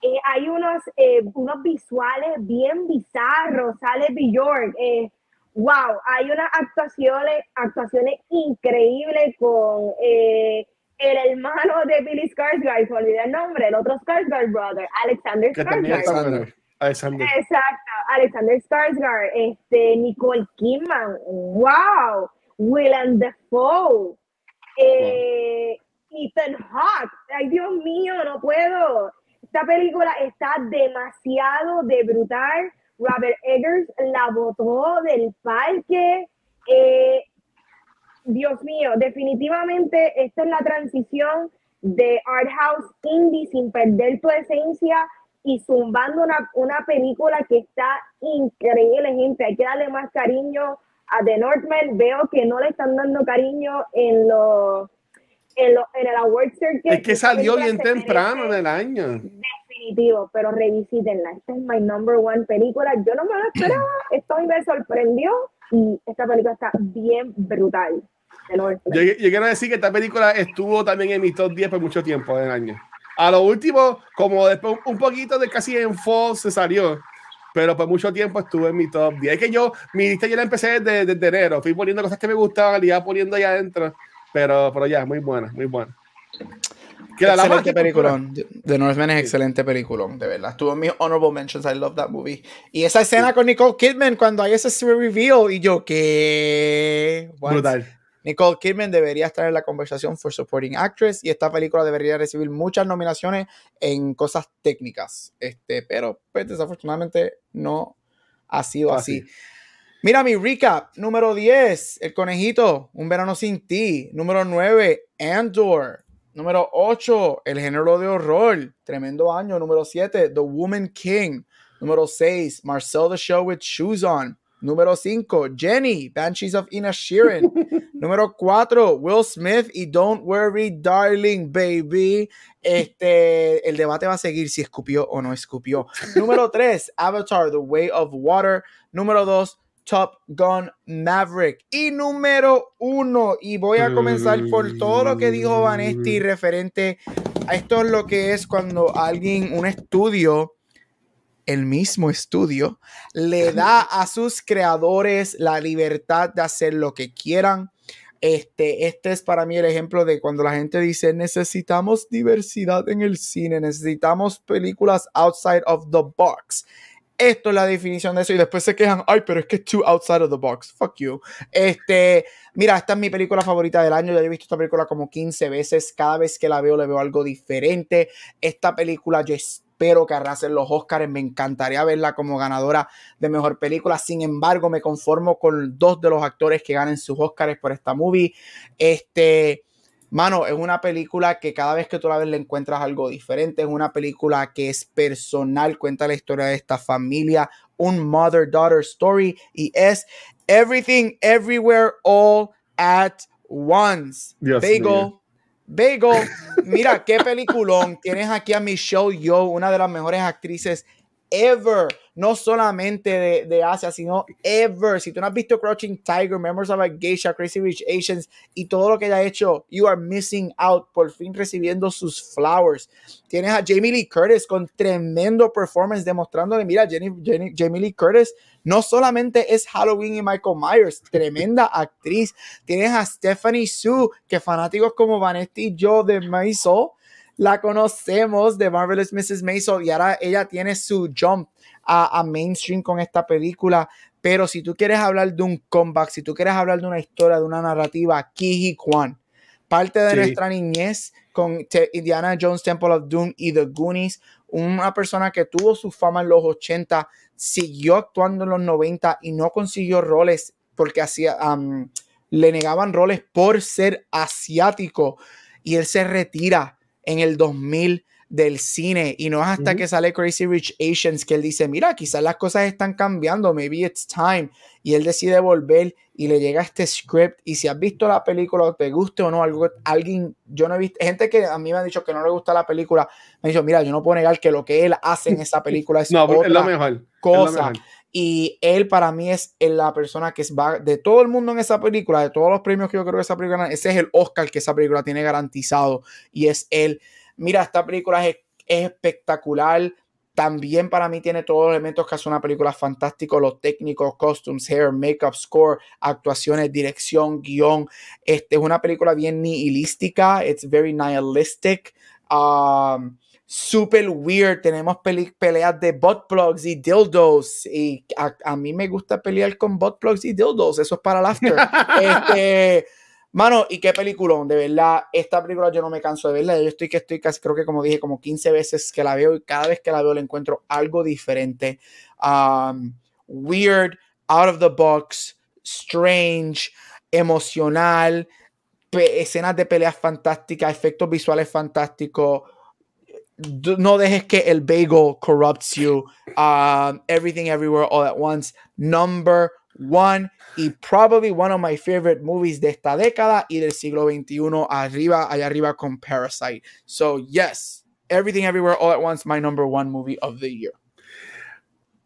Eh, hay unos, eh, unos visuales bien bizarros. Sale Bjork. Eh, wow. Hay unas actuaciones, actuaciones increíbles con eh, el hermano de Billy Skarsgård. Se me olvidó el nombre. El otro Skarsgård brother. Alexander Skarsgård. Alexander. Exacto, Alexander Skarsgård, este, Nicole Kidman, wow, Willem Dafoe, eh, Ethan Hawke, ay Dios mío, no puedo. Esta película está demasiado de brutal. Robert Eggers la botó del parque. Eh, Dios mío, definitivamente esta es la transición de art house indie sin perder tu esencia y zumbando una, una película que está increíble, gente. Hay que darle más cariño a The Northman. Veo que no le están dando cariño en los en, lo- en el Award Circuit. Es que salió bien temprano merece del año. Definitivo, pero revisítenla. Esta es my number one película. Yo no me lo esperaba. Esto me sorprendió y esta película está bien brutal. Yo, yo quiero decir que esta película estuvo también en mi top 10 por mucho tiempo del año. A lo último, como después un poquito de casi en fall se salió, pero por mucho tiempo estuvo en mi top 10. Es que yo, mi lista yo la empecé desde, desde enero. Fui poniendo cosas que me gustaban, la iba poniendo ahí adentro. Pero, pero ya, muy buena, muy buena. Que la- excelente peliculón. The Northman es excelente peliculón, de verdad. Estuvo en mis honorable mentions. I love that movie. Y esa escena con Nicole Kidman cuando hay ese reveal y yo, ¿qué? What? Brutal. Nicole Kidman debería estar en la conversación for supporting actress y esta película debería recibir muchas nominaciones en cosas técnicas. Este, pero pues desafortunadamente no ha sido así. Así. Mira mi recap. Número 10, El Conejito, Un Verano Sin Ti. Número 9, Andor. Número 8, El Género de Horror. Tremendo año. Número 7, The Woman King. Número 6, Marcel the Show with Shoes On. Número 5, Jenny, Banshees of Inisherin. Número 4, Will Smith y Don't Worry, Darling Baby. Este, el debate va a seguir si escupió o no escupió. Número 3, Avatar, The Way of Water. Número 2, Top Gun Maverick. Y número 1, y voy a comenzar por todo lo que dijo Vanesti referente esto es lo que es cuando alguien, un estudio, el mismo estudio, le da a sus creadores la libertad de hacer lo que quieran. Este, este es para mí el ejemplo de cuando la gente dice necesitamos diversidad en el cine, necesitamos películas outside of the box. Esto es la definición de eso y después se quejan, ay, pero es que es too outside of the box. Fuck you. Este, mira, esta es mi película favorita del año. Ya he visto esta película como 15 veces. Cada vez que la veo, le veo algo diferente. Esta película yo espero que arrasen los Oscars. Me encantaría verla como ganadora de mejor película. Sin embargo, me conformo con dos de los actores que ganen sus Oscars por esta movie. Este. Mano, es una película que cada vez que tú la ves le encuentras algo diferente. Es una película que es personal, cuenta la historia de esta familia, un mother-daughter story y es everything, everywhere, all at once. Bagel, Bagel, mira qué peliculón. Tienes aquí a Michelle Yeoh, una de las mejores actrices ever no solamente de, de, Asia, sino ever. Si tú no has visto Crouching Tiger, Members of a Geisha, Crazy Rich Asians y todo lo que ella ha hecho, you are missing out. Por fin recibiendo sus flowers. Tienes a Jamie Lee Curtis con tremendo performance demostrándole, mira, Jamie Lee Curtis no solamente es Halloween y Michael Myers, tremenda actriz. Tienes a Stephanie Sue, que fanáticos como Vanessa y yo de Maisel la conocemos de Marvelous Mrs. Maisel y ahora ella tiene su jump a, mainstream con esta película. Pero si tú quieres hablar de un comeback, si tú quieres hablar de una historia, de una narrativa, Kiji Kwan, parte de nuestra niñez con Indiana Jones Temple of Doom y The Goonies, una persona que tuvo su fama en los 80, siguió actuando en los 90 y no consiguió roles porque hacía, le negaban roles por ser asiático y él se retira en el 2000 del cine y no es hasta que sale Crazy Rich Asians que él dice, mira, quizás las cosas están cambiando, maybe it's time, y él decide volver y le llega este script y si has visto la película, te guste o no, algo, alguien, yo no he visto, gente que a mí me ha dicho que no le gusta la película, me ha dicho, mira, yo no puedo negar que lo que él hace en esa película es, no, otra es lo mejor, cosa. Y él para mí es la persona que va de todo el mundo en esa película, de todos los premios que yo creo que esa película, ese es el Oscar que esa película tiene garantizado y es él mira, esta película es, espectacular. También para mí tiene todos los elementos que hace una película fantástico, los técnicos, costumes, hair, makeup, score, actuaciones, dirección, guion. Este es una película bien nihilística, it's very nihilistic. Um, super weird. Tenemos peleas de butt plugs y dildos. Y a, mí me gusta pelear con butt plugs y dildos. Eso es para el after. este, Mano, y qué peliculón, de verdad, esta película yo no me canso de verla, yo estoy que estoy casi, creo que como dije, como 15 veces que la veo y cada vez que la veo le encuentro algo diferente, um, weird, out of the box, strange, emocional, escenas de peleas fantásticas, efectos visuales fantásticos, no dejes que el bagel corrupts you, um, everything everywhere all at once, number One y probably one of my favorite movies de esta década y del siglo XXI arriba, allá arriba con Parasite. So yes, Everything Everywhere All at Once, my number one movie of the year.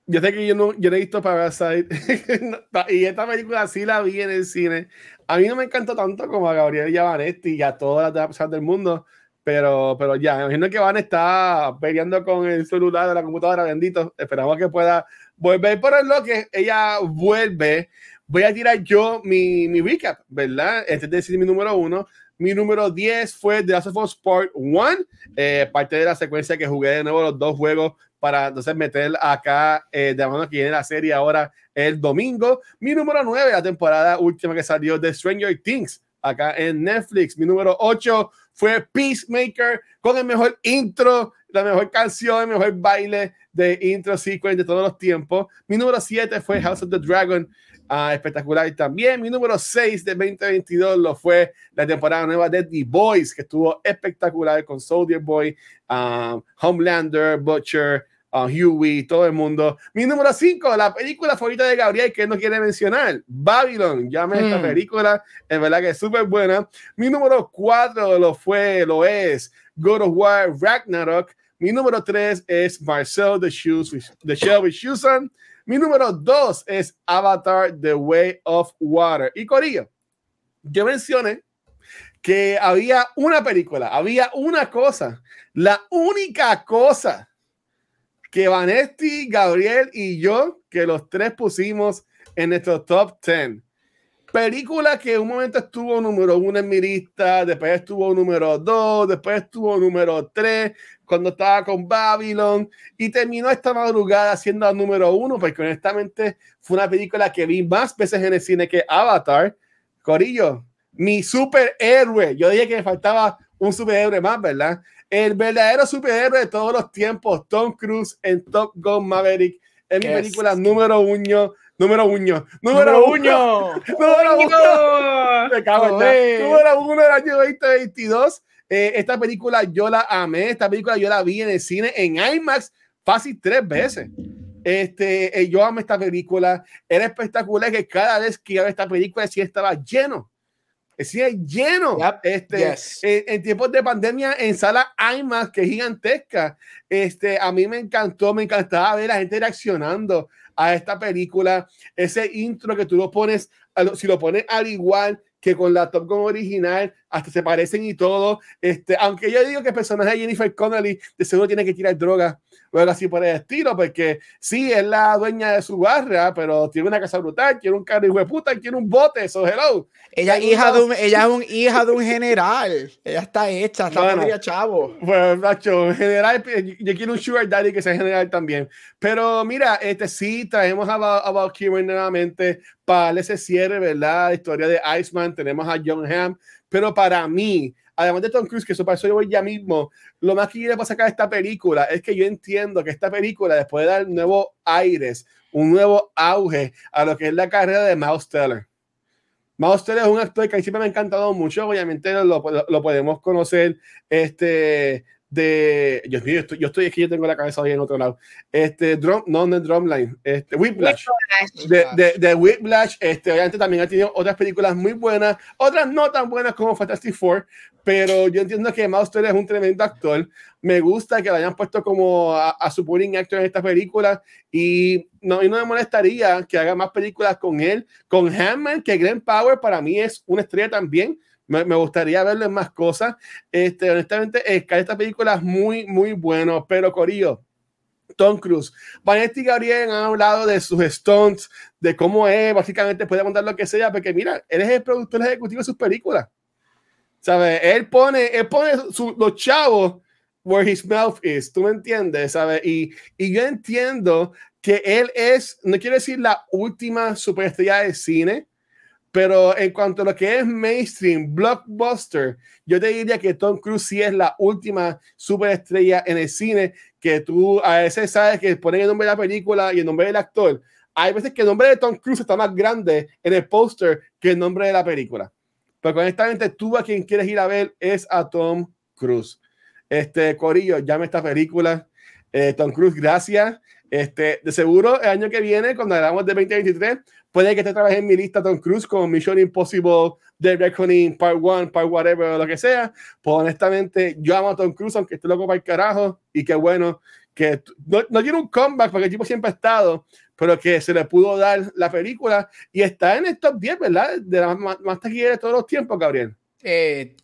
Yo sé que yo no, yo no he visto Parasite y esta película sí la vi en el cine. A mí no me encantó tanto como a Gabriel Yavanetti y a todas las personas del mundo, pero, pero ya, me imagino que Van está peleando con el celular de la computadora, bendito. Esperamos que pueda volver por el que ella vuelve. Voy a tirar yo mi, mi recap, ¿verdad? Este es decir mi número uno. Mi número 10 fue The Last of Us Part 1, eh, parte de la secuencia que jugué de nuevo los dos juegos para entonces meter acá eh, de mano que viene la serie ahora el domingo. Mi número 9, la temporada última que salió de Stranger Things acá en Netflix. Mi número 8 fue Peacemaker con el mejor intro, la mejor canción, el mejor baile de intro sequence de todos los tiempos. Mi número 7 fue House of the Dragon, uh, espectacular también. Mi número 6 de 2022 lo fue la temporada nueva de The Boys, que estuvo espectacular con Soldier Boy, um, Homelander, Butcher, uh, Huey, todo el mundo. Mi número 5, la película favorita de Gabriel que él no quiere mencionar, Babylon. Llame esta mm. película, es verdad que es súper buena. Mi número 4 lo fue, lo es God of War Ragnarok. Mi número 3 es Marcel the, Shoes, the Shoes on. Mi número 2 es Avatar The Way of Water. Y Corillo, yo mencioné que había una película, había una cosa, la única cosa que Vanesti, Gabriel y yo, que los tres pusimos en nuestro top 10. Película que un momento estuvo número uno en mi lista, después estuvo número dos, después estuvo número tres, cuando estaba con Babylon, y terminó esta madrugada siendo número uno, porque honestamente fue una película que vi más veces en el cine que Avatar. Corillo, mi superhéroe. Yo dije que me faltaba un superhéroe más, ¿verdad? El verdadero superhéroe de todos los tiempos, Tom Cruise en Top Gun Maverick, es mi película número uno. Número uno. Número uno. Número uno. Me cago en Número uno del año 2022. Eh, esta película yo la amé. Esta película yo la vi en el cine en IMAX fácil tres veces. Este, eh, yo amo esta película. Era espectacular que cada vez que iba a esta película sí estaba lleno es lleno. este, en, tiempos de pandemia, en sala IMAX, que es gigantesca. Este, a mí me encantó, me encantaba ver a la gente reaccionando a esta película. Ese intro que tú lo pones, si lo pones al igual que con la Top Gun original, hasta se parecen y todo. Este, aunque yo digo que el personaje de Jennifer Connelly de seguro tiene que tirar droga o algo así por el estilo, porque sí, es la dueña de su barra, pero tiene una casa brutal, quiere un carro hijo de puta, quiere un bote, eso hello. Ella, hija de un, ella es un hija de un general, ella está hecha, está bueno, chavo. Pues, Nacho, general, yo quiero un sugar daddy que sea general también. Pero mira, este sí, traemos a, a Valkyrie nuevamente para ese cierre, ¿verdad? La historia de Iceman, tenemos a John Hamm, pero para mí, además de Tom Cruise, que pasó yo ya mismo, lo más que quiere para sacar esta película es que yo entiendo que esta película, después de dar nuevos aires, un nuevo auge a lo que es la carrera de Miles Teller. Miles Teller es un actor que a mí siempre me ha encantado mucho, obviamente lo, lo podemos conocer este, de. Dios mío, yo estoy aquí, yo tengo la cabeza ahí en otro lado. Este, drum, no, no Drumline, este, Whiplash. De, de, de, Whiplash, este, obviamente también ha tenido otras películas muy buenas, otras no tan buenas como Fantastic Four, pero yo entiendo que Master es un tremendo actor. Me gusta que lo hayan puesto como a, a supporting actor en esta película y no, y no me molestaría que haga más películas con él, con Hammond, que Glenn Power para mí es una estrella también me, gustaría verlo en más cosas. Este, honestamente, esta película es muy, muy bueno, pero Corillo, Tom Cruise. Vanetti y Gabriel han hablado de sus stunts, de cómo es, básicamente puede contar lo que sea, porque mira, él es el productor ejecutivo de sus películas. ¿Sabes? Él pone, él pone los chavos where his mouth is, ¿tú me entiendes? ¿Sabes? Y, y yo entiendo que él es, no quiero decir la última superestrella de cine, pero en cuanto a lo que es mainstream, blockbuster, yo te diría que Tom Cruise sí es la última superestrella en el cine que tú a veces sabes que ponen el nombre de la película y el nombre del actor. Hay veces que el nombre de Tom Cruise está más grande en el póster que el nombre de la película. Pero honestamente, tú a quien quieres ir a ver es a Tom Cruise. Este, Corillo, llame esta película. Eh, Tom Cruise, gracias. Este, de seguro, el año que viene, cuando hablamos de 2023, Puede que te trabaje en mi lista Tom Cruise con Mission Impossible, The Reckoning, Part 1, Part whatever, lo que sea. Pues honestamente, yo amo a Tom Cruise, aunque esté loco para el carajo. Y qué bueno que no, no tiene un comeback, porque el tipo siempre ha estado, pero que se le pudo dar la película y está en el top 10, ¿verdad? De las más, más de todos los tiempos, Gabriel. Eh,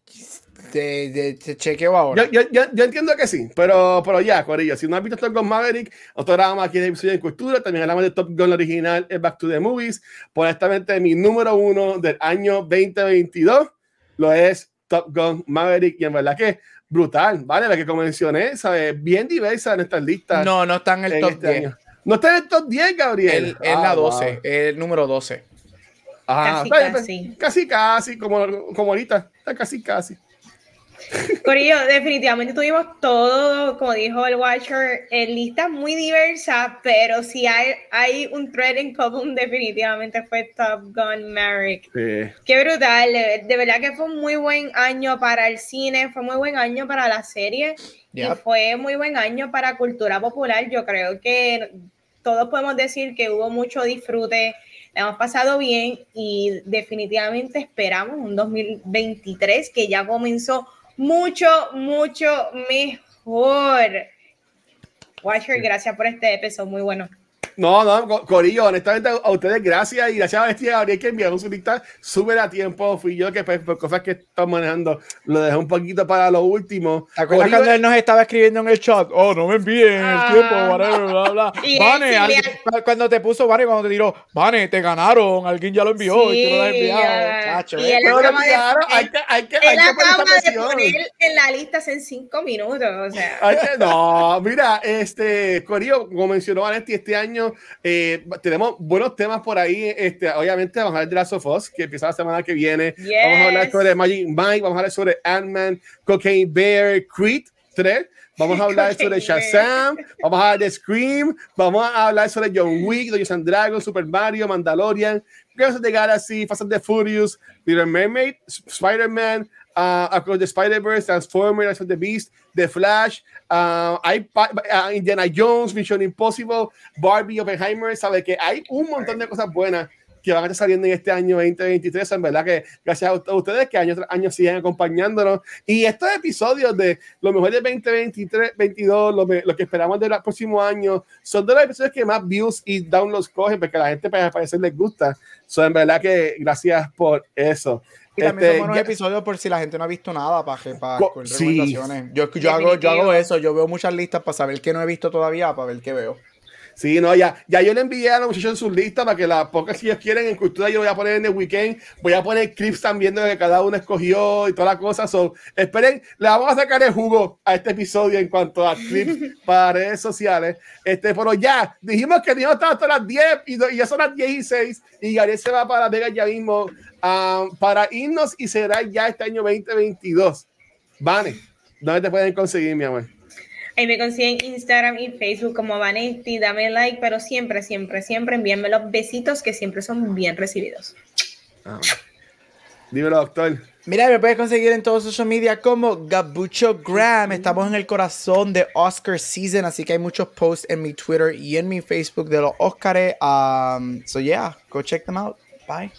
de, de, chequeo ahora. Yo, yo, yo, entiendo que sí, pero, pero ya, Corillo, si no has visto Top Gun Maverick, nosotros hablamos aquí de episodio de cultura, también hablamos de Top Gun original, el Back to the Movies. Honestamente, mi número uno del año 2022 lo es Top Gun Maverick, y en verdad que brutal, ¿vale? La que como mencioné, ¿sabes? Bien diversa en estas listas. No, no está en el top este 10. Año. No está en el top 10, Gabriel. Es ah, la 12, wow. el número 12. Ah, casi, casi. Casi, casi, como, como ahorita. Está casi, casi. Corillo, definitivamente tuvimos todo, como dijo el Watcher, en listas muy diversas, pero si hay, hay un thread en común, definitivamente fue Top Gun Maverick. Sí. Qué brutal, de, de, verdad que fue un muy buen año para el cine, fue muy buen año para la serie yep. y fue muy buen año para cultura popular. Yo creo que todos podemos decir que hubo mucho disfrute hemos pasado bien y definitivamente esperamos un 2023 que ya comenzó mucho, mucho mejor. Watcher, gracias por este episodio, muy bueno. No, no, Corillo, honestamente a ustedes gracias y gracias a Bestia Gabriel que enviaron su lista súper a tiempo. Fui yo que pues, por cosas que están manejando lo dejé un poquito para lo último. ¿Te acuerdas cuando él nos estaba escribiendo en el chat? Oh, no me envíen el ah. tiempo, whatever, bla, bla. Vane, cuando te puso Vane, cuando te tiró, Vane, te ganaron, alguien ya lo envió sí, y tú no lo has enviado. Chacho, y él eh. acaba de, hay que, hay que, hay que poner en la lista en cinco minutos, o sea. no, mira, este, Corillo, como mencionó Vanetti, este año eh, tenemos buenos temas por ahí. Este, obviamente, vamos a hablar de Last of Us, que empieza la semana que viene. Vamos a hablar sobre Magic Mike, vamos a hablar sobre Ant-Man, Cocaine Bear, Creed 3. Vamos a hablar sobre Shazam, vamos a hablar de Scream, vamos a hablar sobre John Wick, Dungeons Dragon, Super Mario, Mandalorian, Guardians of the Galaxy, Fast and the Furious, Little Mermaid, Spider-Man, uh, Across the Spider-Verse, Transformers, the Beast, The Flash, uh, hay uh, Indiana Jones, Mission Impossible, Barbie, Oppenheimer, sabe que hay un montón de cosas buenas que van a estar saliendo en este año 2023. En verdad que gracias a ustedes que año tras año siguen acompañándonos. Y estos episodios de lo mejor de 2023, 22, lo, lo que esperamos del próximo año, son de los episodios que más views y downloads cogen porque a la gente para parecer les gusta. So, en verdad que gracias por eso. Y también este, son buenos episodios por si la gente no ha visto nada para, para, recomendaciones. Yo, yo, hago, yo hago eso, yo veo muchas listas para saber qué no he visto todavía, para ver qué veo. Sí, no, ya, ya yo le envié a los muchachos en sus listas para que la pocas si ellos quieren en cultura yo voy a poner en el weekend, voy a poner clips también de lo que cada uno escogió y toda la cosa. So, esperen, le vamos a sacar el jugo a este episodio en cuanto a clips para redes sociales. Este, pero ya, dijimos que no hasta las 10 y, ya son las 16 y Gabriel se va para Vega ya mismo um, para irnos y será ya este año 2022. Vane, ¿dónde te pueden conseguir, mi amor? Ahí me consiguen Instagram y Facebook como Vanetti. Dame like, pero siempre, siempre, siempre envíenme los besitos que siempre son bien recibidos. Ah, Dímelo, doctor. Mira, me puedes conseguir en todos social media como Gabucho Gram. Estamos en el corazón de Oscar Season, así que hay muchos posts en mi Twitter y en mi Facebook de los Oscars. Um, so yeah, go check them out. Bye.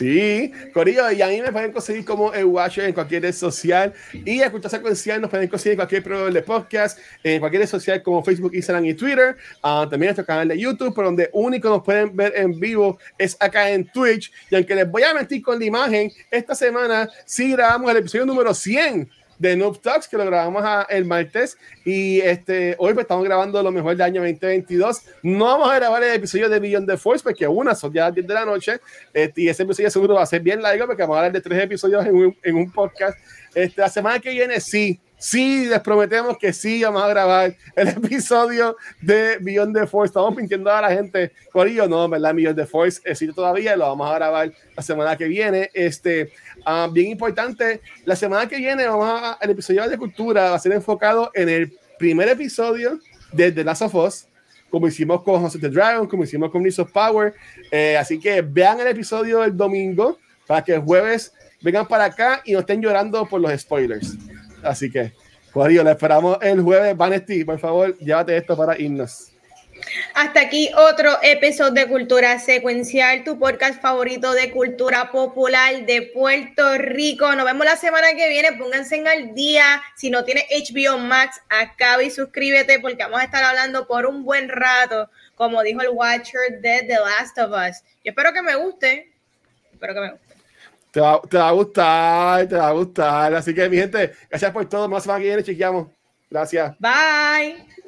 Sí, Corillo, y a mí me pueden conseguir como el Watcher en cualquier red social. Y escuchar secuencial nos pueden conseguir en cualquier programa de podcast, en cualquier red social como Facebook, Instagram y Twitter, uh, también nuestro canal de YouTube, por donde único nos pueden ver en vivo es acá en Twitch. Y aunque les voy a mentir con la imagen, esta semana sí grabamos el episodio número 100 de Noob Talks, que lo grabamos el martes. Y este, hoy pues, estamos grabando lo mejor del año 2022. No vamos a grabar el episodio de Beyond the Force, porque una son ya las 10 de la noche. Este, y ese episodio seguro va a ser bien largo, porque vamos a hablar de tres episodios en un, en un podcast. Este, la semana que viene, sí, Sí, les prometemos que sí vamos a grabar el episodio de Beyond the Force. Estamos mintiendo a la gente. Corillo, no, ¿verdad? Beyond the Force existe todavía. Lo vamos a grabar la semana que viene. Este, ah, bien importante, la semana que viene vamos a, el episodio de cultura va a ser enfocado en el primer episodio de The Last of Us, como hicimos con José the Dragon, como hicimos con News of Power. Eh, así que vean el episodio del domingo para que el jueves vengan para acá y no estén llorando por los spoilers. Así que, Corillo, le esperamos el jueves. Vanesti, por favor, llévate esto para irnos. Hasta aquí otro episodio de Cultura Secuencial, tu podcast favorito de cultura popular de Puerto Rico. Nos vemos la semana que viene. Pónganse en al día. Si no tienes HBO Max, acaba y suscríbete porque vamos a estar hablando por un buen rato, como dijo el Watcher de The Last of Us. Yo espero que me guste. Espero que me guste. Te va, te va, a gustar, te va a gustar. Así que, mi gente, gracias por todo. Más semana que viene. Gracias. Bye.